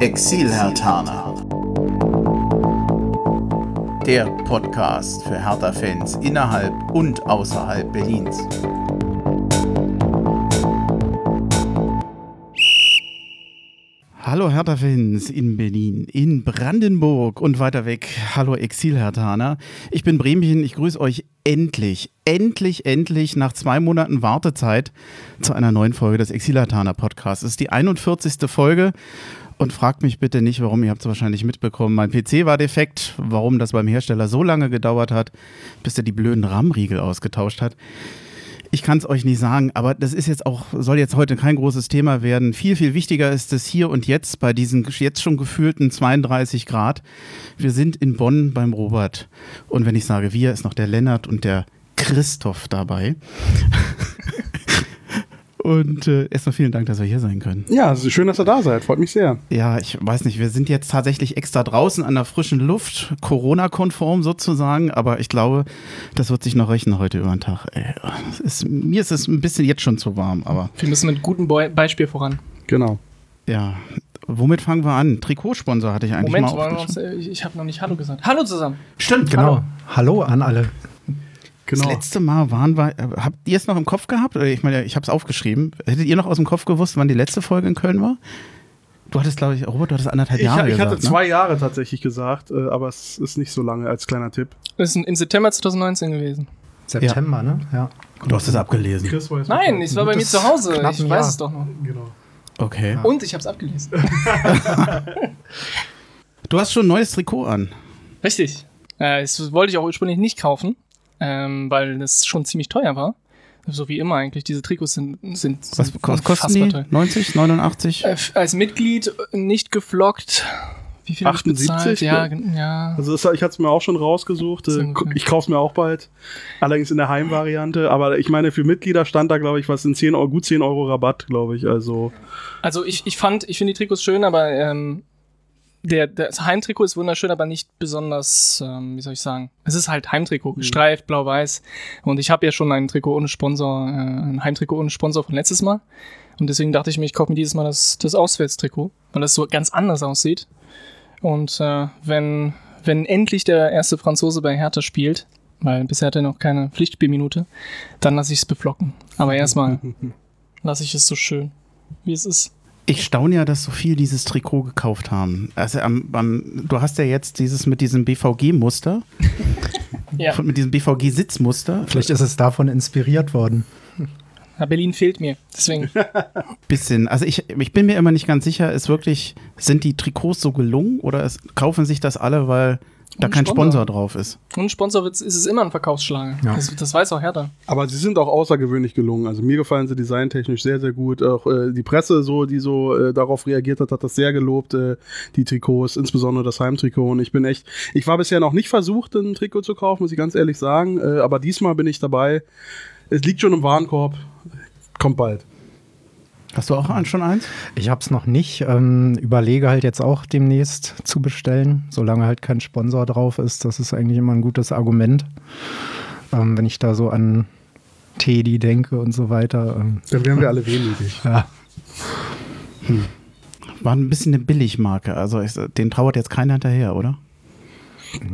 Exil-Hertaner. Der Podcast für Hertha-Fans innerhalb und außerhalb Berlins. Hallo Hertha-Fans in Berlin, in Brandenburg und weiter weg. Hallo Exil-Hertaner. Ich bin Bremchen, ich grüße euch endlich, endlich, endlich nach zwei Monaten Wartezeit zu einer neuen Folge des Exil-Hertaner Podcasts. Es ist die 41. Folge und fragt mich bitte nicht, warum, ihr habt es wahrscheinlich mitbekommen. Mein PC war defekt, warum das beim Hersteller so lange gedauert hat, bis er die blöden RAM-Riegel ausgetauscht hat. Ich kann es euch nicht sagen, aber das ist jetzt auch, soll jetzt heute kein großes Thema werden. Viel, viel wichtiger ist es hier und jetzt bei diesen jetzt schon gefühlten 32 Grad. Wir sind in Bonn beim Robert. Und wenn ich sage wir, ist noch der Lennart und der Christoph dabei. Und äh, erstmal vielen Dank, dass wir hier sein können. Ja, schön, dass ihr da seid. Freut mich sehr. Ja, ich weiß nicht, wir sind jetzt tatsächlich extra draußen an der frischen Luft, Corona-konform sozusagen, aber ich glaube, das wird sich noch rechnen heute über den Tag. Ey, ist, mir ist es ein bisschen jetzt schon zu warm, aber. Wir müssen mit gutem Be Beispiel voran. Genau. Ja. Womit fangen wir an? Trikotsponsor hatte ich eigentlich Moment, mal uns, äh, ich, ich habe noch nicht Hallo gesagt. Hallo zusammen. Stimmt, Genau. Hallo an alle. Genau. Das letzte Mal waren wir, äh, habt ihr es noch im Kopf gehabt? Ich meine, ich habe es aufgeschrieben. Hättet ihr noch aus dem Kopf gewusst, wann die letzte Folge in Köln war? Du hattest, glaube ich, Robert, du hattest anderthalb Ich, Jahre ich hatte gesagt, ne? zwei Jahre tatsächlich gesagt, äh, aber es ist nicht so lange als kleiner Tipp. Das ist im September 2019 gewesen. September, ne? Ja. Du hast es abgelesen. Nein, es war bei mir zu Hause. Ich weiß Jahr. es doch noch. Genau. Okay. Und ich habe es abgelesen. Du hast schon ein neues Trikot an. Richtig. Äh, das wollte ich auch ursprünglich nicht kaufen, ähm, weil das schon ziemlich teuer war. So wie immer eigentlich. Diese Trikots sind, sind, Was, sind was kosten unfassbar die? teuer. 90, 89? Äh, als Mitglied nicht geflockt. Wie viel hab ich 78, bezahlt? Ja, ja. Also das, ich hatte es mir auch schon rausgesucht. Äh. Ich kaufe es mir auch bald. Allerdings in der Heimvariante. Aber ich meine, für Mitglieder stand da, glaube ich, was in 10 Euro, gut 10 Euro Rabatt, glaube ich. Also Also ich, ich fand, ich finde die Trikots schön, aber ähm, der, das Heimtrikot ist wunderschön, aber nicht besonders, ähm, wie soll ich sagen. Es ist halt Heimtrikot, gestreift, blau-weiß. Und ich habe ja schon ein Trikot ohne Sponsor, äh, ein Heimtrikot ohne Sponsor von letztes Mal. Und deswegen dachte ich mir, ich kaufe mir dieses Mal das, das Auswärtstrikot, weil das so ganz anders aussieht. Und äh, wenn, wenn endlich der erste Franzose bei Hertha spielt, weil bisher hat er noch keine Pflichtspielminute, dann lasse ich es beflocken. Aber erstmal lasse ich es so schön, wie es ist. Ich staune ja, dass so viel dieses Trikot gekauft haben. Also am, am, du hast ja jetzt dieses mit diesem BVG-Muster, Ja. mit diesem BVG-Sitzmuster. Vielleicht ist es davon inspiriert worden. Ja, Berlin fehlt mir. Deswegen. Bisschen. Also ich, ich bin mir immer nicht ganz sicher, ist wirklich, sind die Trikots so gelungen oder es, kaufen sich das alle, weil da kein Sponsor. Sponsor drauf ist? Und Sponsor ist es immer ein Verkaufsschlager. Ja. Das, das weiß auch Hertha. Aber sie sind auch außergewöhnlich gelungen. Also mir gefallen sie designtechnisch sehr, sehr gut. Auch äh, die Presse, so, die so äh, darauf reagiert hat, hat das sehr gelobt, äh, die Trikots, insbesondere das Heimtrikot. Und ich bin echt, ich war bisher noch nicht versucht, ein Trikot zu kaufen, muss ich ganz ehrlich sagen. Äh, aber diesmal bin ich dabei. Es liegt schon im Warenkorb. Kommt bald. Hast du auch schon eins? Ich habe es noch nicht. Ähm, überlege halt jetzt auch demnächst zu bestellen, solange halt kein Sponsor drauf ist. Das ist eigentlich immer ein gutes Argument. Ähm, wenn ich da so an Teddy denke und so weiter. Ähm, Dann wären wir alle wehmütig. ja. War ein bisschen eine Billigmarke. Also ich, den trauert jetzt keiner hinterher, oder?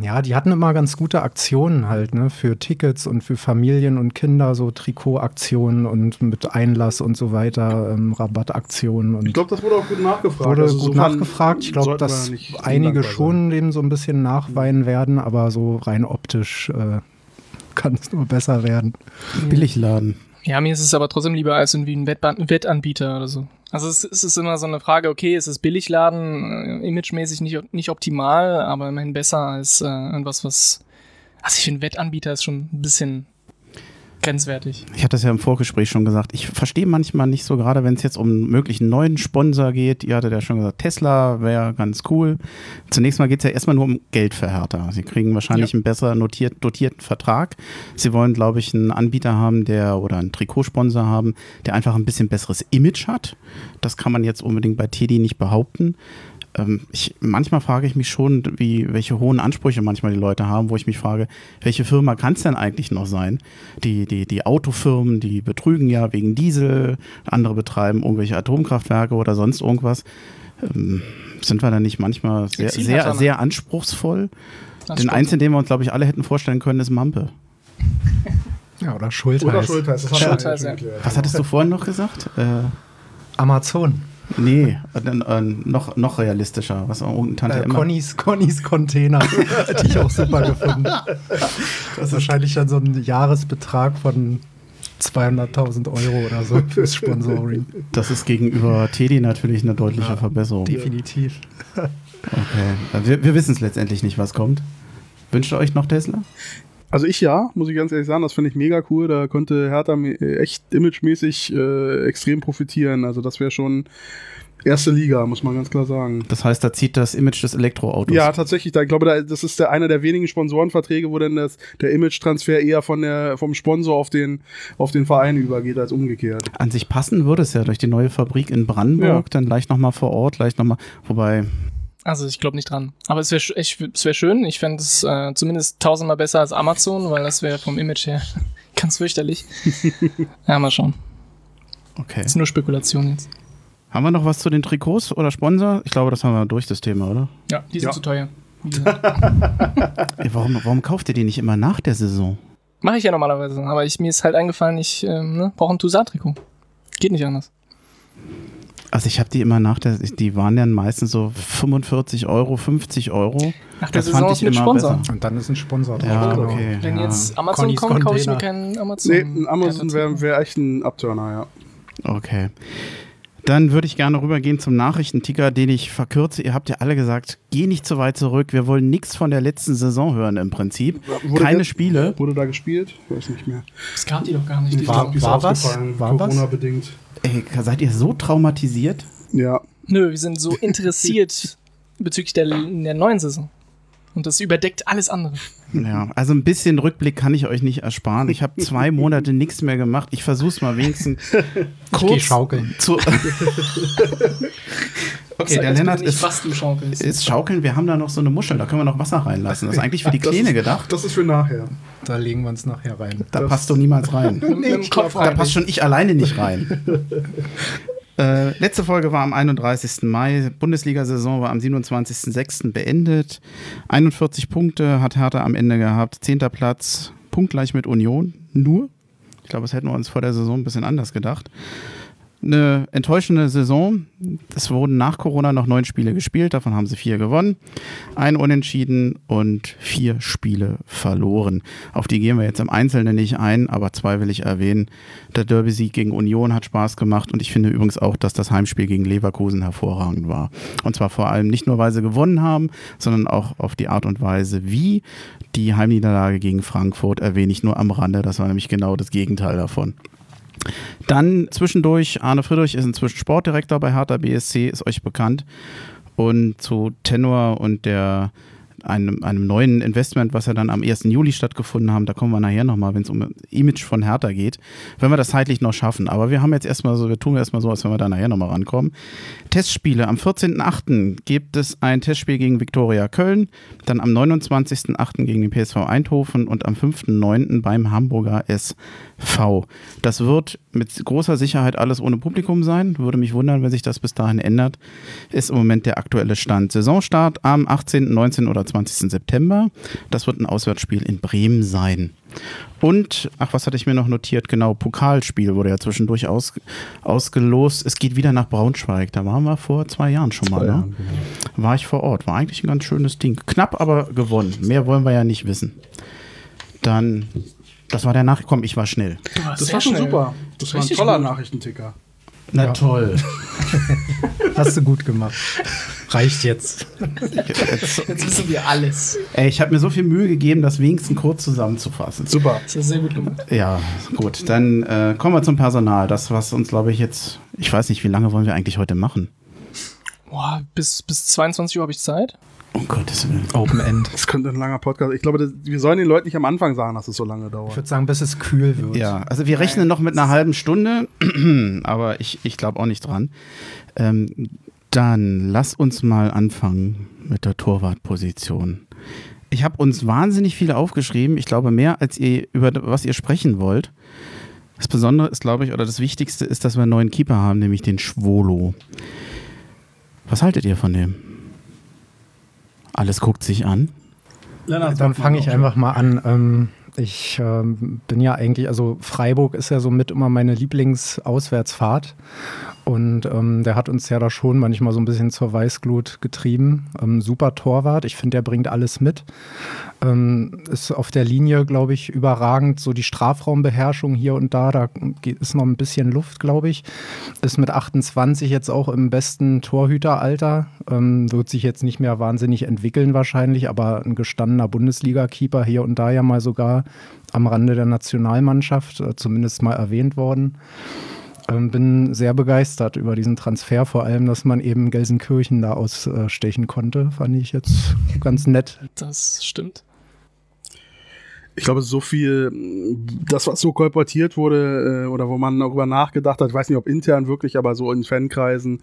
Ja, die hatten immer ganz gute Aktionen halt, ne? Für Tickets und für Familien und Kinder, so Trikotaktionen und mit Einlass und so weiter, ähm, Rabattaktionen und Ich glaube, das wurde auch gut nachgefragt. wurde Also gut insofern nachgefragt. Ich glaube, dass einige schon dem so ein bisschen nachweinen werden, aber so rein optisch äh, kann es nur besser werden. Billigladen. Ja, mir ist es aber trotzdem lieber als irgendwie ein Wettanbieter oder so. Also es, es ist immer so eine Frage, okay, es ist Billigladen, äh, imagemäßig nicht, nicht optimal, aber immerhin besser als äh, irgendwas, was. Also ich finde, Wettanbieter ist schon ein bisschen grenzwertig. Ich hatte es ja im Vorgespräch schon gesagt. Ich verstehe manchmal nicht so, gerade wenn es jetzt um einen möglichen neuen Sponsor geht. Ihr hattet ja schon gesagt, Tesla wäre ganz cool. Zunächst mal geht es ja erstmal nur um Geld für Hertha. Sie kriegen wahrscheinlich Ja. einen besser notiert, dotierten Vertrag. Sie wollen, glaube ich, einen Anbieter haben, der oder einen Trikotsponsor haben, der einfach ein bisschen besseres Image hat. Das kann man jetzt unbedingt bei Teddy nicht behaupten. Ähm, ich, manchmal frage ich mich schon, wie, welche hohen Ansprüche manchmal die Leute haben, wo ich mich frage, welche Firma kann es denn eigentlich noch sein? Die, die, die Autofirmen, die betrügen ja wegen Diesel, andere betreiben irgendwelche Atomkraftwerke oder sonst irgendwas. Ähm, sind wir da nicht manchmal sehr, sehr, sehr anspruchsvoll? Das Den einzigen, den wir uns, glaube ich, alle hätten vorstellen können, ist Mampe. Ja, oder Schultheiß. Oder Schultheiß, das Schultheiß, ja. Was hattest du vorhin noch gesagt? Äh, Amazon. Nee, äh, äh, noch, noch realistischer. Was auch irgendeine Tante Äh, Emma. Connys, Connys Container. Hätte ich auch super gefunden. Das ist wahrscheinlich dann so ein Jahresbetrag von 200.000 Euro oder so fürs Sponsoring. Das ist gegenüber Teddy natürlich eine deutliche Verbesserung. Definitiv. Okay. Wir wir wissen es letztendlich nicht, was kommt. Wünscht ihr euch noch Tesla? Also ich ja, muss ich ganz ehrlich sagen, das finde ich mega cool. Da konnte Hertha me- echt imagemäßig äh, extrem profitieren. Also das wäre schon erste Liga, muss man ganz klar sagen. Das heißt, da zieht das Image des Elektroautos. Ja, tatsächlich. Da, ich glaube, da, das ist der, einer der wenigen Sponsorenverträge, wo dann das, der Image-Transfer eher von der, vom Sponsor auf den, auf den Verein übergeht, als umgekehrt. An sich passen würde es ja durch die neue Fabrik in Brandenburg, Ja. dann gleich nochmal vor Ort, gleich nochmal, wobei, Also ich glaube nicht dran. Aber es wäre es wär schön. Ich fände es äh, zumindest tausendmal besser als Amazon, weil das wäre vom Image her ganz fürchterlich. ja, mal schauen. okay. Das ist nur Spekulation jetzt. Haben wir noch was zu den Trikots oder Sponsor? Ich glaube, das haben wir durch, das Thema, oder? Ja, die sind Ja. zu teuer. Ey, warum, warum kauft ihr die nicht immer nach der Saison? Mache ich ja normalerweise. Aber ich, mir ist halt eingefallen, ich ähm, ne, brauche ein Toussaint-Trikot. Geht nicht anders. Also ich habe die immer nach der, die waren dann meistens so 45 Euro, 50 Euro. Der Das Saison fand ist ich mit immer Sponsor. besser. Und dann ist ein Sponsor drauf. Ja, genau. okay. Wenn ja. jetzt Amazon Connys kommt, kaufe ich mir keinen Amazon. Nee, ein Amazon wäre wär echt ein Abturner, ja. Okay. Dann würde ich gerne rübergehen zum Nachrichtenticker, den ich verkürze. Ihr habt ja alle gesagt, geh nicht zu weit zurück. Wir wollen nichts von der letzten Saison hören im Prinzip. Wurde Keine der- Spiele. Wurde da gespielt? Ich weiß nicht mehr. Das gab die doch gar nicht. Die War- war was? War was? Corona-bedingt. Ey, seid ihr so traumatisiert? Ja. Nö, wir sind so interessiert bezüglich der, der neuen Saison. Und das überdeckt alles andere. Ja, also ein bisschen Rückblick kann ich euch nicht ersparen. Ich habe zwei Monate nichts mehr gemacht. Ich versuche es mal wenigstens Ich geh kurz schaukeln. zu. okay, der Lennart ist, was du schaukelst. ist schaukeln. Wir haben da noch so eine Muschel, da können wir noch Wasser reinlassen. Das ist eigentlich für die Das Kleine gedacht. Das ist für nachher. Da legen wir uns nachher rein. Da passt du niemals rein. Kopf Da passt schon ich alleine nicht rein. Äh, letzte Folge war am 31. Mai. Bundesliga-Saison war am 27.06. beendet. 41 Punkte hat Hertha am Ende gehabt. Zehnter Platz, punktgleich mit Union. Nur. Ich glaube, das hätten wir uns vor der Saison ein bisschen anders gedacht. Eine enttäuschende Saison. Es wurden nach Corona noch neun Spiele gespielt, davon haben sie vier gewonnen, ein Unentschieden und vier Spiele verloren. Auf die gehen wir jetzt im Einzelnen nicht ein, aber zwei will ich erwähnen. Der Derby-Sieg gegen Union hat Spaß gemacht und ich finde übrigens auch, dass das Heimspiel gegen Leverkusen hervorragend war. Und zwar vor allem nicht nur, weil sie gewonnen haben, sondern auch auf die Art und Weise, wie die Heimniederlage gegen Frankfurt erwähne ich nur am Rande. Das war nämlich genau das Gegenteil davon. Dann zwischendurch, Arne Friedrich ist inzwischen Sportdirektor bei Hertha BSC, ist euch bekannt. Und zu Tenor und der einem, einem neuen Investment, was ja dann am 1. Juli stattgefunden haben, da kommen wir nachher nochmal, wenn es um Image von Hertha geht, wenn wir das zeitlich noch schaffen. Aber wir haben jetzt erstmal so, wir tun erstmal so, als wenn wir da nachher nochmal rankommen. Testspiele. Am 14.08. gibt es ein Testspiel gegen Viktoria Köln, dann am 29.08. gegen den PSV Eindhoven und am 5.09. beim Hamburger SV. Das wird mit großer Sicherheit alles ohne Publikum sein. Würde mich wundern, wenn sich das bis dahin ändert. Ist im Moment der aktuelle Stand. Saisonstart am 18., 19. oder 20. September. Das wird ein Auswärtsspiel in Bremen sein. Und, ach, was hatte ich mir noch notiert? Genau, Pokalspiel wurde ja zwischendurch aus, ausgelost. Es geht wieder nach Braunschweig. Da waren wir vor zwei Jahren schon mal. Ne? War ich vor Ort. War eigentlich ein ganz schönes Ding. Knapp, aber gewonnen. Mehr wollen wir ja nicht wissen. Dann, das war der Nach... Komm, ich war schnell. Du warst Das war schon schnell. super. Das war ein toller gut. Nachrichtenticker. Na Ja. toll. Hast du gut gemacht. Reicht jetzt. Jetzt, Jetzt wissen wir alles. ey, ich habe mir so viel Mühe gegeben, das wenigstens kurz zusammenzufassen. Super. Das ist sehr gut gemacht. Ja, gut. Dann äh, kommen wir zum Personal. Das, was uns, glaube ich, jetzt... Ich weiß nicht, wie lange wollen wir eigentlich heute machen? Boah, bis, bis 22 Uhr habe ich Zeit. Um Gottes Willen. Open End. Das könnte ein langer Podcast. Ich glaube, das, wir sollen den Leuten nicht am Anfang sagen, dass es so lange Ich dauert. würde sagen, bis es kühl wird. Ja, also wir rechnen noch mit einer halben Stunde, aber ich, ich glaube auch nicht dran. Ähm, dann lass uns mal anfangen mit der Torwartposition. Ich habe uns wahnsinnig viel aufgeschrieben. Ich glaube, mehr als ihr über was ihr sprechen wollt. Das Besondere ist, glaube ich, oder das Wichtigste ist, dass wir einen neuen Keeper haben, nämlich den Schwolo. Was haltet ihr von dem? Alles guckt sich an. Lennart, Dann fange ich einfach mal an. Ähm, ich ähm, bin ja eigentlich, also Freiburg ist ja somit immer meine Lieblingsauswärtsfahrt. Und ähm, der hat uns ja da schon manchmal so ein bisschen zur Weißglut getrieben. Ähm, super Torwart. Ich finde, der bringt alles mit. Ähm, ist auf der Linie, glaube ich, überragend. So die Strafraumbeherrschung hier und da, da ist noch ein bisschen Luft, glaube ich. Ist mit 28 jetzt auch im besten Torhüteralter. Ähm, wird sich jetzt nicht mehr wahnsinnig entwickeln wahrscheinlich, aber ein gestandener Bundesliga-Keeper hier und da ja mal sogar am Rande der Nationalmannschaft, äh, zumindest mal erwähnt worden. Ähm, bin sehr begeistert über diesen Transfer, vor allem, dass man eben Gelsenkirchen da ausstechen konnte. Fand ich jetzt ganz nett. Das stimmt ich glaube, so viel, das, was so kolportiert wurde äh, oder wo man darüber nachgedacht hat, ich weiß nicht, ob intern wirklich, aber so in Fankreisen,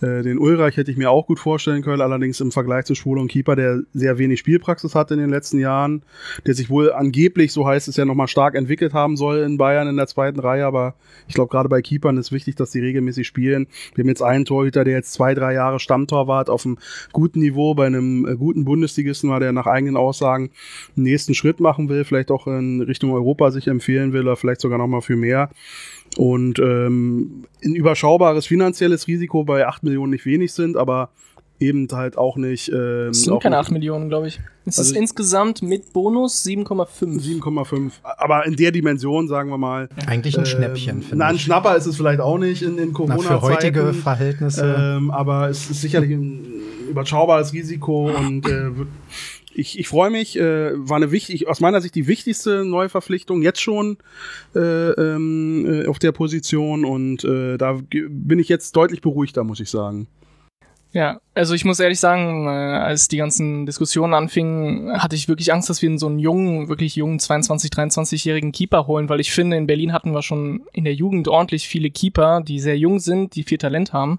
äh, den Ulreich hätte ich mir auch gut vorstellen können, allerdings im Vergleich zu Schwule und Keeper, der sehr wenig Spielpraxis hat in den letzten Jahren, der sich wohl angeblich, so heißt es ja, nochmal stark entwickelt haben soll in Bayern in der zweiten Reihe, aber ich glaube, gerade bei Keepern ist wichtig, dass die regelmäßig spielen. Wir haben jetzt einen Torhüter, der jetzt zwei, drei Jahre Stammtorwart auf einem guten Niveau bei einem äh, guten Bundesligisten war, der nach eigenen Aussagen einen nächsten Schritt machen will will, vielleicht auch in Richtung Europa sich empfehlen will oder vielleicht sogar noch mal für mehr. Und ähm, ein überschaubares finanzielles Risiko bei 8 Millionen nicht wenig sind, aber eben halt auch nicht. Ähm, es sind keine 8 Millionen, glaube ich. Es also ist insgesamt mit Bonus 7,5. 7,5. Aber in der Dimension, sagen wir mal. Eigentlich ein ähm, Schnäppchen, finde ich. ein Schnapper ist es vielleicht auch nicht in, in Corona-Zeiten. Für heutige Verhältnisse. Ähm, aber es ist sicherlich ein überschaubares Risiko und äh, ich, ich freue mich, äh, war eine wichtig, aus meiner Sicht die wichtigste Neuverpflichtung jetzt schon äh, ähm, äh, auf der Position und äh, da bin ich jetzt deutlich beruhigter, muss ich sagen. Ja, also ich muss ehrlich sagen, äh, als die ganzen Diskussionen anfingen, hatte ich wirklich Angst, dass wir so einen jungen, wirklich jungen 22, 23-jährigen Keeper holen, weil ich finde, in Berlin hatten wir schon in der Jugend ordentlich viele Keeper, die sehr jung sind, die viel Talent haben.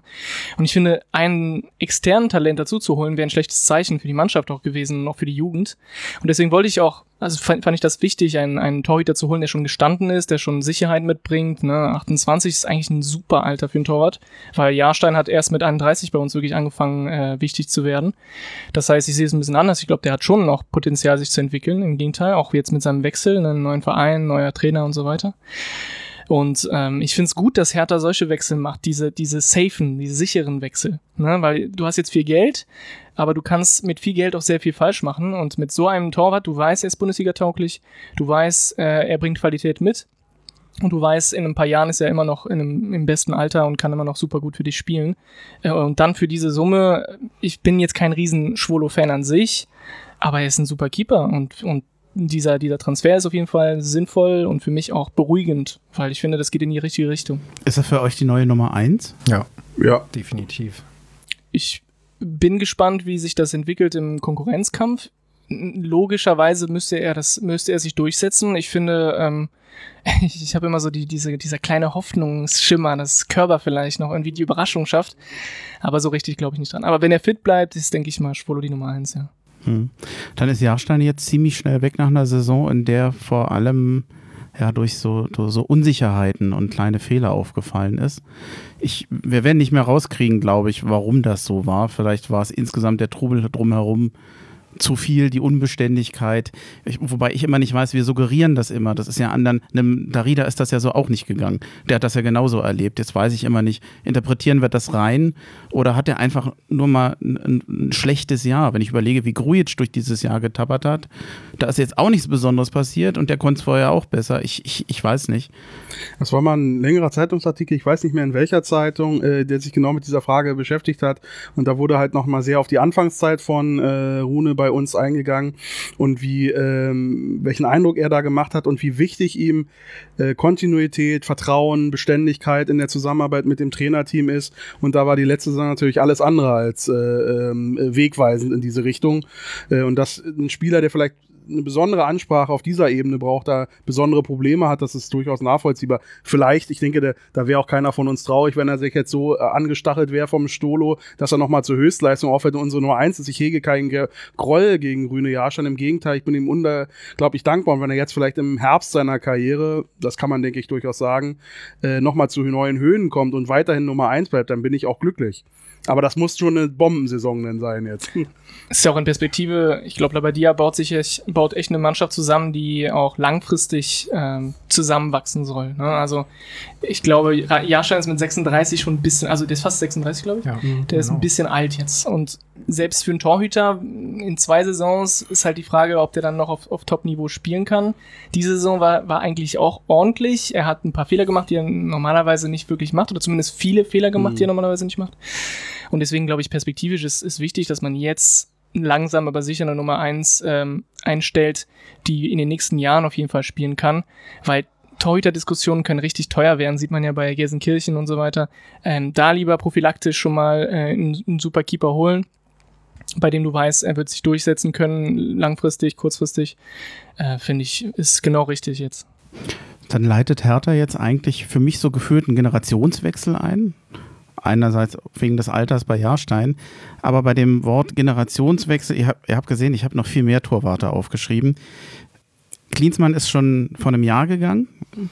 Und ich finde, einen externen Talent dazu zu holen, wäre ein schlechtes Zeichen für die Mannschaft auch gewesen, noch für die Jugend. Und deswegen wollte ich auch also fand, fand ich das wichtig, einen, einen Torhüter zu holen, der schon gestanden ist, der schon Sicherheit mitbringt. Ne? 28 ist eigentlich ein super Alter für einen Torwart, weil Jahrstein hat erst mit 31 bei uns wirklich angefangen, äh, wichtig zu werden. Das heißt, ich sehe es ein bisschen anders. Ich glaube, der hat schon noch Potenzial, sich zu entwickeln. Im Gegenteil, auch jetzt mit seinem Wechsel, einen neuen Verein, neuer Trainer und so weiter. Und ähm, ich finde es gut, dass Hertha solche Wechsel macht, diese, diese safen, diese sicheren Wechsel. Ne? Weil du hast jetzt viel Geld, aber du kannst mit viel Geld auch sehr viel falsch machen. Und mit so einem Torwart, du weißt, er ist Bundesliga-tauglich, du weißt, äh, er bringt Qualität mit. Und du weißt, in ein paar Jahren ist er immer noch in einem, im besten Alter und kann immer noch super gut für dich spielen. Äh, und dann für diese Summe, ich bin jetzt kein riesen Schwolo-Fan an sich, aber er ist ein super Keeper und, und dieser, dieser Transfer ist auf jeden Fall sinnvoll und für mich auch beruhigend, weil ich finde, das geht in die richtige Richtung. Ist er für euch die neue Nummer 1? Ja. Ja. Definitiv. Ich bin gespannt, wie sich das entwickelt im Konkurrenzkampf. Logischerweise müsste er das, müsste er sich durchsetzen. Ich finde, ähm, ich, ich habe immer so die, diese, dieser kleine Hoffnungsschimmer, dass Körper vielleicht noch irgendwie die Überraschung schafft. Aber so richtig glaube ich nicht dran. Aber wenn er fit bleibt, ist, denke ich mal, Schwolo die Nummer 1, ja. Hm. Dann ist Jahrstein jetzt ziemlich schnell weg nach einer Saison, in der vor allem ja durch so, so Unsicherheiten und kleine Fehler aufgefallen ist. Ich, wir werden nicht mehr rauskriegen, glaube ich, warum das so war. Vielleicht war es insgesamt der Trubel drumherum zu viel, die Unbeständigkeit. Ich, wobei ich immer nicht weiß, wir suggerieren das immer. Das ist ja anderen, einem Darida ist das ja so auch nicht gegangen. Der hat das ja genauso erlebt. Jetzt weiß ich immer nicht, interpretieren wir das rein oder hat er einfach nur mal ein, ein schlechtes Jahr? Wenn ich überlege, wie Grujic durch dieses Jahr getappert hat, da ist jetzt auch nichts Besonderes passiert und der konnte es vorher auch besser. Ich, ich, ich weiß nicht. Das war mal ein längerer Zeitungsartikel, ich weiß nicht mehr in welcher Zeitung, äh, der sich genau mit dieser Frage beschäftigt hat. Und da wurde halt nochmal sehr auf die Anfangszeit von äh, Rune bei uns eingegangen und wie, ähm, welchen Eindruck er da gemacht hat und wie wichtig ihm äh, Kontinuität, Vertrauen, Beständigkeit in der Zusammenarbeit mit dem Trainerteam ist. Und da war die letzte Saison natürlich alles andere als äh, ähm, wegweisend in diese Richtung. Äh, und dass ein Spieler, der vielleicht eine besondere Ansprache auf dieser Ebene braucht, da besondere Probleme hat, das ist durchaus nachvollziehbar. Vielleicht, ich denke, da, da wäre auch keiner von uns traurig, wenn er sich jetzt so äh, angestachelt wäre vom Stolo, dass er nochmal zur Höchstleistung aufhört und unsere Nummer eins ist. Ich hege keinen Groll gegen Rüne Jahrstein. Im Gegenteil, ich bin ihm unglaublich dankbar. Und wenn er jetzt vielleicht im Herbst seiner Karriere, das kann man, denke ich, durchaus sagen, äh, nochmal zu neuen Höhen kommt und weiterhin Nummer eins bleibt, dann bin ich auch glücklich. Aber das muss schon eine Bombensaison dann sein jetzt. Ist ja auch in Perspektive, ich glaube, Labadia baut sich echt, baut echt eine Mannschaft zusammen, die auch langfristig ähm, zusammenwachsen soll. Ne? Also ich glaube, Jaschan ist mit 36 schon ein bisschen, also der ist fast 36, glaube ich. Ja, der genau. ist ein genau. bisschen alt jetzt. Und selbst für einen Torhüter in zwei Saisons ist halt die Frage, ob der dann noch auf, auf Top-Niveau spielen kann. Diese Saison war, war eigentlich auch ordentlich. Er hat ein paar Fehler gemacht, die er normalerweise nicht wirklich macht, oder zumindest viele Fehler gemacht, mhm. die er normalerweise nicht macht. Und deswegen glaube ich, perspektivisch ist, ist wichtig, dass man jetzt langsam aber sicher eine Nummer eins ähm, einstellt, die in den nächsten Jahren auf jeden Fall spielen kann, weil Torhüter-Diskussionen können richtig teuer werden, sieht man ja bei Gelsenkirchen und so weiter. Ähm, da lieber prophylaktisch schon mal äh, einen, einen super Keeper holen, bei dem du weißt, er wird sich durchsetzen können, langfristig, kurzfristig, äh, finde ich, ist genau richtig jetzt. Dann leitet Hertha jetzt eigentlich für mich so gefühlt einen Generationswechsel ein einerseits wegen des Alters bei Jahrstein, aber bei dem Wort Generationswechsel, ihr habt, ihr habt gesehen, ich habe noch viel mehr Torwarte aufgeschrieben. Klinsmann ist schon vor einem Jahr gegangen.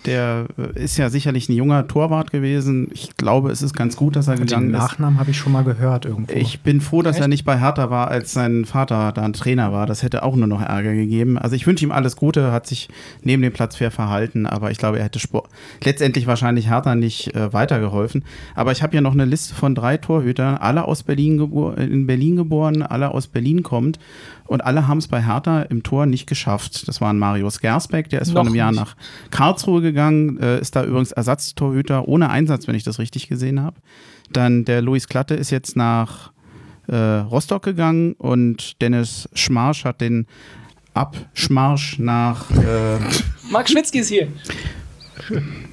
Der äh, ist ja sicherlich ein junger Torwart gewesen. Ich glaube, es ist ganz gut, dass er gegangen den ist. Nachnamen habe ich schon mal gehört irgendwo. Ich bin froh, dass Echt? er nicht bei Hertha war, als sein Vater da ein Trainer war. Das hätte auch nur noch Ärger gegeben. Also ich wünsche ihm alles Gute, hat sich neben dem Platz fair verhalten, aber ich glaube, er hätte Sport letztendlich wahrscheinlich Hertha nicht äh, weitergeholfen. Aber ich habe hier noch eine Liste von drei Torhütern, alle aus Berlin in Berlin geboren, alle aus Berlin kommt und alle haben es bei Hertha im Tor nicht geschafft. Das waren Marius Gersbeck, der ist Noch vor einem Jahr nach Karlsruhe gegangen, äh, ist da übrigens Ersatztorhüter ohne Einsatz, wenn ich das richtig gesehen habe. Dann der Luis Klatte ist jetzt nach äh, Rostock gegangen und Dennis Schmarsch hat den Abschmarsch nach. Äh, Marc Schwitzky ist hier.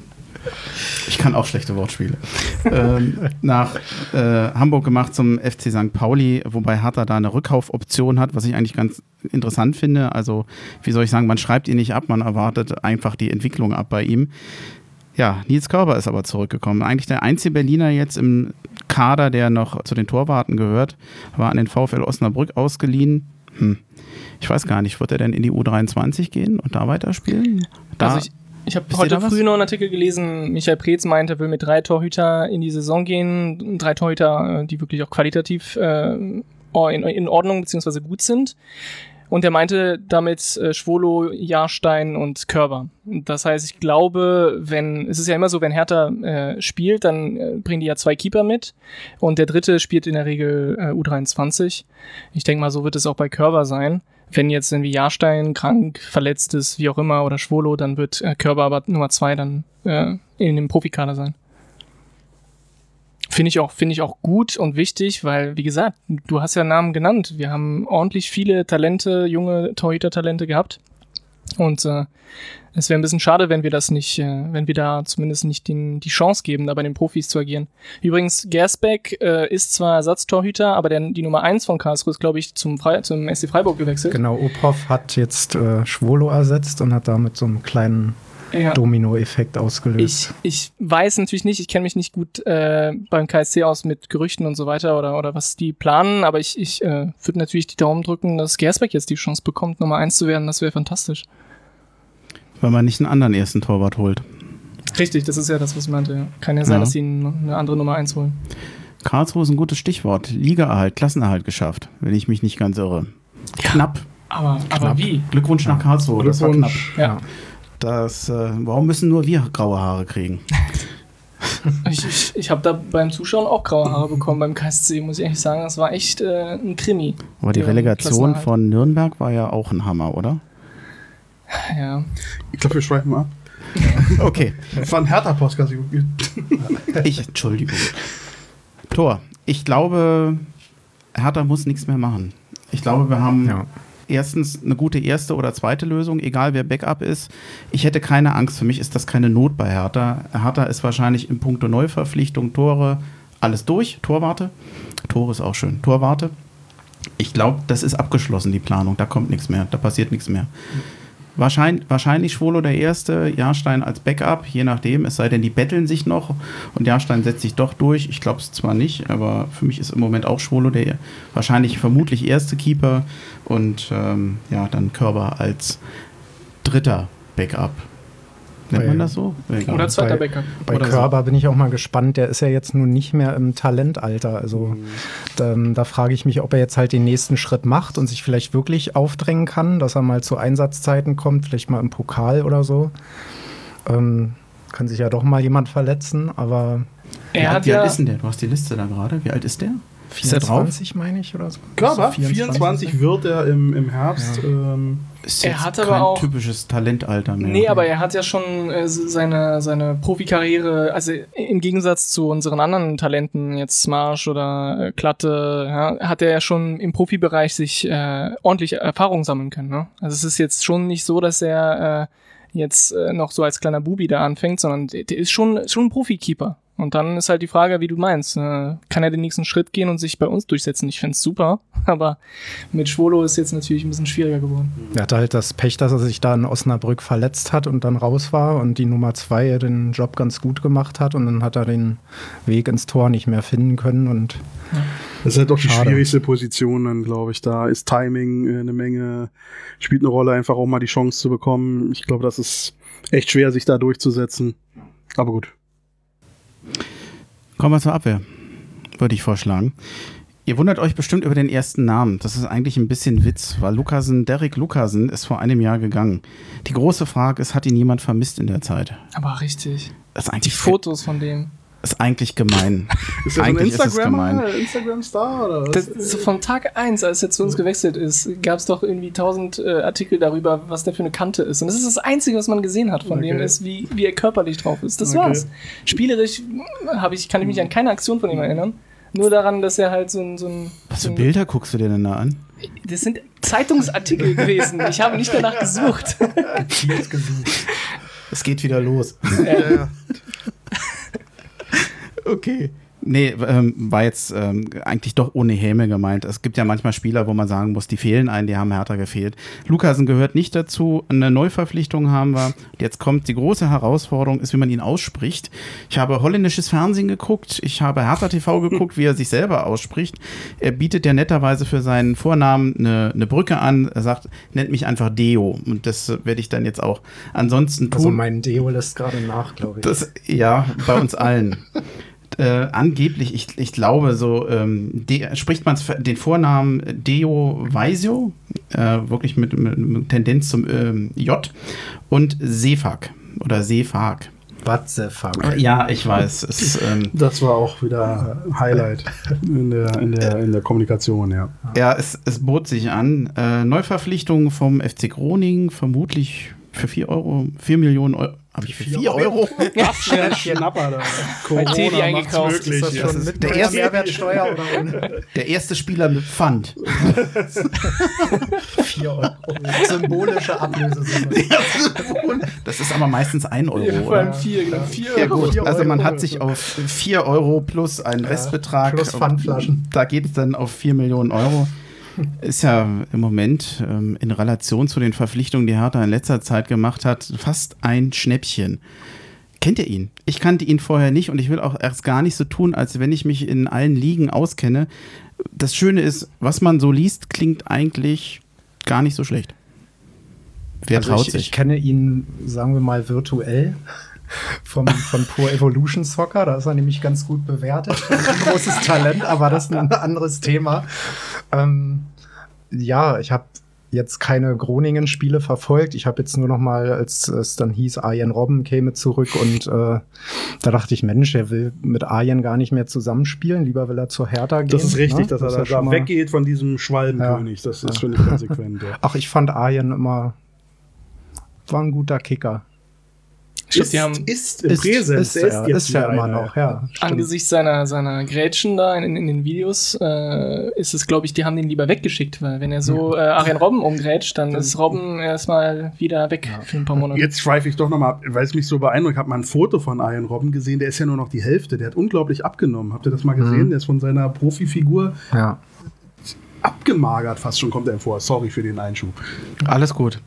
Ich kann auch schlechte Wortspiele. ähm, nach äh, Hamburg gemacht zum FC St. Pauli, wobei Hertha da eine Rückkaufoption hat, was ich eigentlich ganz interessant finde. Also, wie soll ich sagen, man schreibt ihn nicht ab, man erwartet einfach die Entwicklung ab bei ihm. Ja, Nils Körber ist aber zurückgekommen. Eigentlich der einzige Berliner jetzt im Kader, der noch zu den Torwarten gehört, war an den VfL Osnabrück ausgeliehen. Hm. Ich weiß gar nicht, wird er denn in die U23 gehen und da weiterspielen? Da also ich, ich habe heute früh noch einen Artikel gelesen, Michael Preetz meinte, er will mit drei Torhüter in die Saison gehen, drei Torhüter, äh, die wirklich auch qualitativ äh, in, in Ordnung bzw. gut sind. Und er meinte damit äh, Schwolo, Jahrstein und Körber. Das heißt, ich glaube, wenn, es ist ja immer so, wenn Hertha äh, spielt, dann äh, bringen die ja zwei Keeper mit und der dritte spielt in der Regel äh, U23. Ich denke mal, so wird es auch bei Körber sein wenn jetzt irgendwie Jahrstein krank, verletzt ist, wie auch immer, oder Schwolo, dann wird äh, Körber aber Nummer zwei dann äh, in dem Profikader sein. Finde ich auch, finde ich auch gut und wichtig, weil, wie gesagt, du hast ja Namen genannt. Wir haben ordentlich viele Talente, junge Torhüter-Talente gehabt. Und äh, es wäre ein bisschen schade, wenn wir das nicht, äh, wenn wir da zumindest nicht den, die Chance geben, da bei den Profis zu agieren. Übrigens, Gersbeck äh, ist zwar Ersatztorhüter, aber der, die Nummer 1 von Karlsruhe ist, glaube ich, zum, Fre zum SC Freiburg gewechselt. Genau, Ophoff hat jetzt äh, Schwolo ersetzt und hat damit so einen kleinen ja. Domino-Effekt ausgelöst. Ich, ich weiß natürlich nicht, ich kenne mich nicht gut äh, beim KSC aus mit Gerüchten und so weiter oder, oder was die planen, aber ich, ich äh, würde natürlich die Daumen drücken, dass Gersbeck jetzt die Chance bekommt, Nummer 1 zu werden. Das wäre fantastisch. Weil man nicht einen anderen ersten Torwart holt. Richtig, das ist ja das, was ich meinte. Kann ja sein, ja. dass sie eine andere Nummer 1 holen. Karlsruhe ist ein gutes Stichwort. Ligaerhalt, Klassenerhalt geschafft, wenn ich mich nicht ganz irre. Knapp. Aber, aber knapp. wie? Glückwunsch nach Karlsruhe, Glückwunsch. das war knapp. Ja. Das, äh, warum müssen nur wir graue Haare kriegen? ich ich, ich habe da beim Zuschauen auch graue Haare bekommen beim KSC, muss ich ehrlich sagen. Das war echt äh, ein Krimi. Aber die Relegation von Nürnberg war ja auch ein Hammer, oder? Ja. Ich glaube, wir schweifen ab. Okay. Das war ein härter Podcast. ich, Entschuldigung. Tor. Ich glaube, Hertha muss nichts mehr machen. Ich glaube, wir haben ja. erstens eine gute erste oder zweite Lösung, egal wer Backup ist. Ich hätte keine Angst. Für mich ist das keine Not bei Hertha. Hertha ist wahrscheinlich im Punkto Neuverpflichtung, Tore, alles durch. Torwarte. Tore ist auch schön. Torwarte. Ich glaube, das ist abgeschlossen, die Planung. Da kommt nichts mehr, da passiert nichts mehr. Wahrscheinlich, wahrscheinlich Schwolo der Erste, Jahrstein als Backup, je nachdem, es sei denn, die betteln sich noch und Jahrstein setzt sich doch durch. Ich glaube es zwar nicht, aber für mich ist im Moment auch Schwolo der wahrscheinlich vermutlich erste Keeper und ähm, ja, dann Körber als dritter Backup. Nennt Bei- man das so? Oder zweiter bei, Backup. Bei Oder so. Körber bin ich auch mal gespannt. Der ist ja jetzt nun nicht mehr im Talentalter. Also da, da frage ich mich, ob er jetzt halt den nächsten Schritt macht und sich vielleicht wirklich aufdrängen kann, dass er mal zu Einsatzzeiten kommt, vielleicht mal im Pokal oder so. Ähm, kann sich ja doch mal jemand verletzen, aber Wie, Er alt, hat wie alt ja. ist denn der? Du hast die Liste da gerade. Wie alt ist der? Ist der drauf? 24 meine ich oder so. Körper, So 24 wird er im, im Herbst. Ähm, Ist Er hat aber auch- typisches Talentalter mehr. Nee, aber er hat ja schon äh, seine, seine Profikarriere, also im Gegensatz zu unseren anderen Talenten, jetzt Smash oder äh, Klatte, ja, hat er ja schon im Profibereich sich äh, ordentlich Erfahrung sammeln können. Ne? Also es ist jetzt schon nicht so, dass er äh, jetzt äh, noch so als kleiner Bubi da anfängt, sondern der, der ist schon, schon ein Profikeeper. Und dann ist halt die Frage, wie du meinst, äh, kann er den nächsten Schritt gehen und sich bei uns durchsetzen? Ich find's super, aber mit Schwolo ist jetzt natürlich ein bisschen schwieriger geworden. Er hatte halt das Pech, dass er sich da in Osnabrück verletzt hat und dann raus war und die Nummer zwei den Job ganz gut gemacht hat und dann hat er den Weg ins Tor nicht mehr finden können und Das ist halt doch die Schade. schwierigste Position dann, glaube ich. Da ist Timing äh, eine Menge, spielt eine Rolle, einfach auch mal die Chance zu bekommen. Ich glaube, das ist echt schwer, sich da durchzusetzen. Aber gut. Kommen wir zur Abwehr, würde ich vorschlagen. Ihr wundert euch bestimmt über den ersten Namen. Das ist eigentlich ein bisschen Witz, weil Lukasen, Derek Lukasen ist vor einem Jahr gegangen. Die große Frage ist, hat ihn jemand vermisst in der Zeit? Aber richtig. Das ist Die eigentlich, Fotos von dem. Ist eigentlich gemein. Ist er ein eigentlich ist es Instagrammer, gemein. Instagram-Star oder was? Das, so von Tag eins, als er zu uns gewechselt ist, gab es doch irgendwie tausend äh, Artikel darüber, was der für eine Kante ist. Und das ist das Einzige, was man gesehen hat von Okay. dem, ist, wie, wie er körperlich drauf ist. Das Okay. war's. Spielerisch hab ich, kann ich mich an keine Aktion von ihm erinnern. Nur daran, dass er halt so ein. So ein Was für ein Bilder guckst du dir denn da an? das sind Zeitungsartikel gewesen. Ich habe nicht danach gesucht. Es geht wieder los. äh, Okay. Nee, ähm, war jetzt ähm, eigentlich doch ohne Häme gemeint. Es gibt ja manchmal Spieler, wo man sagen muss, die fehlen einen, die haben härter gefehlt. Lukasen gehört nicht dazu. Eine Neuverpflichtung haben wir. Und Jetzt kommt die große Herausforderung, ist, wie man ihn ausspricht. Ich habe holländisches Fernsehen geguckt, ich habe Hertha TV geguckt, wie er sich selber ausspricht. Er bietet ja netterweise für seinen Vornamen eine, eine Brücke an. Er sagt, nennt mich einfach Deo. Und das werde ich dann jetzt auch ansonsten tun. also mein Deo lässt gerade nach, glaube ich. Das, ja, bei uns allen. Äh, angeblich, ich, ich glaube, so ähm, de, spricht man den Vornamen Deo Weisio, äh, wirklich mit, mit, mit Tendenz zum ähm, J, und Sefak oder Sefak. What the fuck? Ja, ich weiß. Es, ähm, Das war auch wieder Highlight in der, in der, in der Kommunikation, ja. ja, es, es bot sich an. Äh, Neuverpflichtung vom FC Groningen, vermutlich für 4 Euro, 4 Millionen Euro. Habe ich für 4 Euro? Das wäre ein Schnapper da. Bei Teddy Corona eingekauft. macht's möglich. Ist das ja. schon mit der erste- Mehrwertsteuer oder ohne? Der erste Spieler mit Pfand. 4 Euro. Symbolische Ablösesumme. Das ist aber meistens 1 Euro. vor oder? allem vier, genau. Vier Ja Euro. gut, Vier also man Euro. hat sich auf 4 Euro plus einen Restbetrag. plus Pfandflaschen. Da geht es dann auf 4 Millionen Euro. Ist ja im Moment ähm, in Relation zu den Verpflichtungen, die Hertha in letzter Zeit gemacht hat, fast ein Schnäppchen. Kennt ihr ihn? Ich kannte ihn vorher nicht und ich will auch erst gar nicht so tun, als wenn ich mich in allen Ligen auskenne. Das Schöne ist, was man so liest, klingt eigentlich gar nicht so schlecht. Wer Also traut ich, sich? ich kenne ihn, sagen wir mal, virtuell. Vom, von Pro Evolution Soccer, da ist er nämlich ganz gut bewertet. Ein großes Talent, aber das ist ein anderes Thema. Ähm, ja, ich habe jetzt keine Groningen-Spiele verfolgt. Ich habe jetzt nur noch mal, als es dann hieß, Arjen Robben käme zurück und äh, da dachte ich, Mensch, er will mit Arjen gar nicht mehr zusammenspielen. Lieber will er zur Hertha gehen. Das ist richtig, ne? dass er ist da, ja schon da weggeht von diesem Schwalbenkönig. Das ist, finde ich, konsequent. Ja. Ach, ich fand Arjen immer, war ein guter Kicker. Stimmt, die haben ist im Präsens. ist, er er, ist ja immer noch, ja. angesichts seiner, seiner Grätschen da in, in den Videos äh, ist es, glaube ich, die haben den lieber weggeschickt, weil wenn er so äh, Arjen Robben umgrätscht, dann ist Robben erstmal wieder weg für ein paar Monate. Jetzt schweife ich doch nochmal ab, weil es mich so beeindruckt. Ich habe mal ein Foto von Arjen Robben gesehen, der ist ja nur noch die Hälfte. Der hat unglaublich abgenommen. Habt ihr das mal gesehen? Mhm. Der ist von seiner Profifigur Ja. abgemagert fast schon kommt er vor. Sorry für den Einschub. Alles gut.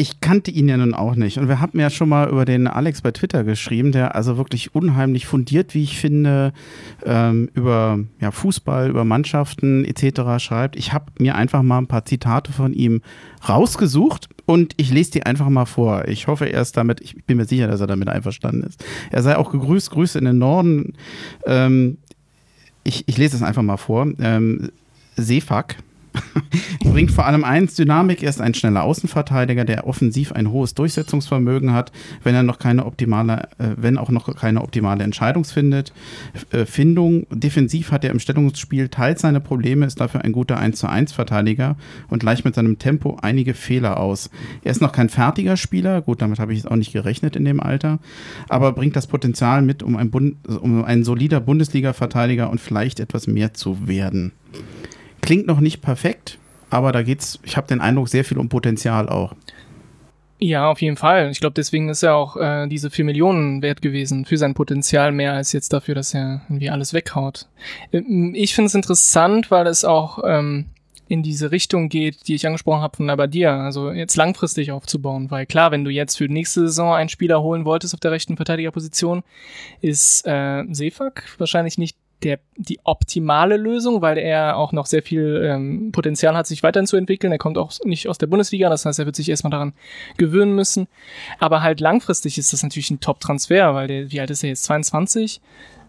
Ich kannte ihn ja nun auch nicht. Und wir haben ja schon mal über den Alex bei Twitter geschrieben, der also wirklich unheimlich fundiert, wie ich finde, ähm, über ja, Fußball, über Mannschaften etc. schreibt. Ich habe mir einfach mal ein paar Zitate von ihm rausgesucht und ich lese die einfach mal vor. Ich hoffe, er ist damit, ich bin mir sicher, dass er damit einverstanden ist. Er sei auch gegrüßt, Grüße in den Norden. Ähm, ich, ich lese es einfach mal vor. Ähm, Seefak Bringt vor allem eins, Dynamik. Er ist ein schneller Außenverteidiger, der offensiv ein hohes Durchsetzungsvermögen hat, wenn er noch keine optimale, äh, wenn auch noch keine optimale Entscheidungsfindung. Äh. Defensiv hat er im Stellungsspiel teils seine Probleme, ist dafür ein guter 1 zu 1 Verteidiger und gleicht mit seinem Tempo einige Fehler aus. Er ist noch kein fertiger Spieler, gut, damit habe ich jetzt auch nicht gerechnet in dem Alter, aber bringt das Potenzial mit, um ein, Bund, um ein solider Bundesliga-Verteidiger und vielleicht etwas mehr zu werden. Klingt noch nicht perfekt, aber da geht's, ich habe den Eindruck, sehr viel um Potenzial auch. Ja, auf jeden Fall. Ich glaube, deswegen ist er auch äh, diese 4 Millionen wert gewesen für sein Potenzial, mehr als jetzt dafür, dass er irgendwie alles weghaut. Ähm, ich finde es interessant, weil es auch ähm, in diese Richtung geht, die ich angesprochen habe von Abadia, also jetzt langfristig aufzubauen, weil klar, wenn du jetzt für nächste Saison einen Spieler holen wolltest auf der rechten Verteidigerposition, ist äh, Sefak wahrscheinlich nicht der, die optimale Lösung, weil er auch noch sehr viel ähm, Potenzial hat, sich weiterhin zu entwickeln. Er kommt auch nicht aus der Bundesliga, das heißt, er wird sich erstmal daran gewöhnen müssen. Aber halt langfristig ist das natürlich ein Top-Transfer, weil der, wie alt ist er jetzt? 22?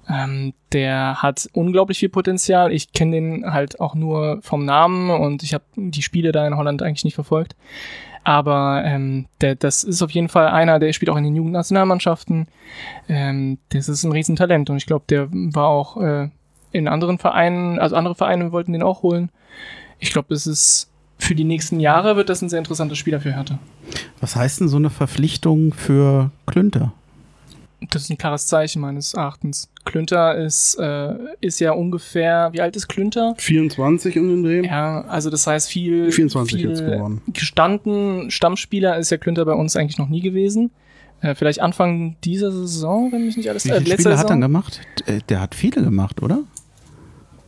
Ähm, der hat unglaublich viel Potenzial. Ich kenne den halt auch nur vom Namen und ich habe die Spiele da in Holland eigentlich nicht verfolgt. Aber ähm, der, das ist auf jeden Fall einer, der spielt auch in den Jugendnationalmannschaften. Ähm, das ist ein Riesentalent und ich glaube, der war auch äh, in anderen Vereinen, also andere Vereine wollten den auch holen. Ich glaube, das ist für die nächsten Jahre wird das ein sehr interessanter Spieler für Hertha. Was heißt denn so eine Verpflichtung für Klünter? Das ist ein klares Zeichen meines Erachtens. Klünter ist, äh, ist ja ungefähr, wie alt ist Klünter? 24 um den Dreh. Ja, also das heißt viel, 24 viel jetzt geworden. gestanden Stammspieler ist ja Klünter bei uns eigentlich noch nie gewesen. Äh, vielleicht Anfang dieser Saison, wenn mich nicht alles Wie viele Spiele hat er gemacht? Äh, Der hat viele gemacht, oder?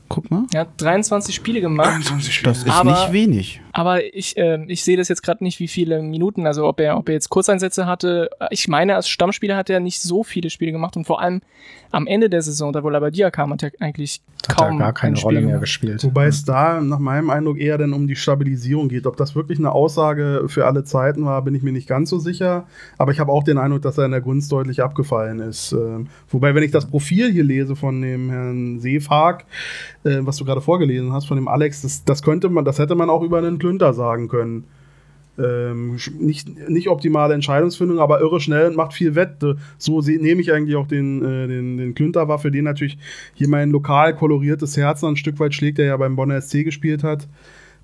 Guck mal. Er hat 23 Spiele gemacht. 23 Spiele. Das ist Aber- nicht wenig. Aber ich, äh, ich sehe das jetzt gerade nicht, wie viele Minuten, also ob er, ob er jetzt Kurzeinsätze hatte. Ich meine, als Stammspieler hat er nicht so viele Spiele gemacht und vor allem am Ende der Saison, da wo Labadia kam, hat er eigentlich Hat kaum er gar keine Rolle mehr gemacht. gespielt. Wobei es da nach meinem Eindruck eher dann um die Stabilisierung geht. Ob das wirklich eine Aussage für alle Zeiten war, bin ich mir nicht ganz so sicher. Aber ich habe auch den Eindruck, dass er in der Gunst deutlich abgefallen ist. Ähm, wobei, wenn ich das Profil hier lese von dem Herrn Seefag, äh, was du gerade vorgelesen hast, von dem Alex, das, das könnte man, das hätte man auch über einen Klünter sagen können. Ähm, nicht, nicht optimale Entscheidungsfindung, aber irre schnell und macht viel Wett. Äh, So nehme ich eigentlich auch den, äh, den, den Klünter war, für den natürlich hier mein lokal koloriertes Herz ein Stück weit schlägt, der ja beim Bonner SC gespielt hat,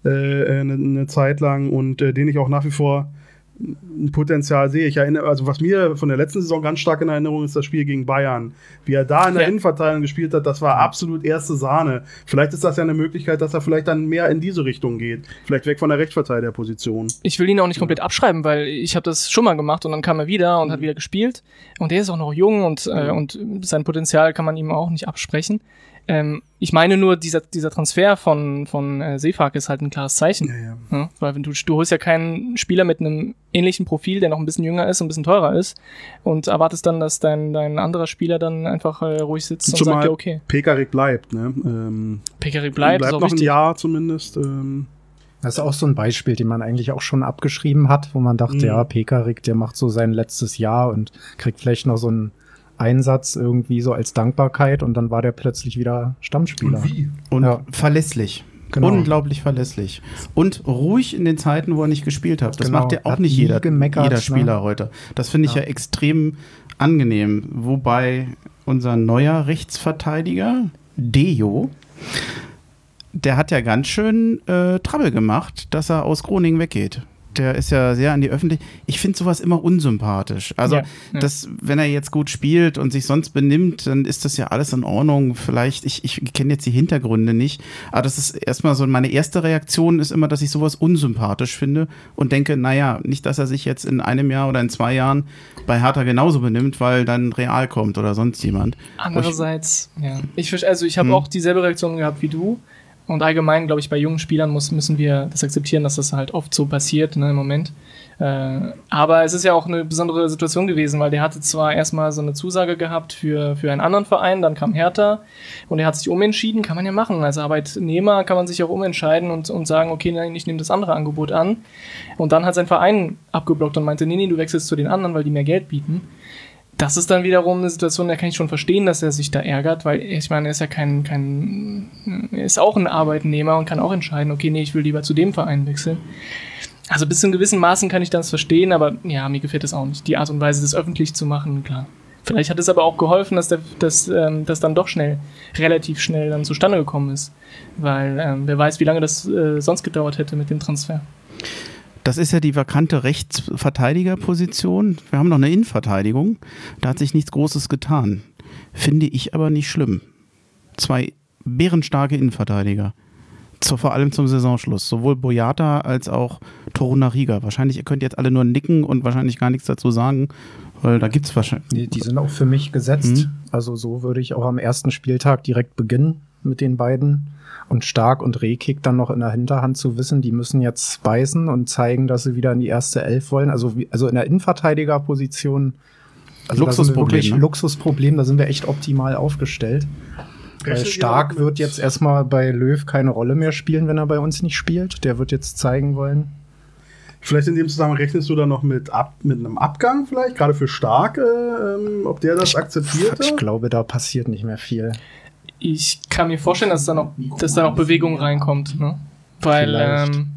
äh, eine, eine Zeit lang und äh, den ich auch nach wie vor ein Potenzial sehe. Ich erinnere, also was mir von der letzten Saison ganz stark in Erinnerung ist, das Spiel gegen Bayern. Wie er da in der Ja. Innenverteidigung gespielt hat, das war absolut erste Sahne. Vielleicht ist das ja eine Möglichkeit, dass er vielleicht dann mehr in diese Richtung geht. Vielleicht weg von der Rechtsverteidigerposition. Ich will ihn auch nicht komplett abschreiben, weil ich habe das schon mal gemacht und dann kam er wieder und hat wieder gespielt. Und er ist auch noch jung und, äh, und sein Potenzial kann man ihm auch nicht absprechen. Ähm, ich meine nur, dieser, dieser Transfer von, von äh, Seefag ist halt ein klares Zeichen. Ja, ja. Ja, weil wenn du, du holst ja keinen Spieler mit einem ähnlichen Profil, der noch ein bisschen jünger ist und ein bisschen teurer ist und erwartest dann, dass dein, dein anderer Spieler dann einfach äh, ruhig sitzt und Zumal sagt, ja, okay, Pekarik bleibt, ne? Ähm, Pekari bleibt, ist auch noch ein wichtig. Jahr zumindest. Ähm, Das ist auch so ein Beispiel, den man eigentlich auch schon abgeschrieben hat, wo man dachte, Mhm. ja, Pekarik, der macht so sein letztes Jahr und kriegt vielleicht noch so einen Einsatz irgendwie so als Dankbarkeit und dann war der plötzlich wieder Stammspieler. wie? Und Ja. verlässlich. Genau. Unglaublich verlässlich. Und ruhig in den Zeiten, wo er nicht gespielt hat. Das Genau. macht ja auch Hat nicht jeder, jeder ne? Spieler heute. Das finde ich ja. Ja. extrem angenehm. Wobei unser neuer Rechtsverteidiger, Dejo, der hat ja ganz schön äh, Trouble gemacht, dass er aus Groningen weggeht. Der ist ja sehr an die Öffentlichkeit. Ich finde sowas immer unsympathisch. Also, Ja, ja. das, wenn er jetzt gut spielt und sich sonst benimmt, dann ist das ja alles in Ordnung. Vielleicht, ich, ich kenne jetzt die Hintergründe nicht, aber das ist erstmal so, meine erste Reaktion ist immer, dass ich sowas unsympathisch finde und denke, naja, nicht, dass er sich jetzt in einem Jahr oder in zwei Jahren bei Hertha genauso benimmt, weil dann Real kommt oder sonst jemand. Andererseits, ja. Ich, also ich habe Hm. auch dieselbe Reaktion gehabt wie du. Und allgemein, glaube ich, bei jungen Spielern muss, müssen wir das akzeptieren, dass das halt oft so passiert ne, im Moment. Äh, aber es ist ja auch eine besondere Situation gewesen, weil der hatte zwar erstmal so eine Zusage gehabt für, für einen anderen Verein, dann kam Hertha und er hat sich umentschieden, kann man ja machen. Als Arbeitnehmer kann man sich auch umentscheiden und, und sagen, okay, nein, ich nehme das andere Angebot an. Und dann hat sein Verein abgeblockt und meinte, nee, nee, du wechselst zu den anderen, weil die mehr Geld bieten. Das ist dann wiederum eine Situation, da kann ich schon verstehen, dass er sich da ärgert, weil ich meine, er ist ja kein, kein, er ist auch ein Arbeitnehmer und kann auch entscheiden, okay, nee, ich will lieber zu dem Verein wechseln. Also bis zu einem gewissen Maßen kann ich das verstehen, aber ja, mir gefällt es auch nicht. Die Art und Weise, das öffentlich zu machen, klar. Vielleicht hat es aber auch geholfen, dass der, dass, ähm, das dann doch schnell, relativ schnell dann zustande gekommen ist. Weil ähm, wer weiß, wie lange das äh, sonst gedauert hätte mit dem Transfer. Das ist ja die vakante Rechtsverteidigerposition. Wir haben noch eine Innenverteidigung. Da hat sich nichts Großes getan. Finde ich aber nicht schlimm. Zwei bärenstarke Innenverteidiger. Zu, vor allem zum Saisonschluss. Sowohl Boyata als auch Torunariga. Wahrscheinlich, ihr könnt jetzt alle nur nicken und wahrscheinlich gar nichts dazu sagen, weil da gibt es wahrscheinlich. Die, die, sind auch für mich gesetzt. Mhm. Also so würde ich auch am ersten Spieltag direkt beginnen mit den beiden. Und Stark und Rehkick dann noch in der Hinterhand zu wissen, die müssen jetzt beißen und zeigen, dass sie wieder in die erste Elf wollen. Also, also in der Innenverteidigerposition. Also Luxusproblem. Ne? Luxusproblem, da sind wir echt optimal aufgestellt. Weil Stark wird jetzt erstmal bei Löw keine Rolle mehr spielen, wenn er bei uns nicht spielt. Der wird jetzt zeigen wollen. Vielleicht in dem Zusammenhang rechnest du da noch mit, ab, mit einem Abgang, vielleicht, gerade für Stark, äh, ob der das ich, akzeptiert? Ich glaube, da passiert nicht mehr viel. Ich kann mir vorstellen, dass da noch, dass da noch Bewegung reinkommt. Ne? Weil, ähm,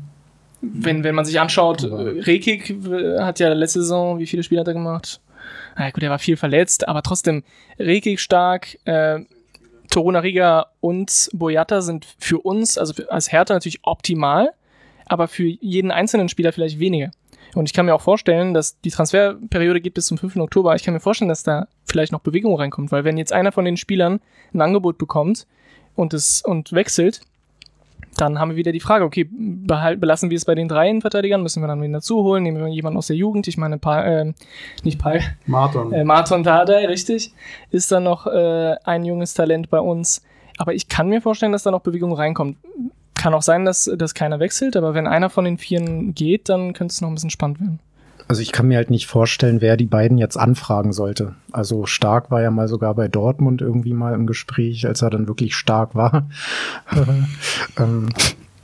wenn, wenn man sich anschaut, Rekik hat ja letzte Saison, wie viele Spiele hat er gemacht? Na gut, er war viel verletzt, aber trotzdem, Rekik stark, äh, Toruna Riga und Boyata sind für uns, also für, als Hertha natürlich optimal, aber für jeden einzelnen Spieler vielleicht weniger. Und ich kann mir auch vorstellen, dass die Transferperiode geht bis zum 5. Oktober. Ich kann mir vorstellen, dass da vielleicht noch Bewegung reinkommt, weil wenn jetzt einer von den Spielern ein Angebot bekommt und es und wechselt, dann haben wir wieder die Frage, okay, behalt, belassen wir es bei den drei Innenverteidigern, müssen wir dann wieder dazu holen, nehmen wir jemanden aus der Jugend, ich meine, pa äh, nicht Pai, Marton. Äh, Marton Dardai, richtig, ist dann noch äh, ein junges Talent bei uns. Aber ich kann mir vorstellen, dass da noch Bewegung reinkommt. Kann auch sein, dass, dass keiner wechselt, aber wenn einer von den Vieren geht, dann könnte es noch ein bisschen spannend werden. Also ich kann mir halt nicht vorstellen, wer die beiden jetzt anfragen sollte. Also Stark war ja mal sogar bei Dortmund irgendwie mal im Gespräch, als er dann wirklich stark war. ähm,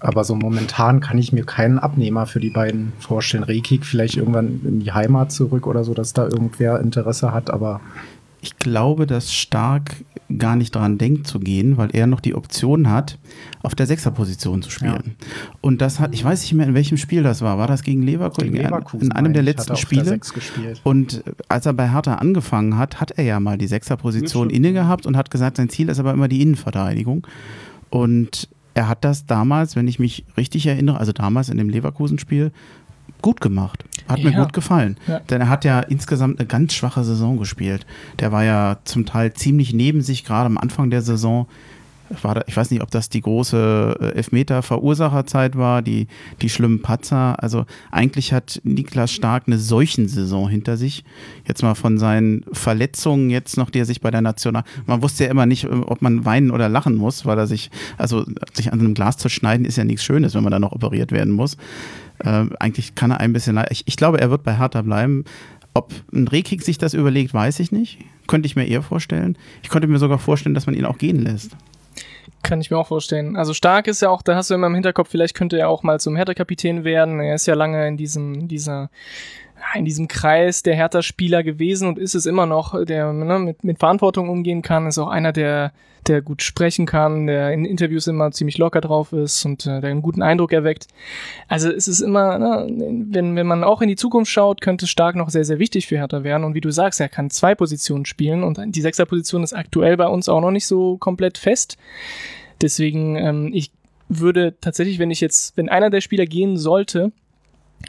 aber so momentan kann ich mir keinen Abnehmer für die beiden vorstellen. Rekik vielleicht irgendwann in die Heimat zurück oder so, dass da irgendwer Interesse hat, aber ich glaube, dass Stark gar nicht daran denkt zu gehen, weil er noch die Option hat, auf der Sechserposition zu spielen. Ja. Und das hat, ich weiß nicht mehr, in welchem Spiel das war. War das gegen Leverkusen? Gegen Leverkusen in einem der letzten Spiele. Und als er bei Hertha angefangen hat, hat er ja mal die Sechserposition inne gehabt und hat gesagt, sein Ziel ist aber immer die Innenverteidigung. Und er hat das damals, wenn ich mich richtig erinnere, also damals in dem Leverkusen-Spiel, gut gemacht. Hat ja. mir gut gefallen. Ja. Denn er hat ja insgesamt eine ganz schwache Saison gespielt. Der war ja zum Teil ziemlich neben sich, gerade am Anfang der Saison. War da, ich weiß nicht, ob das die große äh, Elfmeter-Verursacherzeit war, die, die schlimmen Patzer. Also eigentlich hat Niklas Stark eine solchen Saison hinter sich. Jetzt mal von seinen Verletzungen jetzt noch, die er sich bei der National. Man wusste ja immer nicht, äh, ob man weinen oder lachen muss, weil er sich, also sich an einem Glas zu schneiden, ist ja nichts Schönes, wenn man dann noch operiert werden muss. Äh, eigentlich kann er ein bisschen. Ich, ich, glaube, er wird bei Hertha bleiben. Ob ein Rekik sich das überlegt, weiß ich nicht. Könnte ich mir eher vorstellen. Ich könnte mir sogar vorstellen, dass man ihn auch gehen lässt. Kann ich mir auch vorstellen. Also stark ist ja auch, da hast du immer im Hinterkopf, vielleicht könnte er auch mal zum Hertha-Kapitän werden. Er ist ja lange in diesem, dieser in diesem Kreis der Hertha-Spieler gewesen und ist es immer noch, der ne, mit, mit Verantwortung umgehen kann, ist auch einer, der, der gut sprechen kann, der in Interviews immer ziemlich locker drauf ist und äh, der einen guten Eindruck erweckt. Also es ist immer, ne, wenn, wenn man auch in die Zukunft schaut, könnte Stark noch sehr, sehr wichtig für Hertha werden. Und wie du sagst, er kann zwei Positionen spielen und die Sechserposition ist aktuell bei uns auch noch nicht so komplett fest. Deswegen, ähm, ich würde tatsächlich, wenn ich jetzt, wenn einer der Spieler gehen sollte,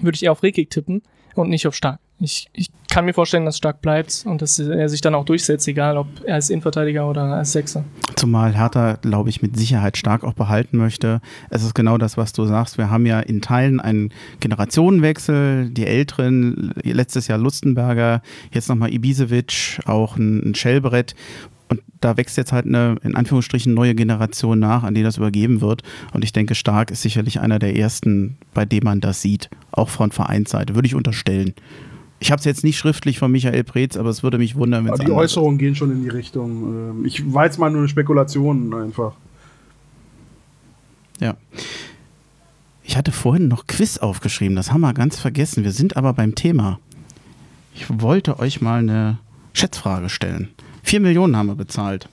würde ich eher auf Rekik tippen und nicht auf Stark. Ich, ich kann mir vorstellen, dass Stark bleibt und dass er sich dann auch durchsetzt, egal ob er als Innenverteidiger oder als Sechser. Zumal Hertha, glaube ich, mit Sicherheit Stark auch behalten möchte. Es ist genau das, was du sagst. Wir haben ja in Teilen einen Generationenwechsel. Die Älteren, letztes Jahr Lustenberger, jetzt nochmal Ibisevic, auch ein, ein Schellbrett Und da wächst jetzt halt eine, in Anführungsstrichen, neue Generation nach, an die das übergeben wird. Und ich denke, Stark ist sicherlich einer der ersten, bei dem man das sieht. Auch von Vereinsseite, würde ich unterstellen. Ich habe es jetzt nicht schriftlich von Michael Preetz, aber es würde mich wundern, wenn es Aber die Äußerungen gehen schon in die Richtung. ähm, Ich war jetzt mal nur eine Spekulation einfach. Ja. Ich hatte vorhin noch Quiz aufgeschrieben, das haben wir ganz vergessen. Wir sind aber beim Thema. Ich wollte euch mal eine Schätzfrage stellen. Vier Millionen haben wir bezahlt.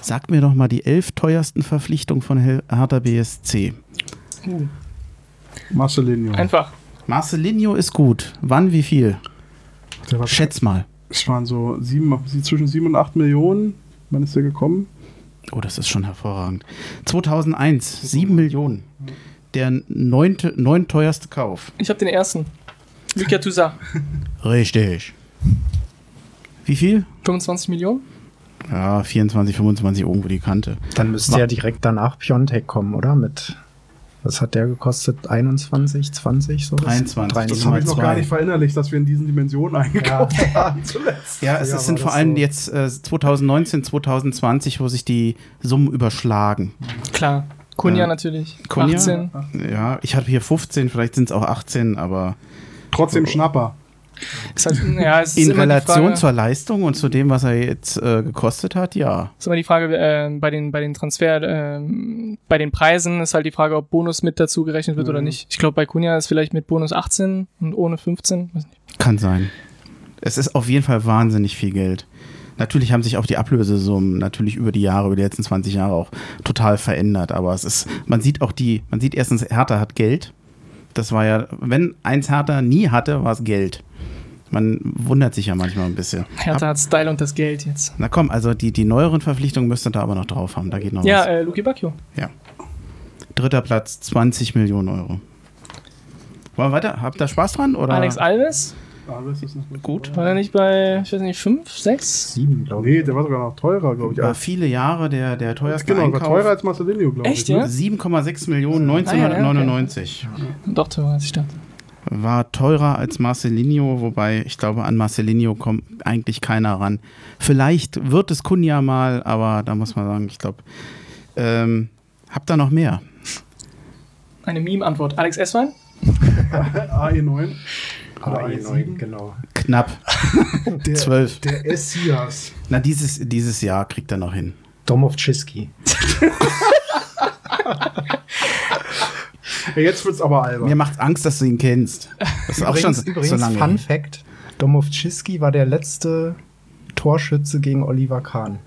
Sagt mir doch mal die elf teuersten Verpflichtungen von Her- Hertha BSC. Uh, Marcelinho. einfach. Marcelinho ist gut. Wann, wie viel? Schätz mal. es waren so sieben, zwischen sieben und acht Millionen. Wann ist der gekommen? Oh, das ist schon hervorragend. 2001, sieben Millionen. Der neunte, neunteuerste Kauf. Ich habe den ersten. Lucia Toussaint. Richtig. Wie viel? 25 Millionen? Ja, 24, 25 irgendwo die Kante. Dann müsste ja direkt danach Piontek kommen, oder? Mit, was hat der gekostet? 21, 20? Sowas? 23. Das Mal habe ich noch gar nicht verinnerlicht, dass wir in diesen Dimensionen eingekauft haben zuletzt. Ja, es es sind vor das allem so. jetzt äh, 2019, 2020, wo sich die Summen überschlagen. Klar. Kunja Ja. natürlich. Kunja? 18. Ja, ich hatte hier 15, vielleicht sind es auch 18, aber Trotzdem Schnapper. Ist halt, ja, es ist in Relation Frage, zur Leistung und zu dem, was er jetzt äh, gekostet hat, ja. ist immer die Frage äh, bei den bei den Transfer ähm, bei den Preisen ist halt die Frage, ob Bonus mit dazu gerechnet wird oder Mhm. nicht. Ich glaube bei Kunja ist vielleicht mit Bonus 18 und ohne 15. Weiß nicht. Kann sein. Es ist auf jeden Fall wahnsinnig viel Geld. Natürlich haben sich auch die Ablösesummen natürlich über die Jahre, über die letzten 20 Jahre auch total verändert. Aber es ist, man sieht auch die, man sieht erstens, Hertha hat Geld. Das war ja, wenn eins Hertha nie hatte, war es Geld. Man wundert sich ja manchmal ein bisschen. Hertha hat Style und das Geld jetzt. Na komm, also die, die neueren Verpflichtungen müsst ihr da aber noch drauf haben. Da geht noch Ja, was. äh, Luki Bacchio. Dritter Platz, 20 Millionen Euro. Wollen wir weiter? Habt ihr Spaß dran? Oder? Alex Alves, das ist nicht Gut. war er nicht bei, ich weiß nicht, 5, 6? Sieben, glaube ich. Nee, der war sogar noch teurer, glaube ich. War viele Jahre der, der teuerste Genau, war Einkauf. teurer als Marcelinho, glaube ich. Echt, ne? ja? 7,6 Millionen Ah, ja, ja, 1999. Doch, teurer als ich dachte. War teurer als Marcelinho, wobei ich glaube, an Marcelinho kommt eigentlich keiner ran. Vielleicht wird es Kunja mal, aber da muss man sagen, ich glaube, ähm, habt ihr noch mehr? Eine Meme-Antwort. Alex Esswein? AE9. Oder AE9, AE7. genau. Knapp. Der, 12. der Essias. Na, dieses, dieses Jahr kriegt er noch hin. Domovczyski. Jetzt wird's aber albern. Mir macht Angst, dass du ihn kennst. Das ist auch schon so, übrigens so lange. Fun. Fact: Domovczyski war der letzte Torschütze gegen Oliver Kahn.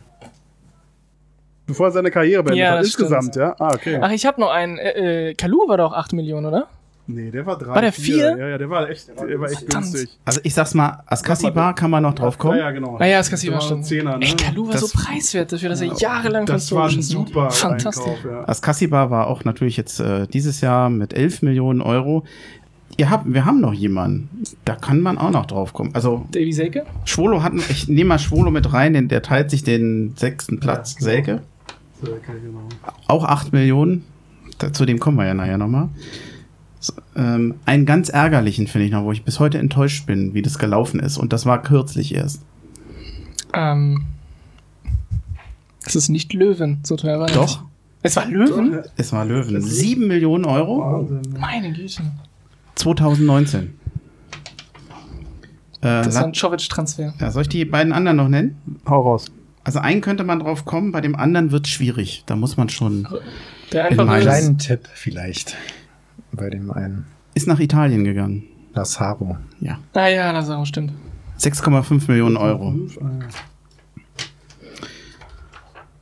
Bevor er seine Karriere beendet Ja, hat. Insgesamt, stimmt. ja? Ah, okay. Ach, ich habe noch einen. Äh, äh, Kalu war doch 8 Millionen, oder? Nee, der war drei. War der vier? Ja, ja, der war echt, der war echt Verdammt. günstig. Also ich sag's mal, Askasibar kann man noch drauf kommen. Ja, ja, genau. Ah ja, stimmt. ein Zehner, ne? Ey, Kalu war Das- so preiswert dafür, dass er jahrelang Das war ein super Fantastisch. Einkauf, ja. Askasibar war auch natürlich jetzt äh, dieses Jahr mit 11 Millionen Euro. Ihr habt, wir haben noch jemanden, da kann man auch noch drauf kommen. Also Davy Selke? Schwolo hat, ich nehme mal Schwolo mit rein, denn der teilt sich den sechsten Platz. genau. Selke, So, okay, genau. auch 8 Millionen. Da, zu dem kommen wir ja nachher nochmal. Ähm, einen ganz ärgerlichen finde ich noch, wo ich bis heute enttäuscht bin, wie das gelaufen ist. Und das war kürzlich erst. Ähm. Es ist nicht Löwen, so teuer war. Doch, Es war Löwen? es war Löwen. 7 Millionen Euro. Wahnsinn. Meine Güte. 2019. Äh, Das war ein Jovic-Transfer. ja, soll ich die beiden anderen noch nennen? Hau raus. Also einen könnte man drauf kommen, bei dem anderen wird schwierig. Da muss man schon. Der In einfach nur Kleinen Tipp vielleicht bei dem einen. Ist nach Italien gegangen. Lazaro. Ja. Ah ja, auch stimmt. 6,5 Millionen Euro. Fünf, ah.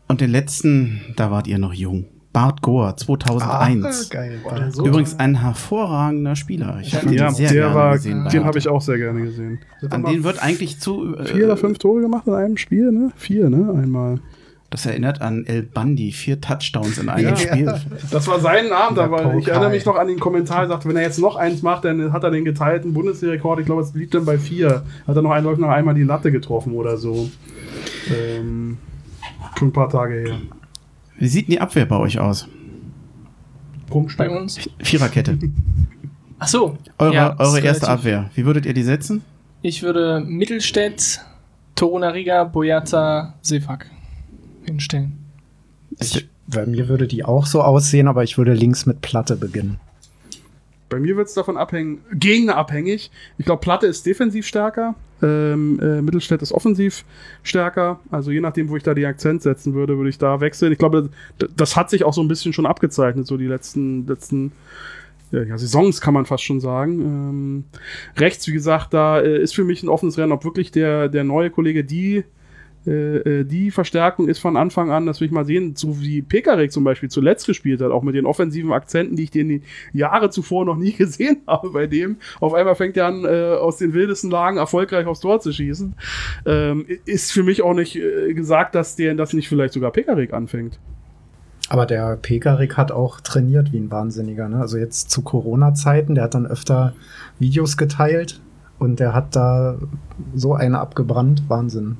Und den letzten, da wart ihr noch jung. Bart Gohr, 2001. geil. Boah, Übrigens ein hervorragender Spieler. Ich habe Ja, ihn sehr der gerne war, gesehen. den habe ich auch sehr gerne gesehen. An den wird eigentlich zu. äh, vier oder fünf Tore gemacht in einem Spiel, ne? Vier, ne? Einmal. Das erinnert an El Bandi, vier Touchdowns in einem Ja. Spiel. Das war sein Abend, aber ich Pokal. erinnere mich noch an den Kommentar, er sagte, wenn er jetzt noch eins macht, dann hat er den geteilten Bundesrekord, ich glaube, es blieb dann bei vier. Hat er noch einen, noch einmal die Latte getroffen oder so. Ähm, schon ein paar Tage her. Wie sieht denn die Abwehr bei euch aus? Prunkstück. Bei uns. Viererkette. Ach so. Eure, Ja, eure erste relativ- Abwehr. Wie würdet ihr die setzen? Ich würde Mittelstädt, Torunariga, Boyata, Sefak hinstellen. Ich, bei mir würde die auch so aussehen, aber ich würde links mit Platte beginnen. Bei mir wird es davon abhängen, gegnerabhängig. Ich glaube, Platte ist defensiv stärker, ähm, äh, Mittelstädt ist offensiv stärker. Also je nachdem, wo ich da die Akzent setzen würde, würde ich da wechseln. Ich glaube, das hat sich auch so ein bisschen schon abgezeichnet, so die letzten, letzten ja, Saisons kann man fast schon sagen. Ähm, rechts, wie gesagt, da äh, ist für mich ein offenes Rennen, ob wirklich der, der neue Kollege die äh, äh, die Verstärkung ist von Anfang an, das will ich mal sehen, so wie Pekarik zum Beispiel zuletzt gespielt hat, auch mit den offensiven Akzenten, die ich den Jahre zuvor noch nie gesehen habe bei dem. Auf einmal fängt er an, äh, aus den wildesten Lagen erfolgreich aufs Tor zu schießen. Ähm, ist für mich auch nicht äh, gesagt, dass der das nicht vielleicht sogar Pekarik anfängt. Aber der Pekarik hat auch trainiert wie ein Wahnsinniger. Ne? Also jetzt zu Corona-Zeiten, der hat dann öfter Videos geteilt und der hat da so eine abgebrannt. Wahnsinn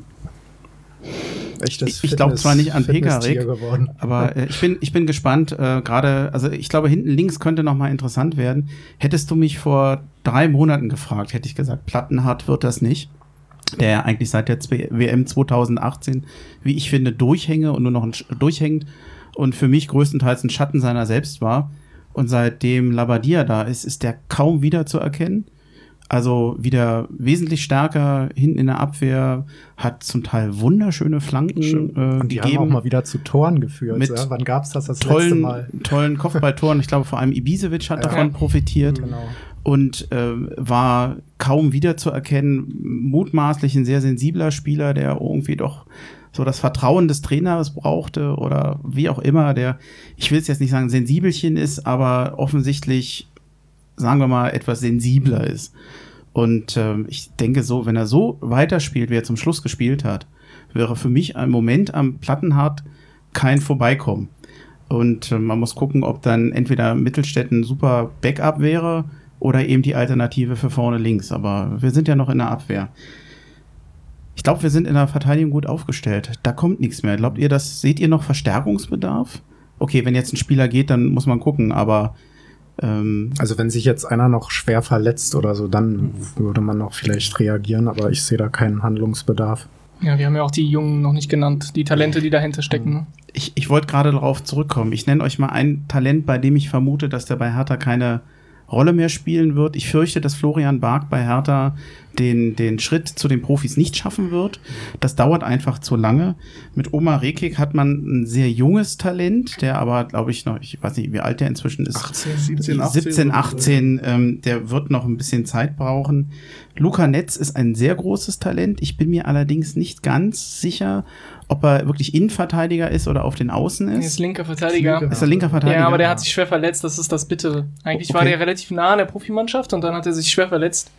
echtes Ich glaube zwar nicht an Pekarik, aber äh, ich, bin, ich bin gespannt. Äh, Gerade, also ich glaube, hinten links könnte noch mal interessant werden. Hättest du mich vor drei Monaten gefragt, hätte ich gesagt, Plattenhart wird das nicht. Der eigentlich seit der WM 2018, wie ich finde, durchhänge und nur noch ein, durchhängt und für mich größtenteils ein Schatten seiner selbst war. Und seitdem Labadia da ist, ist der kaum wieder zu erkennen. Also wieder wesentlich stärker hinten in der Abwehr, hat zum Teil wunderschöne Flanken äh, Und die gegeben. haben auch mal wieder zu Toren geführt. Mit ja? Wann gab's das das tollen, letzte Mal? Tollen Kopfballtoren. Ich glaube, vor allem Ibisevic hat ja. davon profitiert. Genau. Und äh, war kaum wiederzuerkennen. Mutmaßlich ein sehr sensibler Spieler, der irgendwie doch so das Vertrauen des Trainers brauchte oder wie auch immer, der, ich will es jetzt nicht sagen, sensibelchen ist, aber offensichtlich sagen wir mal, etwas sensibler ist. Und ähm, ich denke so, wenn er so weiterspielt, wie er zum Schluss gespielt hat, wäre für mich ein Moment am Plattenhart kein Vorbeikommen. Und äh, man muss gucken, ob dann entweder Mittelstädt ein super Backup wäre oder eben die Alternative für vorne links. Aber wir sind ja noch in der Abwehr. Ich glaube, wir sind in der Verteidigung gut aufgestellt. Da kommt nichts mehr. Glaubt ihr, das seht ihr noch Verstärkungsbedarf? Okay, wenn jetzt ein Spieler geht, dann muss man gucken, aber also wenn sich jetzt einer noch schwer verletzt oder so, dann würde man noch vielleicht reagieren, aber ich sehe da keinen Handlungsbedarf. Ja, wir haben ja auch die Jungen noch nicht genannt, die Talente, die dahinter stecken. Ne? Ich, ich wollte gerade darauf zurückkommen. Ich nenne euch mal ein Talent, bei dem ich vermute, dass der bei Hertha keine Rolle mehr spielen wird. Ich fürchte, dass Florian Bark bei Hertha den, den Schritt zu den Profis nicht schaffen wird. Das dauert einfach zu lange. Mit Omar Rekik hat man ein sehr junges Talent, der aber, glaube ich, noch, ich weiß nicht, wie alt der inzwischen ist. 18, 17, 18. 17, 18 ähm, der wird noch ein bisschen Zeit brauchen. Luca Netz ist ein sehr großes Talent. Ich bin mir allerdings nicht ganz sicher, ob er wirklich Innenverteidiger ist oder auf den Außen ist. Er ist linker Verteidiger. Ist er linker Verteidiger? Ja, aber der hat sich schwer verletzt, das ist das Bitte. Eigentlich okay. war der relativ nah an der Profimannschaft und dann hat er sich schwer verletzt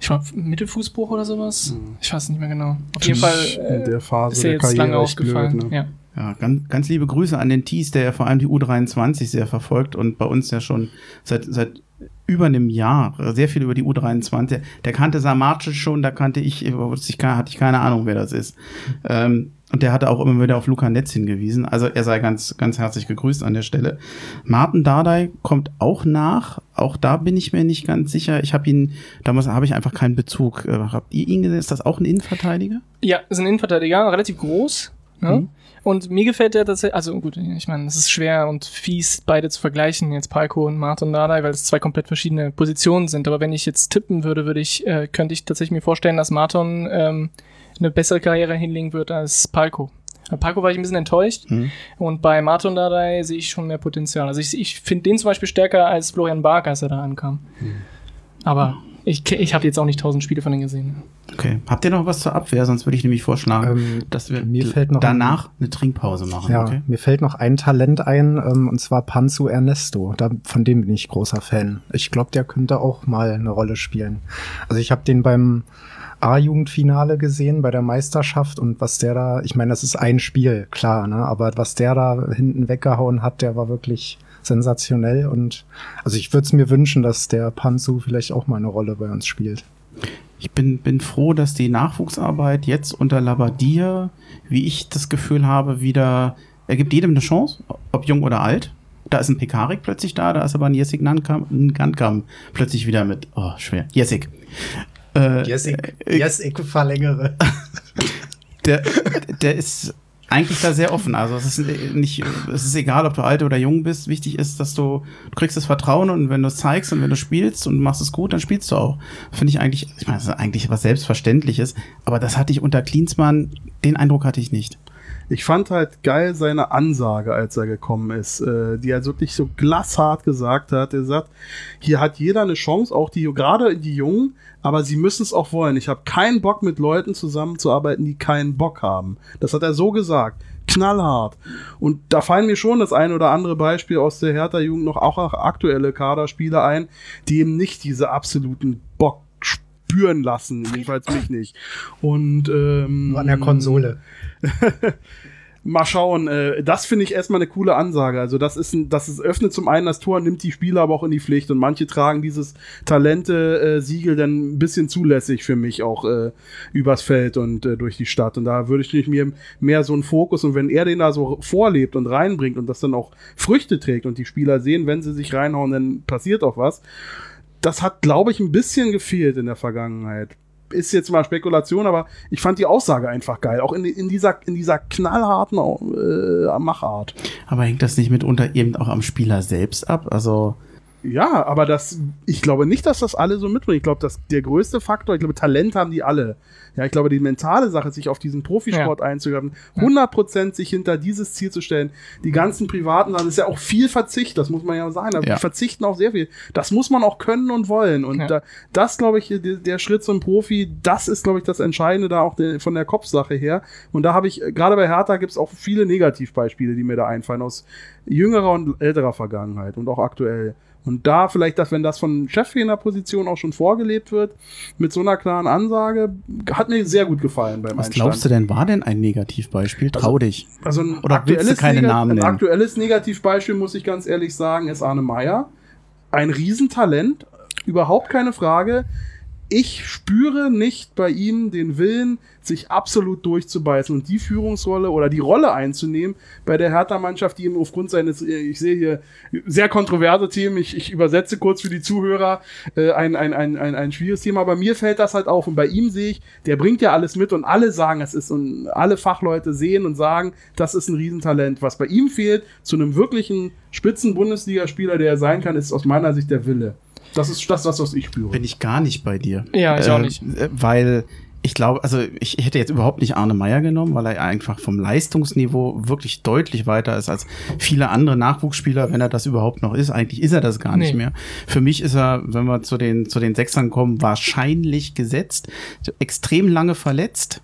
ich glaube, Mittelfußbruch oder sowas. Mhm. Ich weiß nicht mehr genau. Auf jeden Fall äh, in der Phase ist er jetzt Karriere lange ausgefallen. Blöd, ne? ja. Ja, ganz, ganz liebe Grüße an den Thies, der ja vor allem die U23 sehr verfolgt und bei uns ja schon seit, seit über einem Jahr sehr viel über die U23. Der kannte Samarce schon, da kannte ich, hatte ich keine Ahnung, wer das ist. Ähm, und der hatte auch immer wieder auf Luca Netz hingewiesen. Also er sei ganz, ganz herzlich gegrüßt an der Stelle. Martin Dardai kommt auch nach. Auch da bin ich mir nicht ganz sicher. Ich habe ihn, damals habe ich einfach keinen Bezug. Äh, habt ihr ihn gesehen? Ist das auch ein Innenverteidiger? Ja, ist ein Innenverteidiger, relativ groß. Ja. Mhm. Und mir gefällt der tatsächlich, also gut, ich meine, es ist schwer und fies, beide zu vergleichen, jetzt Palko und Martin Dardai, weil es zwei komplett verschiedene Positionen sind. Aber wenn ich jetzt tippen würde, würde ich, äh, könnte ich tatsächlich mir vorstellen, dass Martin ähm, eine bessere Karriere hinlegen wird als Palko. Bei Palko war ich ein bisschen enttäuscht mhm. und bei Martin Dardai sehe ich schon mehr Potenzial. Also ich, ich finde den zum Beispiel stärker als Florian Bark, als er da ankam. Mhm. Aber ich, ich habe jetzt auch nicht tausend Spiele von denen gesehen. Okay. Habt ihr noch was zur Abwehr? Sonst würde ich nämlich vorschlagen, ähm, dass wir mir fällt noch danach ein, eine Trinkpause machen. Ja, okay? mir fällt noch ein Talent ein, ähm, und zwar Panzu Ernesto. Da, von dem bin ich großer Fan. Ich glaube, der könnte auch mal eine Rolle spielen. Also ich habe den beim A-Jugendfinale gesehen bei der Meisterschaft und was der da, ich meine, das ist ein Spiel, klar, ne? aber was der da hinten weggehauen hat, der war wirklich sensationell und also ich würde es mir wünschen, dass der Panzu vielleicht auch mal eine Rolle bei uns spielt. Ich bin, bin froh, dass die Nachwuchsarbeit jetzt unter Labadia, wie ich das Gefühl habe, wieder, er gibt jedem eine Chance, ob jung oder alt. Da ist ein Pekarik plötzlich da, da ist aber ein Jessic Nankam, Nankam plötzlich wieder mit, oh, schwer, Jessic Äh, yes, ich, yes, ich verlängere. Der, der ist eigentlich da sehr offen. Also es ist nicht, es ist egal, ob du alt oder jung bist. Wichtig ist, dass du, du kriegst das Vertrauen und wenn du es zeigst und wenn du spielst und machst es gut, dann spielst du auch. Finde ich eigentlich, ich meine, das ist eigentlich was Selbstverständliches, aber das hatte ich unter Klinsmann, den Eindruck hatte ich nicht. Ich fand halt geil seine Ansage, als er gekommen ist, äh, die er wirklich so glashart gesagt hat. Er sagt, hier hat jeder eine Chance, auch die, gerade die Jungen, aber sie müssen es auch wollen. Ich habe keinen Bock, mit Leuten zusammenzuarbeiten, die keinen Bock haben. Das hat er so gesagt. Knallhart. Und da fallen mir schon das ein oder andere Beispiel aus der Hertha-Jugend noch auch aktuelle Kaderspieler ein, die eben nicht diese absoluten Bock spüren lassen, jedenfalls mich nicht. Und ähm, Nur an der Konsole. Mal schauen, äh, das finde ich erstmal eine coole Ansage. Also, das ist ein, das ist, öffnet zum einen das Tor, nimmt die Spieler aber auch in die Pflicht und manche tragen dieses Talente-Siegel dann ein bisschen zulässig für mich auch äh, übers Feld und äh, durch die Stadt. Und da würde ich mir mehr so einen Fokus und wenn er den da so vorlebt und reinbringt und das dann auch Früchte trägt und die Spieler sehen, wenn sie sich reinhauen, dann passiert auch was. Das hat, glaube ich, ein bisschen gefehlt in der Vergangenheit ist jetzt mal Spekulation, aber ich fand die Aussage einfach geil. Auch in, in dieser, in dieser knallharten äh, Machart. Aber hängt das nicht mitunter eben auch am Spieler selbst ab? Also. Ja, aber das, ich glaube nicht, dass das alle so mitbringen. Ich glaube, dass der größte Faktor, ich glaube, Talent haben die alle. Ja, ich glaube, die mentale Sache, sich auf diesen Profisport ja. einzugreifen, 100% sich hinter dieses Ziel zu stellen. Die ganzen privaten Sachen, das ist ja auch viel Verzicht, das muss man ja sagen. Ja. Die verzichten auch sehr viel. Das muss man auch können und wollen. Und ja. da, das, glaube ich, der, der Schritt zum Profi, das ist, glaube ich, das Entscheidende da auch de, von der Kopfsache her. Und da habe ich, gerade bei Hertha gibt es auch viele Negativbeispiele, die mir da einfallen, aus jüngerer und älterer Vergangenheit und auch aktuell. Und da vielleicht, dass wenn das von Cheftrainerposition auch schon vorgelebt wird, mit so einer klaren Ansage, hat mir sehr gut gefallen beim Was Einstand. glaubst du denn, war denn ein Negativbeispiel? Trau also, dich. Also ein Oder willst du keine Negat Namen nennen? Ein aktuelles Negativbeispiel, muss ich ganz ehrlich sagen, ist Arne Meyer. Ein Riesentalent, überhaupt keine Frage ich spüre nicht bei ihm den Willen, sich absolut durchzubeißen und die Führungsrolle oder die Rolle einzunehmen bei der Hertha-Mannschaft, die ihm aufgrund seines, äh, ich sehe hier sehr kontroverse Themen, ich, ich übersetze kurz für die Zuhörer, äh, ein, ein, ein, ein, ein schwieriges Thema, aber mir fällt das halt auf und bei ihm sehe ich, der bringt ja alles mit und alle sagen, es ist und alle Fachleute sehen und sagen, das ist ein Riesentalent. Was bei ihm fehlt, zu einem wirklichen Spitzen-Bundesligaspieler, der er sein kann, ist aus meiner Sicht der Wille. Das ist das, was ich spüre. Bin ich gar nicht bei dir. Ja, ich äh, auch nicht. Weil ich glaube, also ich hätte jetzt überhaupt nicht Arne Meyer genommen, weil er einfach vom Leistungsniveau wirklich deutlich weiter ist als viele andere Nachwuchsspieler, wenn er das überhaupt noch ist. Eigentlich ist er das gar nee. nicht mehr. Für mich ist er, wenn wir zu den, zu den Sechsern kommen, wahrscheinlich gesetzt, extrem lange verletzt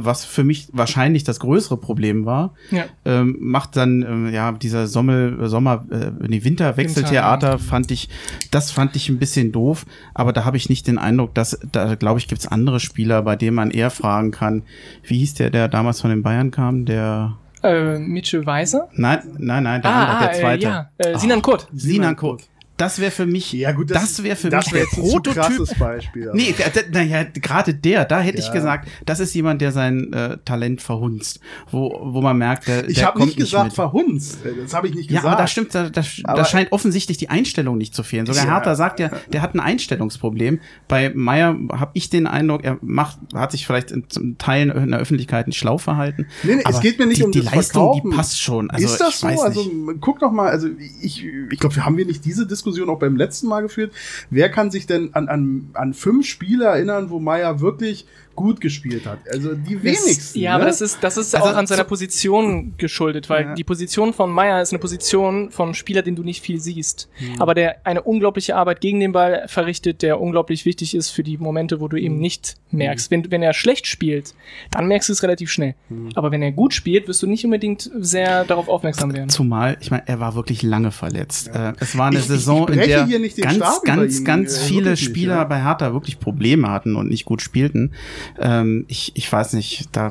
was für mich wahrscheinlich das größere Problem war, ja. ähm, macht dann ähm, ja dieser Sommer, Sommer, äh, nee, Winterwechseltheater fand ich, das fand ich ein bisschen doof, aber da habe ich nicht den Eindruck, dass da glaube ich gibt's andere Spieler, bei denen man eher fragen kann, wie hieß der, der damals von den Bayern kam, der äh, Mitchell Weiser? Nein, nein, nein, der, ah, andere, der ah, zweite. Äh, ja. Äh, Sinan Kurt. Sinan Kurt das wäre für mich, ja, gut, das, das wäre für das mich der Prototyp. Beispiel, nee, naja, gerade der, da hätte ja. ich gesagt, das ist jemand, der sein äh, Talent verhunzt, wo, wo man merkt, der, ich habe nicht gesagt nicht verhunzt, das habe ich nicht gesagt. Ja, aber da stimmt, da, da, da scheint offensichtlich die Einstellung nicht zu fehlen. Sogar ja. Hertha sagt ja, der hat ein Einstellungsproblem. Bei Meyer habe ich den Eindruck, er macht, hat sich vielleicht in, zum Teil in der Öffentlichkeit nicht schlau verhalten. Nee, nee, es geht mir nicht die, um die Leistung, Verkaufen. die passt schon. Also, ist das so? Also nicht. guck doch mal, also ich, ich glaube, wir haben wir nicht diese Diskussion auch beim letzten Mal geführt. Wer kann sich denn an, an, an fünf Spiele erinnern, wo Meier wirklich gut gespielt hat. Also die wenigsten. ja, ne? aber das ist, das ist also, auch an seiner Position geschuldet, weil ja. die Position von Meier ist eine Position vom Spieler, den du nicht viel siehst, mhm. aber der eine unglaubliche Arbeit gegen den Ball verrichtet, der unglaublich wichtig ist für die Momente, wo du eben nicht merkst. Mhm. Wenn, wenn er schlecht spielt, dann merkst du es relativ schnell. Mhm. Aber wenn er gut spielt, wirst du nicht unbedingt sehr darauf aufmerksam werden. Zumal, ich meine, er war wirklich lange verletzt. Ja. Äh, es war eine ich, Saison, ich in der ganz, Stab ganz, ganz äh, viele Spieler nicht, ja. bei Hertha wirklich Probleme hatten und nicht gut spielten. Ähm, ich, ich weiß nicht, da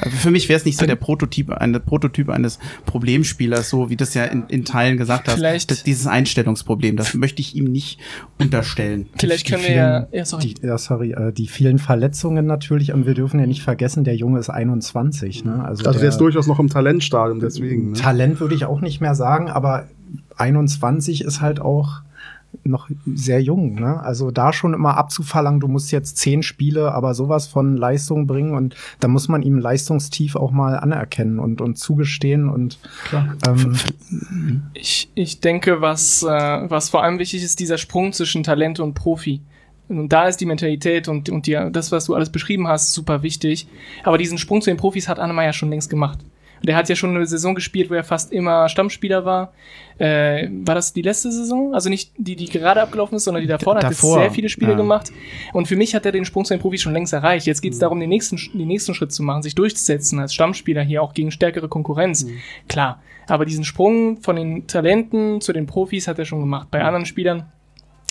also für mich wäre es nicht so der Prototyp, eine Prototyp eines Problemspielers, so wie das ja in, in Teilen gesagt hast. Vielleicht das, dieses Einstellungsproblem, das möchte ich ihm nicht unterstellen. Vielleicht können wir ja, ja, sorry. Die, ja, sorry, äh, die vielen Verletzungen natürlich und wir dürfen ja nicht vergessen, der Junge ist 21. Ne? Also, also der, der ist durchaus noch im Talentstadium, deswegen. Ne? Talent würde ich auch nicht mehr sagen, aber 21 ist halt auch noch sehr jung. Ne? Also da schon immer abzuverlangen, du musst jetzt zehn Spiele, aber sowas von Leistung bringen und da muss man ihm Leistungstief auch mal anerkennen und, und zugestehen und ähm, Ich, ich denke, was, äh, was vor allem wichtig ist, dieser Sprung zwischen Talent und Profi. Und da ist die Mentalität und, und die, das, was du alles beschrieben hast, super wichtig. Aber diesen Sprung zu den Profis hat Annemeyer schon längst gemacht. Und er hat ja schon eine Saison gespielt, wo er fast immer Stammspieler war. Äh, war das die letzte Saison? Also nicht die, die gerade abgelaufen ist, sondern die davor. Er hat jetzt Davor, sehr viele Spiele ja. gemacht. Und für mich hat er den Sprung zu den Profis schon längst erreicht. Jetzt geht es darum, den nächsten, den nächsten Schritt zu machen, sich durchzusetzen als Stammspieler hier auch gegen stärkere Konkurrenz. Klar. Aber diesen Sprung von den Talenten zu den Profis hat er schon gemacht. Bei anderen Spielern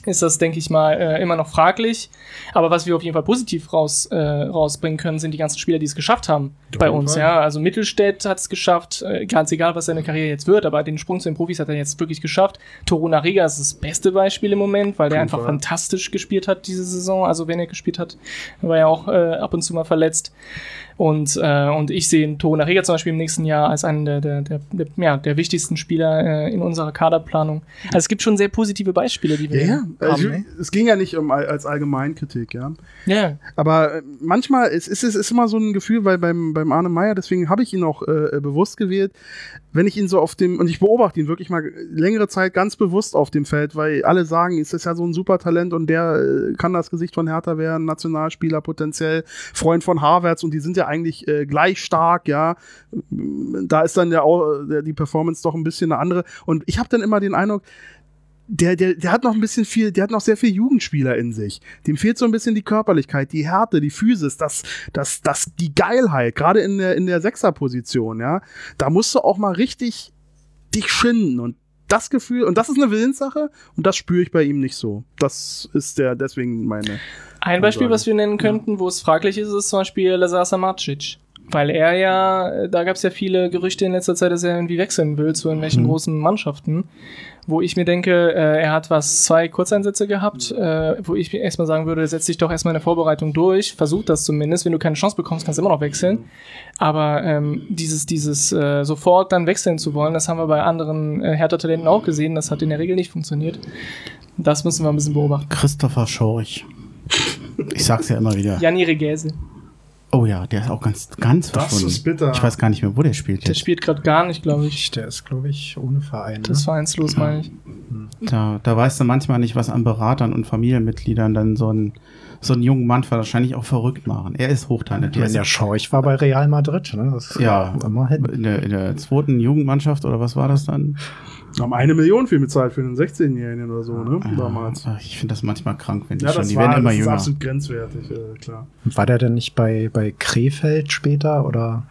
ist das, denke ich mal, äh, immer noch fraglich. Aber was wir auf jeden Fall positiv raus, äh, rausbringen können, sind die ganzen Spieler, die es geschafft haben bei jeden uns. Fall. Ja, also Mittelstädt hat es geschafft, äh, ganz egal, was seine Karriere jetzt wird, aber den Sprung zu den Profis hat er jetzt wirklich geschafft. Toruna Riga ist das beste Beispiel im Moment, weil der einfach Fall. fantastisch gespielt hat diese Saison. Also wenn er gespielt hat, war er auch äh, ab und zu mal verletzt. Und, äh, und ich sehe Toruna Riga zum Beispiel im nächsten Jahr als einen der, der, der, der, ja, der wichtigsten Spieler äh, in unserer Kaderplanung. Also es gibt schon sehr positive Beispiele, die wir Ja, ja. haben. Also, ne? es ging ja nicht um als Allgemeinkritik, ja. Ja, Aber äh, manchmal ist es ist, ist immer so ein Gefühl, weil beim, beim Arne Meyer, deswegen habe ich ihn auch äh, bewusst gewählt, wenn ich ihn so auf dem, und ich beobachte ihn wirklich mal längere Zeit ganz bewusst auf dem Feld, weil alle sagen, es ist ja so ein super Talent und der äh, kann das Gesicht von Hertha werden, Nationalspieler potenziell, Freund von Harvards und die sind ja eigentlich äh, gleich stark, ja. Da ist dann ja auch äh, die Performance doch ein bisschen eine andere. Und ich habe dann immer den Eindruck, der, der, der hat noch ein bisschen viel, der hat noch sehr viel Jugendspieler in sich. Dem fehlt so ein bisschen die Körperlichkeit, die Härte, die Physis, das, das, das, die Geilheit, gerade in der, in der Sechserposition, ja. Da musst du auch mal richtig dich schinden und das Gefühl, und das ist eine Willenssache und das spüre ich bei ihm nicht so. Das ist der, deswegen meine. Ein Beispiel, was wir nennen könnten, wo es fraglich ist, ist zum Beispiel Lazar Samacic. Weil er ja, äh, da gab es ja viele Gerüchte in letzter Zeit, dass er irgendwie wechseln will zu irgendwelchen Mhm. großen Mannschaften. Wo ich mir denke, äh, er hat was, zwei Kurzeinsätze gehabt, äh, wo ich mir erstmal sagen würde, setz dich doch erstmal in der Vorbereitung durch, versuch das zumindest. Wenn du keine Chance bekommst, kannst du immer noch wechseln. Aber ähm, dieses, dieses äh, sofort dann wechseln zu wollen, das haben wir bei anderen äh, Hertha-Talenten auch gesehen, das hat in der Regel nicht funktioniert. Das müssen wir ein bisschen beobachten. Christopher Schorch. Ich sag's ja immer wieder. Janni Regäse. Oh ja, der ist auch ganz, ganz Das verschwunden. ist bitter. Ich weiß gar nicht mehr, wo der spielt Der jetzt. spielt gerade gar nicht, glaube ich. der ist, glaube ich, ohne Verein. Das ist Ne? vereinslos, meine ich. Da, da weißt du manchmal nicht, was an Beratern und Familienmitgliedern dann so ein so einen jungen Mann wahrscheinlich auch verrückt machen. Er ist Ich hochtalentiert. meine, der Schorch war bei Real Madrid. Ne? Das Ja. immerhin. in der, in der zweiten Jugendmannschaft oder was war das dann? Haben eine Million viel bezahlt für einen 16-Jährigen oder so, ne? Damals. Ja, ich finde das manchmal krank, wenn die Ja, schon, das die war werden immer das ist jünger. absolut grenzwertig, äh, klar. War der denn nicht bei, bei Krefeld später? Oder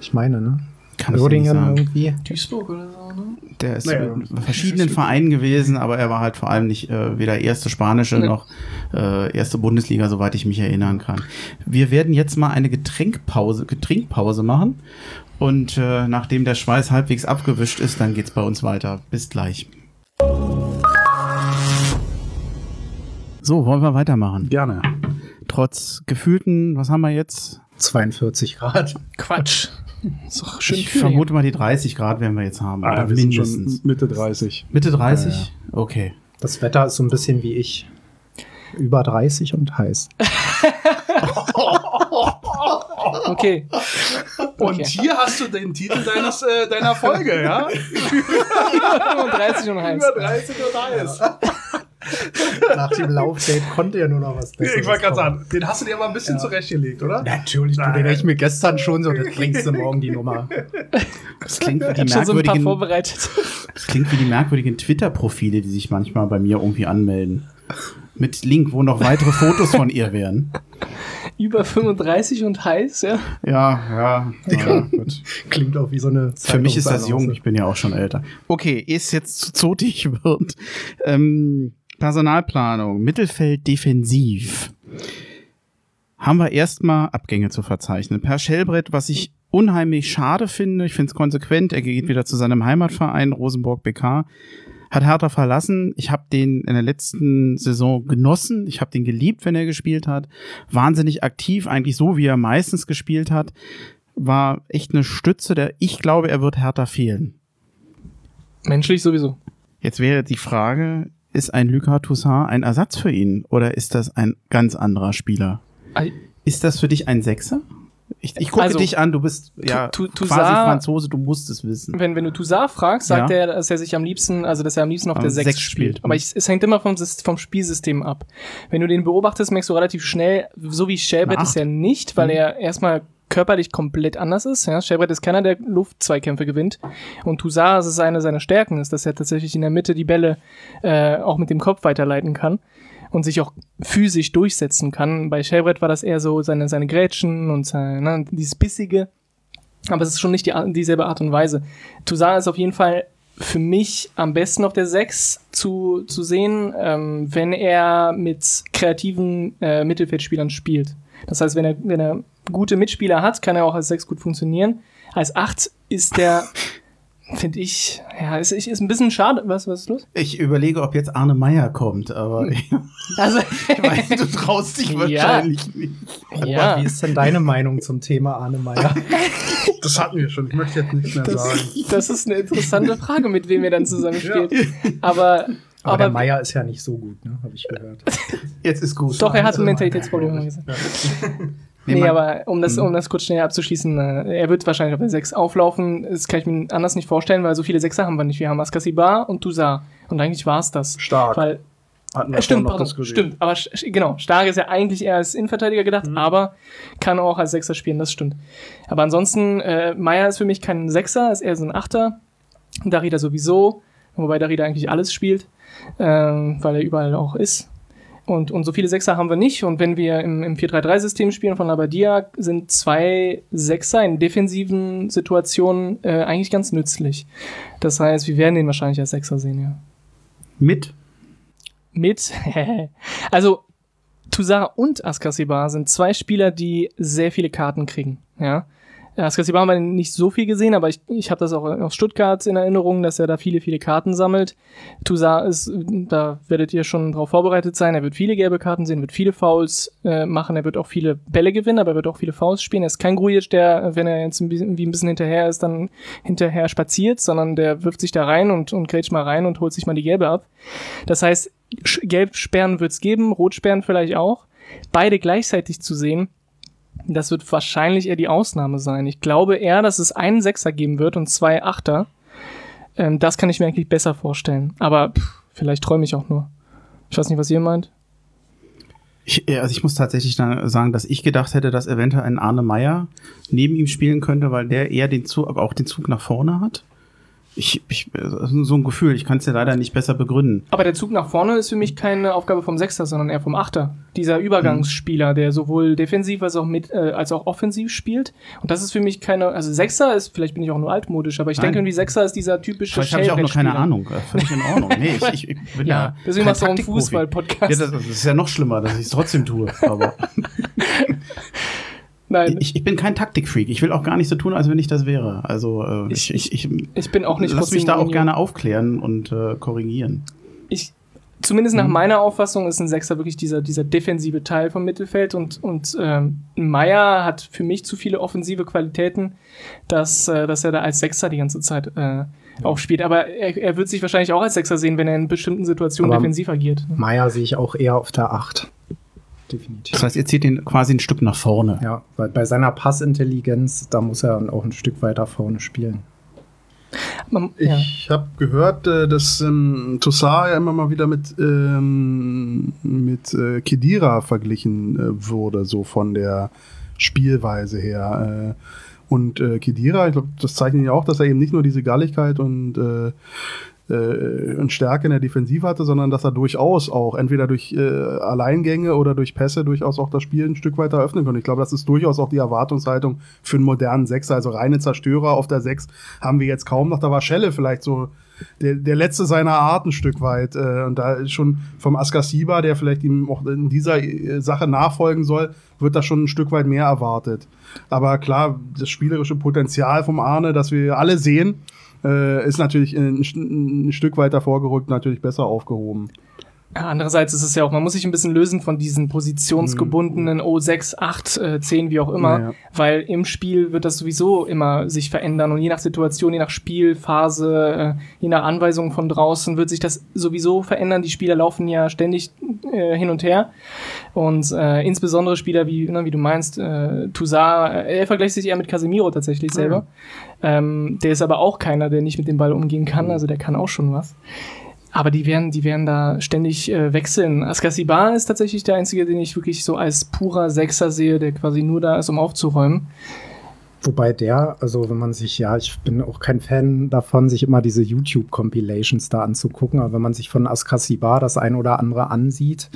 ich meine, ne? Kann ich dir nicht Uerdingen sagen. irgendwie. Duisburg oder so, ne? Der ist Naja. in verschiedenen Vereinen gewesen, aber er war halt vor allem nicht äh, weder erste spanische Nee. noch äh, erste Bundesliga, soweit ich mich erinnern kann. Wir werden jetzt mal eine Getränkpause, Getrinkpause machen und äh, nachdem der Schweiß halbwegs abgewischt ist, dann geht's bei uns weiter. Bis gleich. So, wollen wir weitermachen? Gerne. Trotz gefühlten, was haben wir jetzt? 42 Grad. Quatsch. Ist doch schön ich kühl vermute mal die 30 Grad werden wir jetzt haben. Ah, oder wir sind mindestens. schon Mitte 30. Mitte 30? Okay. Das Wetter ist so ein bisschen wie ich. Über 30 und heiß. Okay. Und Okay. hier hast du den Titel deines, äh, deiner Folge, ja? 35 und heiß. Über 30 und heiß. Nach dem Laufdate konnte ja nur noch was Besseres Ich wollte gerade sagen, den hast du dir aber ein bisschen Ja. zurechtgelegt, oder? Natürlich, du, den hätte ich mir gestern schon so, das klingst du morgen die Nummer. Das klingt wie die Schon so ein paar merkwürdigen, vorbereitet. das klingt wie die merkwürdigen Twitter-Profile, die sich manchmal bei mir irgendwie anmelden. Mit Link, wo noch weitere Fotos von ihr wären. Über 35 und heiß, ja. Ja, ja. ja gut. Klingt auch wie so eine Für mich ist das jung, ich bin ja auch schon älter. Okay, es jetzt zu zotig wird. Ähm, Personalplanung, Mittelfeld defensiv. Haben wir erstmal Abgänge zu verzeichnen. Per Schellbrett, was ich unheimlich schade finde, ich finde es konsequent, er geht wieder zu seinem Heimatverein, Rosenborg BK, hat Hertha verlassen. Ich habe den in der letzten Saison genossen. Ich habe den geliebt, wenn er gespielt hat. Wahnsinnig aktiv, eigentlich so, wie er meistens gespielt hat. War echt eine Stütze, der ich glaube, er wird Hertha fehlen. Menschlich sowieso. Jetzt wäre die Frage, ist ein Lucas Toussaint ein Ersatz für ihn oder ist das ein ganz anderer Spieler? Ist das für dich ein Sechser? Ich, ich gucke Also, dich an, du bist ja Tu- Tu- quasi Toussaint- Franzose, du musst es wissen. Wenn, wenn du Toussaint fragst, sagt Ja. er, dass er sich am liebsten, also dass er am liebsten auf der 6 Sechs spielt. spielt. Aber ich, es hängt immer vom, vom Spielsystem ab. Wenn du den beobachtest, merkst du relativ schnell, so wie Shelbrett Eine ist er nicht, weil Mhm. er erstmal körperlich komplett anders ist. Ja? Shelbrett ist keiner, der Luftzweikämpfe gewinnt. Und Toussaint, ist eine seiner Stärken, ist, dass er tatsächlich in der Mitte die Bälle äh, auch mit dem Kopf weiterleiten kann und sich auch physisch durchsetzen kann. Bei Shelbrett war das eher so seine, seine Grätschen und sein, ne, dieses Bissige. Aber es ist schon nicht die, dieselbe Art und Weise. Toussaint ist auf jeden Fall für mich am besten auf der 6 zu, zu sehen, ähm, wenn er mit kreativen äh, Mittelfeldspielern spielt. Das heißt, wenn er, wenn er gute Mitspieler hat, kann er auch als 6 gut funktionieren. Als 8 ist der, finde ich, ja, ist, ist ein bisschen schade. Was, was ist los? Ich überlege, ob jetzt Arne Meyer kommt, aber ich Also, weiß, du traust dich Ja. wahrscheinlich nicht. Robert, Ja. wie ist denn deine Meinung zum Thema Arne Meyer? Das hatten wir schon. Ich möchte jetzt nichts mehr sagen. das ist eine interessante Frage, mit wem er dann zusammen spielt. Aber, Aber, der aber Meyer ist ja nicht so gut, ne? Habe ich gehört. Jetzt ist gut. doch, er hat ein Also, Mentalitätsproblem. gesagt. Nee, Nee, aber um das, um das kurz schnell abzuschließen, äh, er wird wahrscheinlich auf der 6 auflaufen. Das kann ich mir anders nicht vorstellen, weil so viele Sechser haben wir nicht. Wir haben Askasibar und Toussaint. Und eigentlich war es das. Stark. Weil, Hatten äh, stimmt, vorhin pardon, diskutiert. stimmt. Aber genau, Stark ist ja eigentlich eher als Innenverteidiger gedacht, aber kann auch als Sechser spielen, das stimmt. Aber ansonsten, äh, Meier ist für mich kein Sechser, ist eher so ein Achter. Darida sowieso, wobei Darida eigentlich alles spielt, ähm, weil er überall auch ist. Und, und so viele Sechser haben wir nicht. Und wenn wir im, im 4-3-3-System spielen von Labadia, sind zwei Sechser in defensiven Situationen äh, eigentlich ganz nützlich. Das heißt, wir werden den wahrscheinlich als Sechser sehen, ja. Mit Mit. also, Toussaint und Askasibar sind zwei Spieler, die sehr viele Karten kriegen, ja. Askasibar haben wir nicht so viel gesehen, aber ich, ich habe das auch aus Stuttgart in Erinnerung, dass er da viele, viele Karten sammelt. Toussaint ist, da werdet ihr schon drauf vorbereitet sein, er wird viele gelbe Karten sehen, wird viele Fouls äh, machen, er wird auch viele Bälle gewinnen, aber er wird auch viele Fouls spielen. Er ist kein Grujic, der, wenn er jetzt ein bisschen, wie ein bisschen hinterher ist, dann hinterher spaziert, sondern der wirft sich da rein und, und grätscht mal rein und holt sich mal die gelbe ab. Das heißt, Gelbsperren wird's geben, Rotsperren vielleicht auch. Beide gleichzeitig zu sehen, das wird wahrscheinlich eher die Ausnahme sein. Ich glaube eher, dass es einen Sechser geben wird und zwei Achter. Ähm, das kann ich mir eigentlich besser vorstellen. Aber pff, vielleicht träume ich auch nur. Ich weiß nicht, was ihr meint. Ich, äh, also ich muss tatsächlich sagen, dass ich gedacht hätte, dass eventuell ein Arne Meyer neben ihm spielen könnte, weil der eher den Zug, aber auch den Zug nach vorne hat. Ich, ich so ein Gefühl, ich kann es dir leider nicht besser begründen. Aber der Zug nach vorne ist für mich keine Aufgabe vom Sechster, sondern eher vom Achter. Dieser Übergangsspieler, der sowohl defensiv als auch mit, äh, als auch offensiv spielt. Und das ist für mich keine, also Sechser ist, vielleicht bin ich auch nur altmodisch, aber ich Nein. denke irgendwie Sechser ist dieser typische Vielleicht habe ich auch noch keine. Ahnung. Äh, Völlig in Ordnung. Nee, ich, ich, ich bin Ja, ja, deswegen machst du auch einen. Fußball-Podcast. Ja, das, das ist ja noch schlimmer, dass ich es trotzdem tue. Aber Nein, ich, ich bin kein Taktikfreak. Ich will auch gar nicht so tun, als wenn ich das wäre. Also äh, ich, Ich- ich, ich, ich bin auch nicht lass mich da auch gerne aufklären und äh, korrigieren. ich, zumindest nach Mhm. meiner Auffassung ist ein Sechser wirklich dieser, dieser defensive Teil vom Mittelfeld und, und ähm, Meier hat für mich zu viele offensive Qualitäten, dass, äh, dass er da als Sechser die ganze Zeit äh, aufspielt. Aber er, er wird sich wahrscheinlich auch als Sechser sehen, wenn er in bestimmten Situationen Aber- defensiv agiert. Meyer sehe ich auch eher auf der 8. Definitiv. Das heißt, ihr zieht ihn quasi ein Stück nach vorne. Ja, weil bei seiner Passintelligenz, da muss er dann auch ein Stück weiter vorne spielen. Ja. Ich habe gehört, äh, dass ähm, Toussaint ja immer mal wieder mit, ähm, mit äh, Kedira verglichen äh, wurde, so von der Spielweise her. Äh, und äh, Kedira, ich glaube, das zeichnet ja auch, dass er eben nicht nur diese Galligkeit und, äh, und Stärke in der Defensive hatte, sondern dass er durchaus auch entweder durch äh, Alleingänge oder durch Pässe durchaus auch das Spiel ein Stück weiter öffnen kann. Ich glaube, das ist durchaus auch die Erwartungshaltung für einen modernen Sechser. Also reine Zerstörer auf der Sechs haben wir jetzt kaum noch. Da war Schelle vielleicht so der, der letzte seiner Art ein Stück weit. Äh, und da ist schon vom Askasiba, der vielleicht ihm auch in dieser äh, Sache nachfolgen soll, wird da schon ein Stück weit mehr erwartet. Aber klar, das spielerische Potenzial vom Arne, das wir alle sehen, äh, ist natürlich ein, ein Stück weiter vorgerückt, natürlich besser aufgehoben. Ja, andererseits ist es ja auch, man muss sich ein bisschen lösen von diesen positionsgebundenen O6, 8, äh, 10, wie auch immer, Ja, ja. weil im Spiel wird das sowieso immer sich verändern und je nach Situation, je nach Spielphase, äh, je nach Anweisung von draußen wird sich das sowieso verändern. Die Spieler laufen ja ständig äh, hin und her und äh, insbesondere Spieler wie, ne, wie du meinst, äh, Toussaint, äh, er vergleicht sich eher mit Casemiro tatsächlich selber. Ähm, der ist aber auch keiner, der nicht mit dem Ball umgehen kann, also der kann auch schon was. Aber die werden, die werden da ständig äh, wechseln. Askasibar ist tatsächlich der einzige, den ich wirklich so als purer Sechser sehe, der quasi nur da ist, um aufzuräumen. Wobei der, also wenn man sich, ja, ich bin auch kein Fan davon, sich immer diese YouTube-Compilations da anzugucken, aber wenn man sich von Askasibar das ein oder andere ansieht,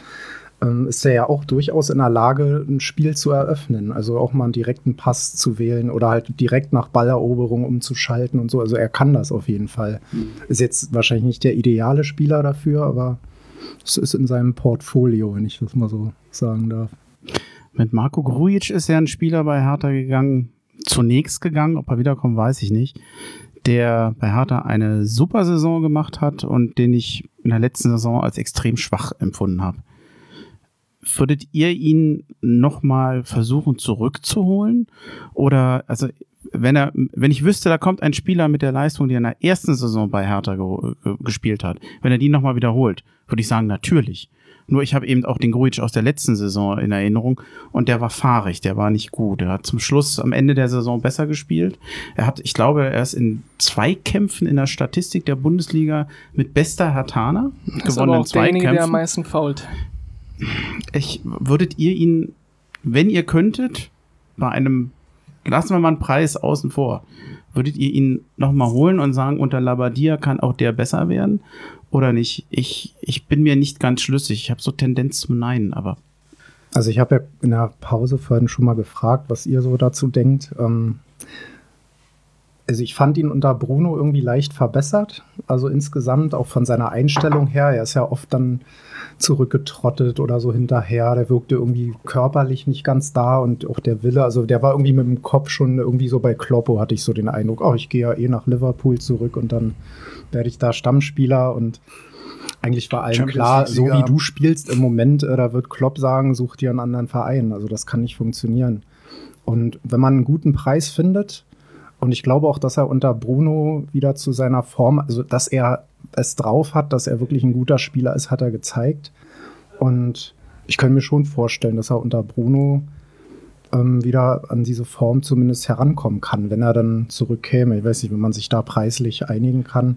ähm, ist er ja auch durchaus in der Lage, ein Spiel zu eröffnen. Also auch mal einen direkten Pass zu wählen oder halt direkt nach Balleroberung umzuschalten und so. Also er kann das auf jeden Fall. Ist jetzt wahrscheinlich nicht der ideale Spieler dafür, aber es ist in seinem Portfolio, wenn ich das mal so sagen darf. Mit Marco Grujic ist ja ein Spieler bei Hertha gegangen, zunächst gegangen, ob er wiederkommt, weiß ich nicht, der bei Hertha eine super Saison gemacht hat und den ich in der letzten Saison als extrem schwach empfunden habe. Würdet ihr ihn nochmal versuchen zurückzuholen? Oder, also, wenn er, wenn ich wüsste, da kommt ein Spieler mit der Leistung, die er in der ersten Saison bei Hertha ge ge gespielt hat, wenn er die nochmal wiederholt, würde ich sagen, natürlich. Nur ich habe eben auch den Grujic aus der letzten Saison in Erinnerung und der war fahrig, der war nicht gut. Er hat zum Schluss am Ende der Saison besser gespielt. Er hat, ich glaube, er ist in zwei Kämpfen in der Statistik der Bundesliga mit bester Hertaner Ist aber auch derjenige, der am meisten fault. Ich, würdet ihr ihn, wenn ihr könntet, bei einem, lassen wir mal einen Preis außen vor, würdet ihr ihn nochmal holen und sagen, unter Labadia kann auch der besser werden? Oder nicht? Ich, ich bin mir nicht ganz schlüssig. Ich habe so Tendenz zum Nein, aber. Also ich habe ja in der Pause vorhin schon mal gefragt, was ihr so dazu denkt. Ähm, also ich fand ihn unter Bruno irgendwie leicht verbessert. Also insgesamt auch von seiner Einstellung her. Er ist ja oft dann zurückgetrottet oder so hinterher. Der wirkte irgendwie körperlich nicht ganz da und auch der Wille. Also der war irgendwie mit dem Kopf schon irgendwie so bei Kloppo, hatte ich so den Eindruck. Oh, ich gehe ja eh nach Liverpool zurück und dann werde ich da Stammspieler und eigentlich war allen Champions klar, so wie du spielst im Moment, äh, da wird Klopp sagen, such dir einen anderen Verein. Also das kann nicht funktionieren. Und wenn man einen guten Preis findet, und ich glaube auch, dass er unter Bruno wieder zu seiner Form, also dass er es drauf hat, dass er wirklich ein guter Spieler ist, hat er gezeigt. Und ich kann mir schon vorstellen, dass er unter Bruno ähm, wieder an diese Form zumindest herankommen kann, wenn er dann zurückkäme. Ich weiß nicht, wenn man sich da preislich einigen kann.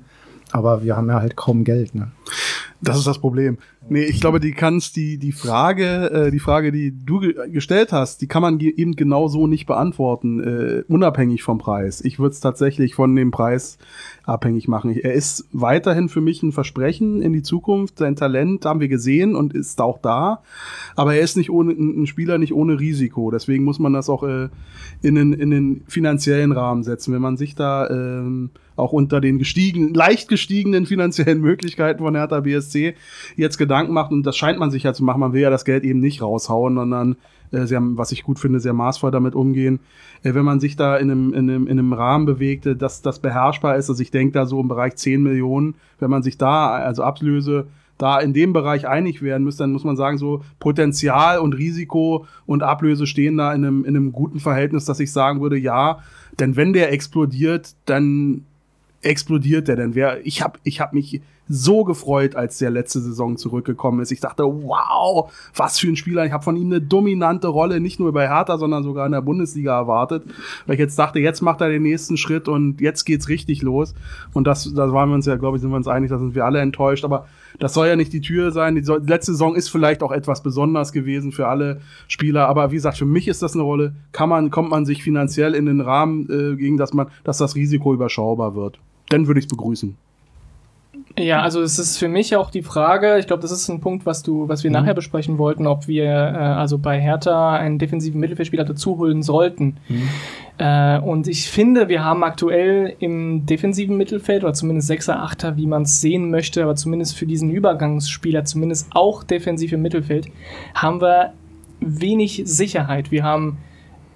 Aber wir haben ja halt kaum Geld, ne? Das ist das Problem. Nee, ich glaube, die kannst die die Frage, äh, die Frage, die du ge gestellt hast, die kann man ge eben genau so nicht beantworten, äh, unabhängig vom Preis. Ich würde es tatsächlich von dem Preis abhängig machen. Er ist weiterhin für mich ein Versprechen in die Zukunft. Sein Talent haben wir gesehen und ist auch da, aber er ist nicht ohne ein ein Spieler nicht ohne Risiko. Deswegen muss man das auch äh, in den in den finanziellen Rahmen setzen. Wenn man sich da ähm, auch unter den gestiegen, leicht gestiegenen finanziellen Möglichkeiten von Hertha BSC jetzt Gedanken macht, und das scheint man sich ja zu machen, man will ja das Geld eben nicht raushauen, sondern äh, sehr, was ich gut finde, sehr maßvoll damit umgehen. Äh, wenn man sich da in einem, in einem, in einem Rahmen bewegt, äh, dass das beherrschbar ist, also ich denke da so im Bereich 10 Millionen, wenn man sich da, also Ablöse, da in dem Bereich einig werden müsste, dann muss man sagen, so Potenzial und Risiko und Ablöse stehen da in einem, in einem guten Verhältnis, dass ich sagen würde, ja, denn wenn der explodiert, dann explodiert der denn? Wer, ich habe ich hab mich so gefreut, als der letzte Saison zurückgekommen ist. Ich dachte, wow, was für ein Spieler. Ich habe von ihm eine dominante Rolle, nicht nur bei Hertha, sondern sogar in der Bundesliga erwartet. Weil ich jetzt dachte, jetzt macht er den nächsten Schritt und jetzt geht's richtig los. Und das, da waren wir uns ja, glaube ich, sind wir uns einig, da sind wir alle enttäuscht. Aber das soll ja nicht die Tür sein. Die, so- die letzte Saison ist vielleicht auch etwas besonders gewesen für alle Spieler. Aber wie gesagt, für mich ist das eine Rolle. Kann man, kommt man sich finanziell in den Rahmen, äh, gegen dass man, dass das Risiko überschaubar wird. Dann würde ich es begrüßen. Ja, also es ist für mich auch die Frage, ich glaube, das ist ein Punkt, was du, was wir nachher besprechen wollten, ob wir äh, also bei Hertha einen defensiven Mittelfeldspieler dazu holen sollten. Äh, und ich finde, wir haben aktuell im defensiven Mittelfeld, oder zumindest Sechser, Achter, wie man es sehen möchte, aber zumindest für diesen Übergangsspieler, zumindest auch defensiv im Mittelfeld, haben wir wenig Sicherheit. Wir haben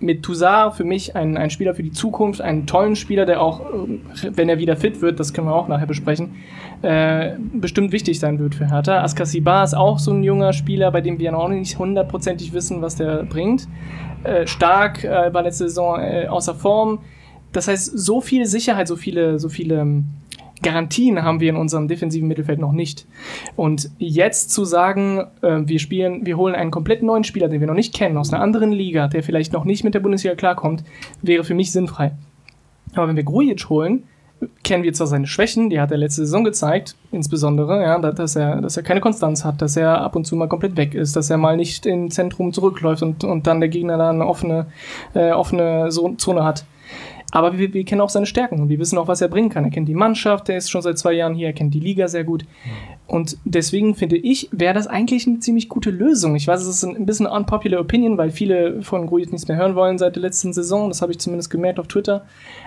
mit Toussaint für mich ein, ein Spieler für die Zukunft, einen tollen Spieler, der auch, äh, wenn er wieder fit wird, das können wir auch nachher besprechen, äh, bestimmt wichtig sein wird für Hertha. Askasiba ist auch so ein junger Spieler, bei dem wir noch nicht hundertprozentig wissen, was der bringt. Äh, stark, äh, war letzte Saison äh, außer Form. Das heißt, so viel Sicherheit, so viele, so viele ähm, Garantien haben wir in unserem defensiven Mittelfeld noch nicht. Und jetzt zu sagen, äh, wir spielen, wir holen einen komplett neuen Spieler, den wir noch nicht kennen, aus einer anderen Liga, der vielleicht noch nicht mit der Bundesliga klarkommt, wäre für mich sinnfrei. Aber wenn wir Grujic holen, kennen wir zwar seine Schwächen, die hat er letzte Saison gezeigt, insbesondere, ja, dass er, dass er keine Konstanz hat, dass er ab und zu mal komplett weg ist, dass er mal nicht im Zentrum zurückläuft und, und dann der Gegner da eine offene, äh, offene Zone hat. Aber wir, wir kennen auch seine Stärken und wir wissen auch, was er bringen kann. Er kennt die Mannschaft, der ist schon seit zwei Jahren hier, er kennt die Liga sehr gut. Und deswegen finde ich, wäre das eigentlich eine ziemlich gute Lösung. Ich weiß, es ist ein bisschen unpopular opinion, weil viele von Grujic nichts mehr hören wollen seit der letzten Saison. Das habe ich zumindest gemerkt auf Twitter.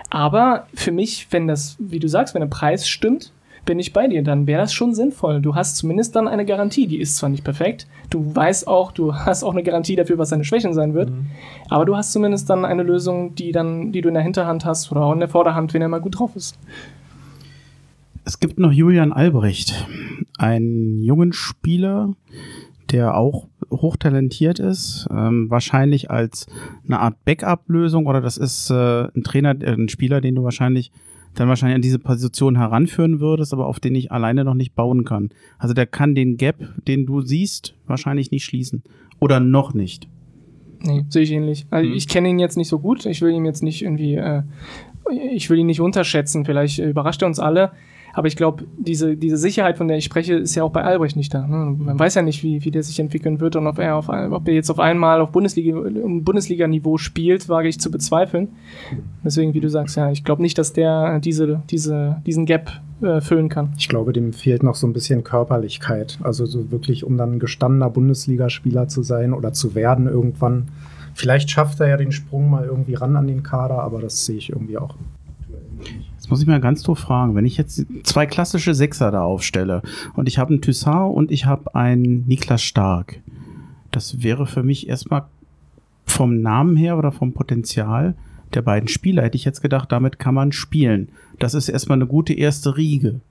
Aber für mich, wenn das, wie du sagst, wenn der Preis stimmt, bin ich bei dir. Dann wäre das schon sinnvoll. Du hast zumindest dann eine Garantie. Die ist zwar nicht perfekt. Du weißt auch, du hast auch eine Garantie dafür, was seine Schwächen sein wird. Mhm. Aber du hast zumindest dann eine Lösung, die dann, die du in der Hinterhand hast oder auch in der Vorderhand, wenn er mal gut drauf ist. Es gibt noch Julian Albrecht, einen jungen Spieler, der auch hochtalentiert ist, ähm, wahrscheinlich als eine Art Backup-Lösung oder das ist äh, ein Trainer, äh, ein Spieler, den du wahrscheinlich dann wahrscheinlich an diese Position heranführen würdest, aber auf den ich alleine noch nicht bauen kann. Also der kann den Gap, den du siehst, wahrscheinlich nicht schließen. Oder noch nicht. Nee, sehe ich ähnlich. Also mhm. ich kenne ihn jetzt nicht so gut. Ich will ihn jetzt nicht irgendwie, äh, ich will ihn nicht unterschätzen. Vielleicht überrascht er uns alle. Aber ich glaube, diese, diese Sicherheit, von der ich spreche, ist ja auch bei Albrecht nicht da. Ne? Man weiß ja nicht, wie, wie der sich entwickeln wird und ob er, auf, ob er jetzt auf einmal auf Bundesliga, Bundesliga-Niveau spielt, wage ich zu bezweifeln. Deswegen, wie du sagst, ja, ich glaube nicht, dass der diese, diese, diesen Gap äh, füllen kann. Ich glaube, dem fehlt noch so ein bisschen Körperlichkeit. Also so wirklich, um dann gestandener Bundesligaspieler zu sein oder zu werden irgendwann. Vielleicht schafft er ja den Sprung mal irgendwie ran an den Kader, aber das sehe ich irgendwie auch Jetzt muss ich mal ganz doof fragen, wenn ich jetzt zwei klassische Sechser da aufstelle und ich habe einen Toussaint und ich habe einen Niklas Stark, das wäre für mich erstmal vom Namen her oder vom Potenzial der beiden Spieler, hätte ich jetzt gedacht, damit kann man spielen. Das ist erstmal eine gute erste Riege.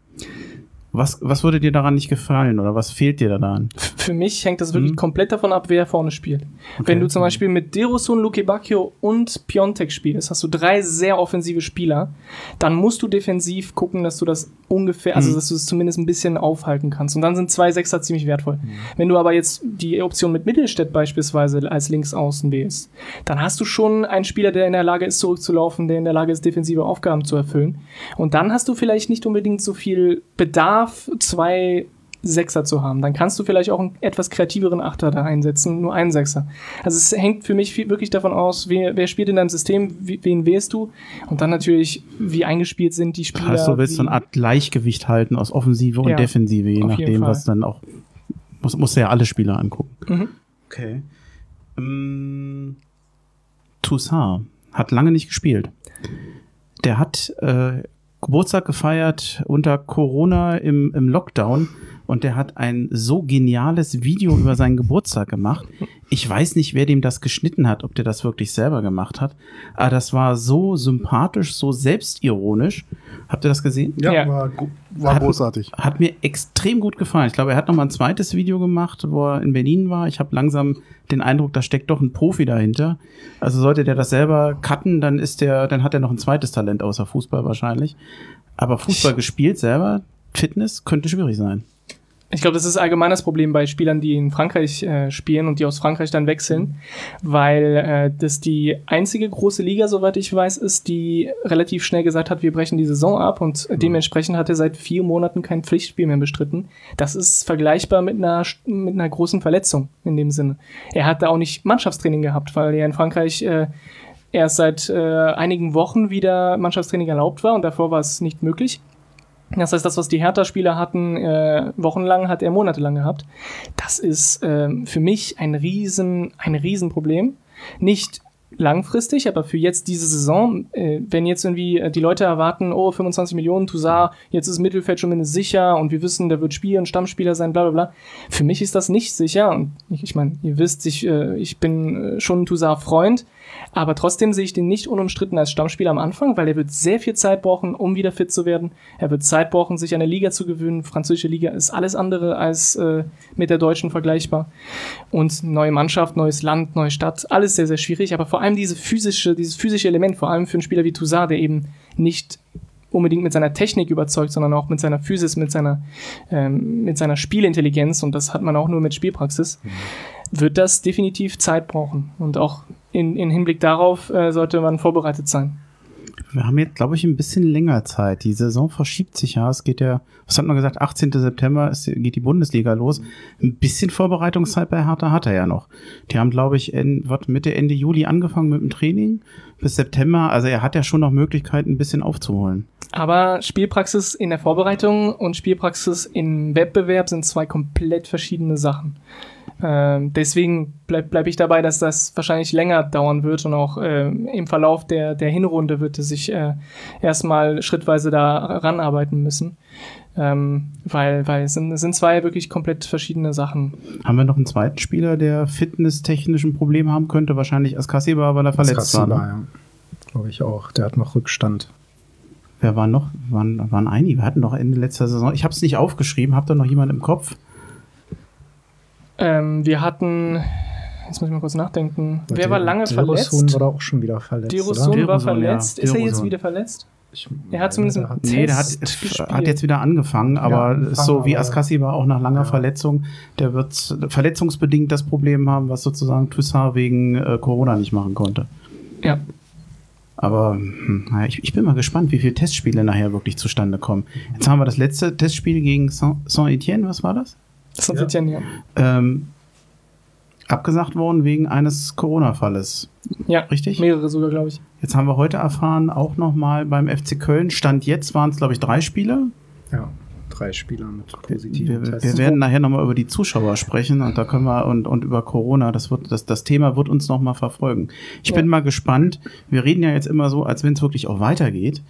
Was, was würde dir daran nicht gefallen oder was fehlt dir daran? Für mich hängt das wirklich hm. komplett davon ab, wer vorne spielt. Okay. Wenn du zum Beispiel mit Derosun, Luke Bacchio und Piontek spielst, hast du drei sehr offensive Spieler, dann musst du defensiv gucken, dass du das ungefähr, also hm. dass du es zumindest ein bisschen aufhalten kannst. Und dann sind zwei Sechser ziemlich wertvoll. Hm. Wenn du aber jetzt die Option mit Mittelstädt beispielsweise als Linksaußen wählst, dann hast du schon einen Spieler, der in der Lage ist, zurückzulaufen, der in der Lage ist, defensive Aufgaben zu erfüllen. Und dann hast du vielleicht nicht unbedingt so viel Bedarf Bedarf, zwei Sechser zu haben. Dann kannst du vielleicht auch einen etwas kreativeren Achter da einsetzen, nur einen Sechser. Also es hängt für mich viel, wirklich davon aus, wer, wer spielt in deinem System, wie, wen wählst du und dann natürlich, wie eingespielt sind die Spieler. Heißt, du willst so eine Art Gleichgewicht halten aus Offensive und ja, Defensive, je nachdem, was dann auch, muss, muss ja alle Spieler angucken. Mhm. Okay. Ähm, Toussaint hat lange nicht gespielt. Der hat äh, Geburtstag gefeiert unter Corona im, im Lockdown und der hat ein so geniales Video über seinen Geburtstag gemacht. Ich weiß nicht, wer dem das geschnitten hat, ob der das wirklich selber gemacht hat, aber das war so sympathisch, so selbstironisch. Habt ihr das gesehen? Ja, ja. war, war hat, großartig. Hat mir extrem gut gefallen. Ich glaube, er hat noch mal ein zweites Video gemacht, wo er in Berlin war. Ich habe langsam den Eindruck, da steckt doch ein Profi dahinter. Also sollte der das selber cutten, dann ist der, dann hat er noch ein zweites Talent außer Fußball wahrscheinlich. Aber Fußball gespielt selber, Fitness könnte schwierig sein. Ich glaube, das ist allgemein das Problem bei Spielern, die in Frankreich äh, spielen und die aus Frankreich dann wechseln, weil äh, das die einzige große Liga, soweit ich weiß, ist, die relativ schnell gesagt hat, wir brechen die Saison ab und mhm. dementsprechend hat er seit vier Monaten kein Pflichtspiel mehr bestritten. Das ist vergleichbar mit einer, mit einer großen Verletzung in dem Sinne. Er hat da auch nicht Mannschaftstraining gehabt, weil er in Frankreich äh, erst seit äh, einigen Wochen wieder Mannschaftstraining erlaubt war und davor war es nicht möglich. Das heißt, das, was die Hertha-Spieler hatten, äh, wochenlang, hat er monatelang gehabt. Das ist äh, für mich ein riesen, ein Riesenproblem. Nicht langfristig, aber für jetzt diese Saison, äh, wenn jetzt irgendwie äh, die Leute erwarten, oh, 25 Millionen, Toussaint, jetzt ist Mittelfeld schon mindestens sicher und wir wissen, der wird spielen, Stammspieler sein, bla bla bla. Für mich ist das nicht sicher und ich, ich meine, ihr wisst, ich, äh, ich bin äh, schon ein Toussaint-Freund, Aber trotzdem sehe ich den nicht unumstritten als Stammspieler am Anfang, weil er wird sehr viel Zeit brauchen, um wieder fit zu werden. Er wird Zeit brauchen, sich an der Liga zu gewöhnen. Französische Liga ist alles andere als äh, mit der deutschen vergleichbar. Und neue Mannschaft, neues Land, neue Stadt, alles sehr, sehr schwierig. Aber vor allem diese physische, dieses physische Element, vor allem für einen Spieler wie Toussaint, der eben nicht unbedingt mit seiner Technik überzeugt, sondern auch mit seiner Physis, mit seiner, ähm, mit seiner Spielintelligenz. Und das hat man auch nur mit Spielpraxis. Mhm. Wird das definitiv Zeit brauchen. Und auch in, in Hinblick darauf äh, sollte man vorbereitet sein. Wir haben jetzt, glaube ich, ein bisschen länger Zeit. Die Saison verschiebt sich ja. Es geht ja, was hat man gesagt, 18. September ist, geht die Bundesliga los. Ein bisschen Vorbereitungszeit bei Hertha hat er ja noch. Die haben, glaube ich, in, wird Mitte, Ende Juli angefangen mit dem Training bis September. Also er hat ja schon noch Möglichkeiten, ein bisschen aufzuholen. Aber Spielpraxis in der Vorbereitung und Spielpraxis im Wettbewerb sind zwei komplett verschiedene Sachen. Ähm, deswegen bleibe bleib ich dabei, dass das wahrscheinlich länger dauern wird und auch äh, im Verlauf der, der Hinrunde wird es sich äh, erstmal schrittweise da ranarbeiten müssen. Ähm, weil, weil es sind, es sind zwei wirklich komplett verschiedene Sachen. Haben wir noch einen zweiten Spieler, der fitnesstechnisch ein Problem haben könnte? Wahrscheinlich Askasiba, weil er verletzt Askasiba, war. Ne? Ja. Glaube ich auch. Der hat noch Rückstand. Wer war noch? Waren, waren einige. Wir hatten noch Ende letzter Saison. Ich habe es nicht aufgeschrieben. Habt ihr noch jemanden im Kopf? Ähm, wir hatten, jetzt muss ich mal kurz nachdenken. Wer der, war lange verletzt? Dirosun war auch schon wieder verletzt. Dirosun war verletzt. Ja. Ist er jetzt wieder verletzt? Ich er hat zumindest einen Test Nee, der hat, hat, jetzt wieder angefangen, aber ja, so wie Askassi war auch nach langer ja. Verletzung, der wird verletzungsbedingt das Problem haben, was sozusagen Toussaint wegen äh, Corona nicht machen konnte. Ja. Aber hm, ich, ich, bin mal gespannt, wie viele Testspiele nachher wirklich zustande kommen. Jetzt haben wir das letzte Testspiel gegen Saint-Etienne, was war das? Saint-Etienne, ja. ja. Ähm, abgesagt worden wegen eines Corona-Falles. Ja, richtig? Mehrere sogar, glaube ich. Jetzt haben wir heute erfahren, auch nochmal beim FC Köln, Stand jetzt waren es, glaube ich, drei Spiele. Ja, drei Spieler mit positiven wir, wir, wir werden nachher nochmal über die Zuschauer sprechen und da können wir und, und über Corona, das wird, das, das Thema wird uns nochmal verfolgen. Ich ja. bin mal gespannt. Wir reden ja jetzt immer so, als wenn es wirklich auch weitergeht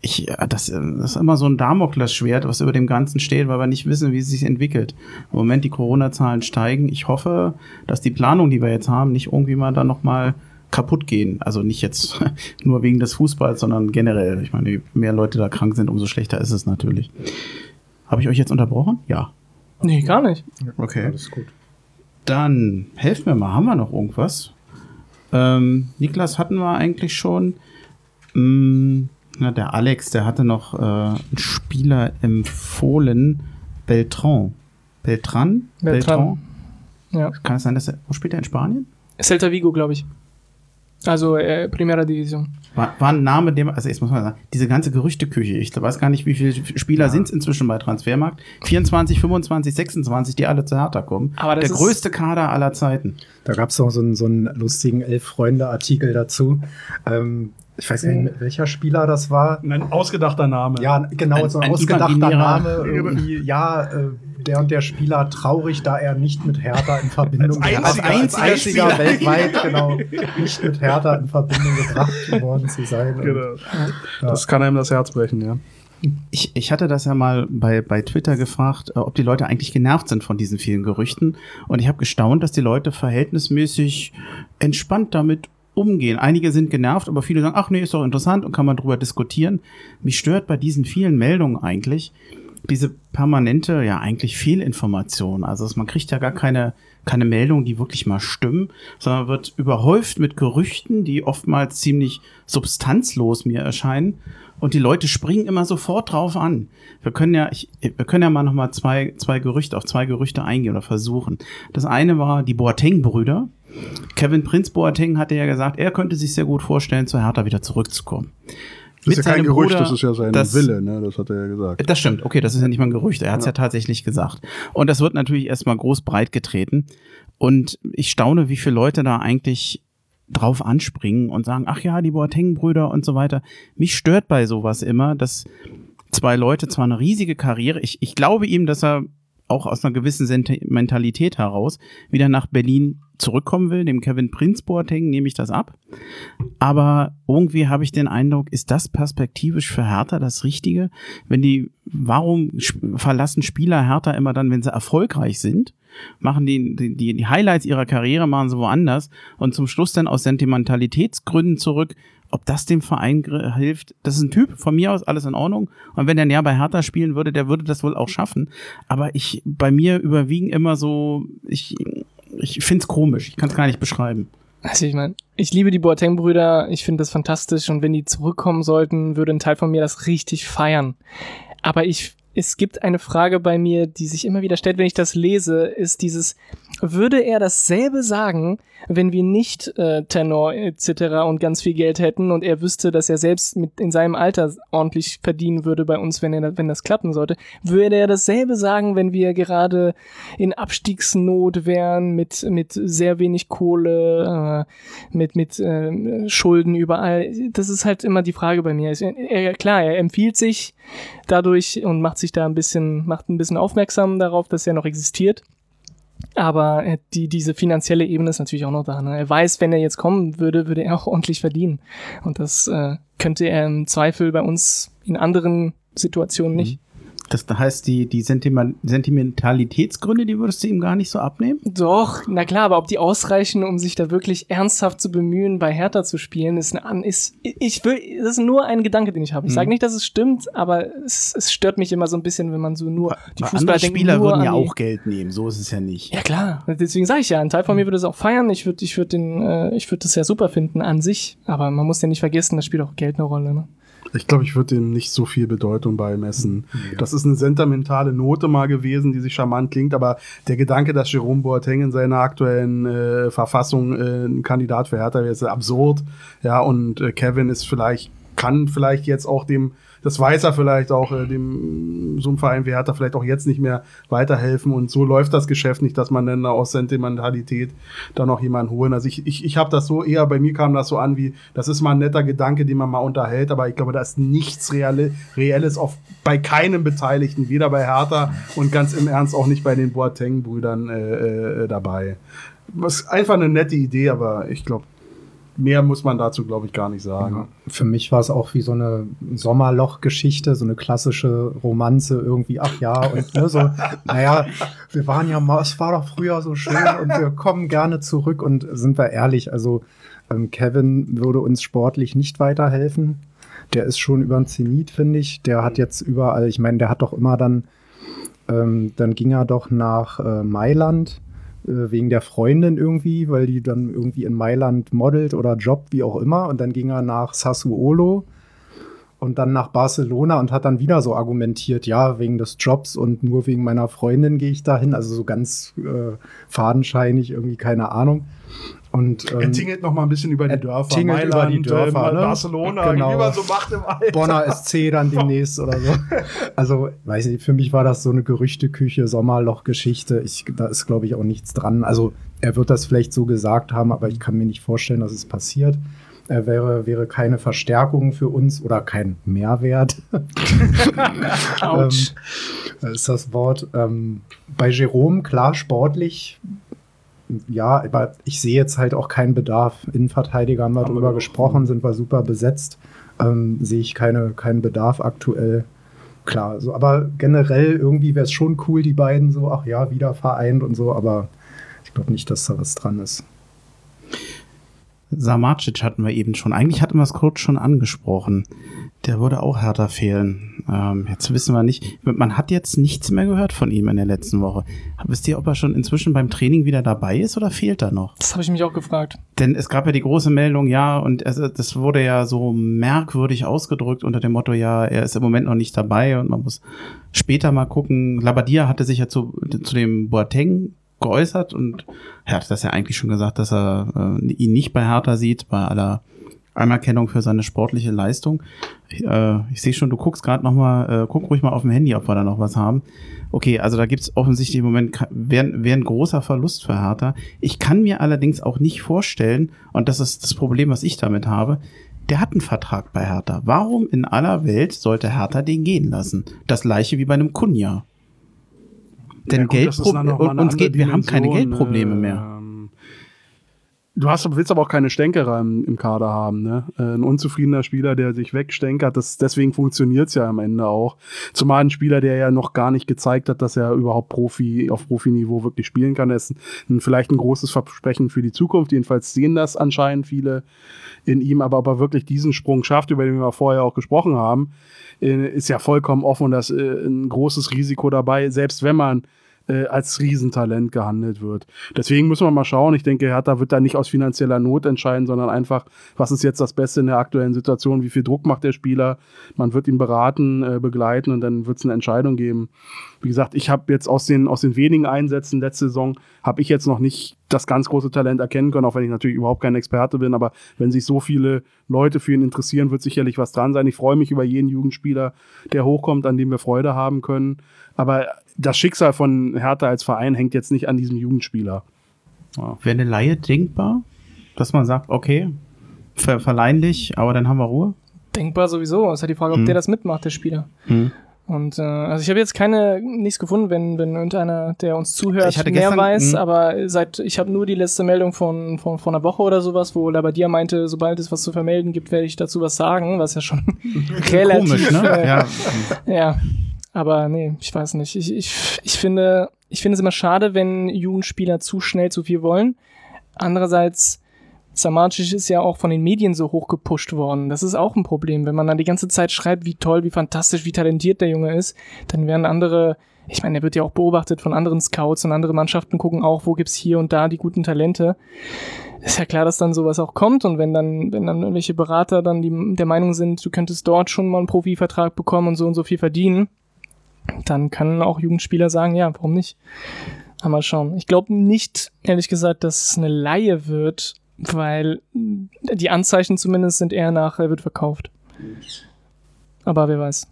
ich, das, das ist immer so ein Damoklesschwert, was über dem Ganzen steht, weil wir nicht wissen, wie es sich entwickelt. Im Moment die Corona-Zahlen steigen. Ich hoffe, dass die Planung, die wir jetzt haben, nicht irgendwie mal dann nochmal kaputt gehen. Also nicht jetzt nur wegen des Fußballs, sondern generell. Ich meine, je mehr Leute da krank sind, umso schlechter ist es natürlich. Habe ich euch jetzt unterbrochen? Ja. Nee, gar nicht. Okay. Alles gut. Dann helft mir mal, haben wir noch irgendwas? Ähm, Niklas hatten wir eigentlich schon. Hm, na, der Alex, der hatte noch äh, einen Spieler empfohlen, Beltran. Beltran? Beltran. Ja. Kann es sein, dass er. Wo spielt er in Spanien? Celta Vigo, glaube ich. Also äh, Primera Division. War, war ein Name, dem, also jetzt muss man sagen, diese ganze Gerüchteküche, ich weiß gar nicht, wie viele Spieler ja. sind es inzwischen bei Transfermarkt. 24, 25, 26, die alle zu Hertha kommen. Aber das Der größte Kader aller Zeiten. Da gab es auch so einen, so einen lustigen Elf-Freunde-Artikel dazu. Ähm, ich weiß nicht, welcher Spieler das war. Ein ausgedachter Name. Ja, genau, ein, so ein, ein ausgedachter Name. Irgendwie, ja, äh, der und der Spieler traurig, da er nicht mit Hertha in Verbindung als einziger, als einziger, einziger weltweit genau nicht mit Hertha in Verbindung gebracht worden zu sein. Genau. Und, ja. Das kann einem das Herz brechen, ja. Ich, ich hatte das ja mal bei, bei Twitter gefragt, äh, ob die Leute eigentlich genervt sind von diesen vielen Gerüchten. Und ich habe gestaunt, dass die Leute verhältnismäßig entspannt damit umgehen. Einige sind genervt, aber viele sagen, ach nee, ist doch interessant und kann man drüber diskutieren. Mich stört bei diesen vielen Meldungen eigentlich diese permanente, ja eigentlich Fehlinformation. Also man kriegt ja gar keine, keine Meldung, die wirklich mal stimmen, sondern wird überhäuft mit Gerüchten, die oftmals ziemlich substanzlos mir erscheinen. Und die Leute springen immer sofort drauf an. Wir können ja, ich, wir können ja mal noch mal zwei, zwei Gerüchte auf zwei Gerüchte eingehen oder versuchen. Das eine war die Boateng-Brüder. Kevin Prince Boateng hatte ja gesagt, er könnte sich sehr gut vorstellen, zu Hertha wieder zurückzukommen. Das ist ja kein Gerücht, Bruder, das ist ja sein das, Wille, ne? das hat er ja gesagt. Das stimmt, okay, das ist ja nicht mal ein Gerücht, er hat es ja. ja. tatsächlich gesagt. Und das wird natürlich erstmal groß breit getreten. Und ich staune, wie viele Leute da eigentlich drauf anspringen und sagen, ach ja, die Boateng-Brüder und so weiter. Mich stört bei sowas immer, dass zwei Leute zwar eine riesige Karriere, ich, ich glaube ihm, dass er auch aus einer gewissen Mentalität heraus wieder nach Berlin zurückkommen will, dem Kevin Prince Boateng, nehme ich das ab. Aber irgendwie habe ich den Eindruck, ist das perspektivisch für Hertha das Richtige? Wenn die, warum verlassen Spieler Hertha immer dann, wenn sie erfolgreich sind? machen die, die, die Highlights ihrer Karriere, machen sie woanders und zum Schluss dann aus Sentimentalitätsgründen zurück. Ob das dem Verein hilft, das ist ein Typ, von mir aus alles in Ordnung. Und wenn der näher bei Hertha spielen würde, der würde das wohl auch schaffen. Aber ich, bei mir überwiegen immer so, ich, ich finde es komisch, ich kann es gar nicht beschreiben. Also ich meine, ich liebe die Boateng-Brüder, ich finde das fantastisch und wenn die zurückkommen sollten, würde ein Teil von mir das richtig feiern. Aber ich es gibt eine Frage bei mir, die sich immer wieder stellt, wenn ich das lese, ist dieses, würde er dasselbe sagen, wenn wir nicht äh, Tenor etc. und ganz viel Geld hätten und er wüsste, dass er selbst mit in seinem Alter ordentlich verdienen würde bei uns, wenn er wenn das klappen sollte, würde er dasselbe sagen, wenn wir gerade in Abstiegsnot wären mit mit sehr wenig Kohle, äh, mit mit äh, Schulden überall. Das ist halt immer die Frage bei mir. Er, klar, er empfiehlt sich dadurch und macht sich da ein bisschen macht ein bisschen aufmerksam darauf, dass er noch existiert. Aber äh, die, diese finanzielle Ebene ist natürlich auch noch da. Ne? Er weiß, wenn er jetzt kommen würde, würde er auch ordentlich verdienen. Und das äh, könnte er im Zweifel bei uns in anderen Situationen nicht. Das heißt, die, die Sentimentalitätsgründe, die würdest du ihm gar nicht so abnehmen? Doch, na klar, aber ob die ausreichen, um sich da wirklich ernsthaft zu bemühen, bei Hertha zu spielen, ist eine, ist, ich will, das ist nur ein Gedanke, den ich habe. Ich sage mhm. nicht, dass es stimmt, aber es, es stört mich immer so ein bisschen, wenn man so nur, die Fußballer Spieler würden ja auch Geld nehmen, so ist es ja nicht. Ja klar, deswegen sage ich ja, ein Teil von mir würde es auch feiern, ich würde, ich würde den, äh, ich würde das ja super finden an sich, aber man muss ja nicht vergessen, da spielt auch Geld eine Rolle, ne? Ich glaube, ich würde dem nicht so viel Bedeutung beimessen. Ja. Das ist eine sentimentale Note mal gewesen, die sich charmant klingt, aber der Gedanke, dass Jerome Boateng in seiner aktuellen äh, Verfassung äh, ein Kandidat für Hertha wäre, ist absurd. Ja, und äh, Kevin ist vielleicht, kann vielleicht jetzt auch dem das weiß er vielleicht auch, äh, dem so einem Verein wie Hertha vielleicht auch jetzt nicht mehr weiterhelfen. Und so läuft das Geschäft nicht, dass man dann aus Sentimentalität da noch jemanden holen. Also ich, ich, ich habe das so eher, bei mir kam das so an wie, das ist mal ein netter Gedanke, den man mal unterhält, aber ich glaube, da ist nichts Reale, Reelles auf, bei keinem Beteiligten, weder bei Hertha und ganz im Ernst auch nicht bei den Boateng-Brüdern äh, äh, dabei. Ist einfach eine nette Idee, aber ich glaube, mehr muss man dazu, glaube ich, gar nicht sagen. Ja, für mich war es auch wie so eine Sommerloch-Geschichte, so eine klassische Romanze irgendwie, ach ja, und ne, so, naja, wir waren ja mal, es war doch früher so schön und wir kommen gerne zurück und sind wir ehrlich, also ähm, Kevin würde uns sportlich nicht weiterhelfen. Der ist schon über den Zenit, finde ich. Der hat jetzt überall, ich meine, der hat doch immer dann, ähm, dann ging er doch nach äh, Mailand wegen der Freundin irgendwie, weil die dann irgendwie in Mailand modelt oder jobbt, wie auch immer. Und dann ging er nach Sassuolo und dann nach Barcelona und hat dann wieder so argumentiert, ja, wegen des Jobs und nur wegen meiner Freundin gehe ich dahin. Also so ganz äh, fadenscheinig, irgendwie keine Ahnung. Und, ähm, er tingelt noch mal ein bisschen über die Dörfer. Tingelt Mailand, über die Dörfer, äh, ne? Barcelona, genau. wie man so macht im Alter. Bonner SC dann demnächst oder so. Also, weiß ich, für mich war das so eine Gerüchteküche, Sommerloch-Geschichte. da ist, glaube ich, auch nichts dran. Also, er wird das vielleicht so gesagt haben, aber ich kann mir nicht vorstellen, dass es passiert. Er wäre, wäre keine Verstärkung für uns oder kein Mehrwert. Autsch. ähm, ist das Wort. Ähm, bei Jerome, klar, sportlich ja, aber ich sehe jetzt halt auch keinen Bedarf. Innenverteidiger haben wir haben drüber gesprochen, sind wir super besetzt. Ähm, sehe ich keine, keinen Bedarf aktuell. Klar, so, aber generell irgendwie wäre es schon cool, die beiden so, ach ja, wieder vereint und so, aber ich glaube nicht, dass da was dran ist. Samacic hatten wir eben schon. Eigentlich hatten wir es kurz schon angesprochen. Der würde auch härter fehlen. Ähm, jetzt wissen wir nicht. Man hat jetzt nichts mehr gehört von ihm in der letzten Woche. Wisst ihr, ob er schon inzwischen beim Training wieder dabei ist oder fehlt er noch? Das habe ich mich auch gefragt. Denn es gab ja die große Meldung, ja, und es, das wurde ja so merkwürdig ausgedrückt unter dem Motto, ja, er ist im Moment noch nicht dabei und man muss später mal gucken. Labadia hatte sich ja zu, zu dem Boateng geäußert und er hat das ja eigentlich schon gesagt, dass er äh, ihn nicht bei Hertha sieht, bei aller Anerkennung für seine sportliche Leistung. Äh, ich sehe schon, du guckst gerade noch mal, äh, guck ruhig mal auf dem Handy, ob wir da noch was haben. Okay, also da gibt's offensichtlich im Moment, wäre wär ein großer Verlust für Hertha. Ich kann mir allerdings auch nicht vorstellen, und das ist das Problem, was ich damit habe, der hat einen Vertrag bei Hertha. Warum in aller Welt sollte Hertha den gehen lassen? Das gleiche wie bei einem Kunja. Denn ja, gut, Geldprobleme, uns geht, wir haben keine Geldprobleme mehr. Du hast, willst aber auch keine Stänkerer im, im Kader haben, ne? Äh, ein unzufriedener Spieler, der sich wegstänkert, das, deswegen funktioniert's ja am Ende auch. Zumal ein Spieler, der ja noch gar nicht gezeigt hat, dass er überhaupt Profi, auf Profiniveau wirklich spielen kann, das ist ein, vielleicht ein großes Versprechen für die Zukunft. Jedenfalls sehen das anscheinend viele in ihm, aber ob er wirklich diesen Sprung schafft, über den wir vorher auch gesprochen haben, äh, ist ja vollkommen offen, dass äh, ein großes Risiko dabei, selbst wenn man äh, als Riesentalent gehandelt wird. Deswegen müssen wir mal schauen. Ich denke, Hertha wird da nicht aus finanzieller Not entscheiden, sondern einfach, was ist jetzt das Beste in der aktuellen Situation, wie viel Druck macht der Spieler. Man wird ihn beraten, äh, begleiten und dann wird es eine Entscheidung geben. Wie gesagt, ich habe jetzt aus den, aus den wenigen Einsätzen letzte Saison, habe ich jetzt noch nicht das ganz große Talent erkennen können, auch wenn ich natürlich überhaupt kein Experte bin. Aber wenn sich so viele Leute für ihn interessieren, wird sicherlich was dran sein. Ich freue mich über jeden Jugendspieler, der hochkommt, an dem wir Freude haben können. Aber das Schicksal von Hertha als Verein hängt jetzt nicht an diesem Jugendspieler. Ja. Wäre eine Laie denkbar, dass man sagt, okay, ver verleihen dich, aber dann haben wir Ruhe? Denkbar sowieso. Es ist halt die Frage, ob hm. der das mitmacht, der Spieler. Hm. Und äh, also ich habe jetzt keine nichts gefunden, wenn wenn irgendeiner, der uns zuhört, mehr gestern, weiß. Mh. Aber seit ich habe nur die letzte Meldung von von von einer Woche oder sowas, wo Labadia meinte, sobald es was zu vermelden gibt, werde ich dazu was sagen, was ja schon relativ Komisch, ne? Äh, ja. ja. Aber nee, ich weiß nicht. Ich, ich, ich finde, ich finde es immer schade, wenn Jugendspieler zu schnell zu viel wollen. Andererseits, Samacic ist ja auch von den Medien so hoch gepusht worden. Das ist auch ein Problem. Wenn man dann die ganze Zeit schreibt, wie toll, wie fantastisch, wie talentiert der Junge ist, dann werden andere, ich meine, der wird ja auch beobachtet von anderen Scouts und andere Mannschaften gucken auch, wo gibt's hier und da die guten Talente. Ist ja klar, dass dann sowas auch kommt und wenn dann, wenn dann irgendwelche Berater dann die, der Meinung sind, du könntest dort schon mal einen Profivertrag bekommen und so und so viel verdienen, dann können auch Jugendspieler sagen, ja, warum nicht? Mal schauen. Ich glaube nicht, ehrlich gesagt, dass es eine Laie wird, weil die Anzeichen zumindest sind eher nach, er wird verkauft. Aber wer weiß.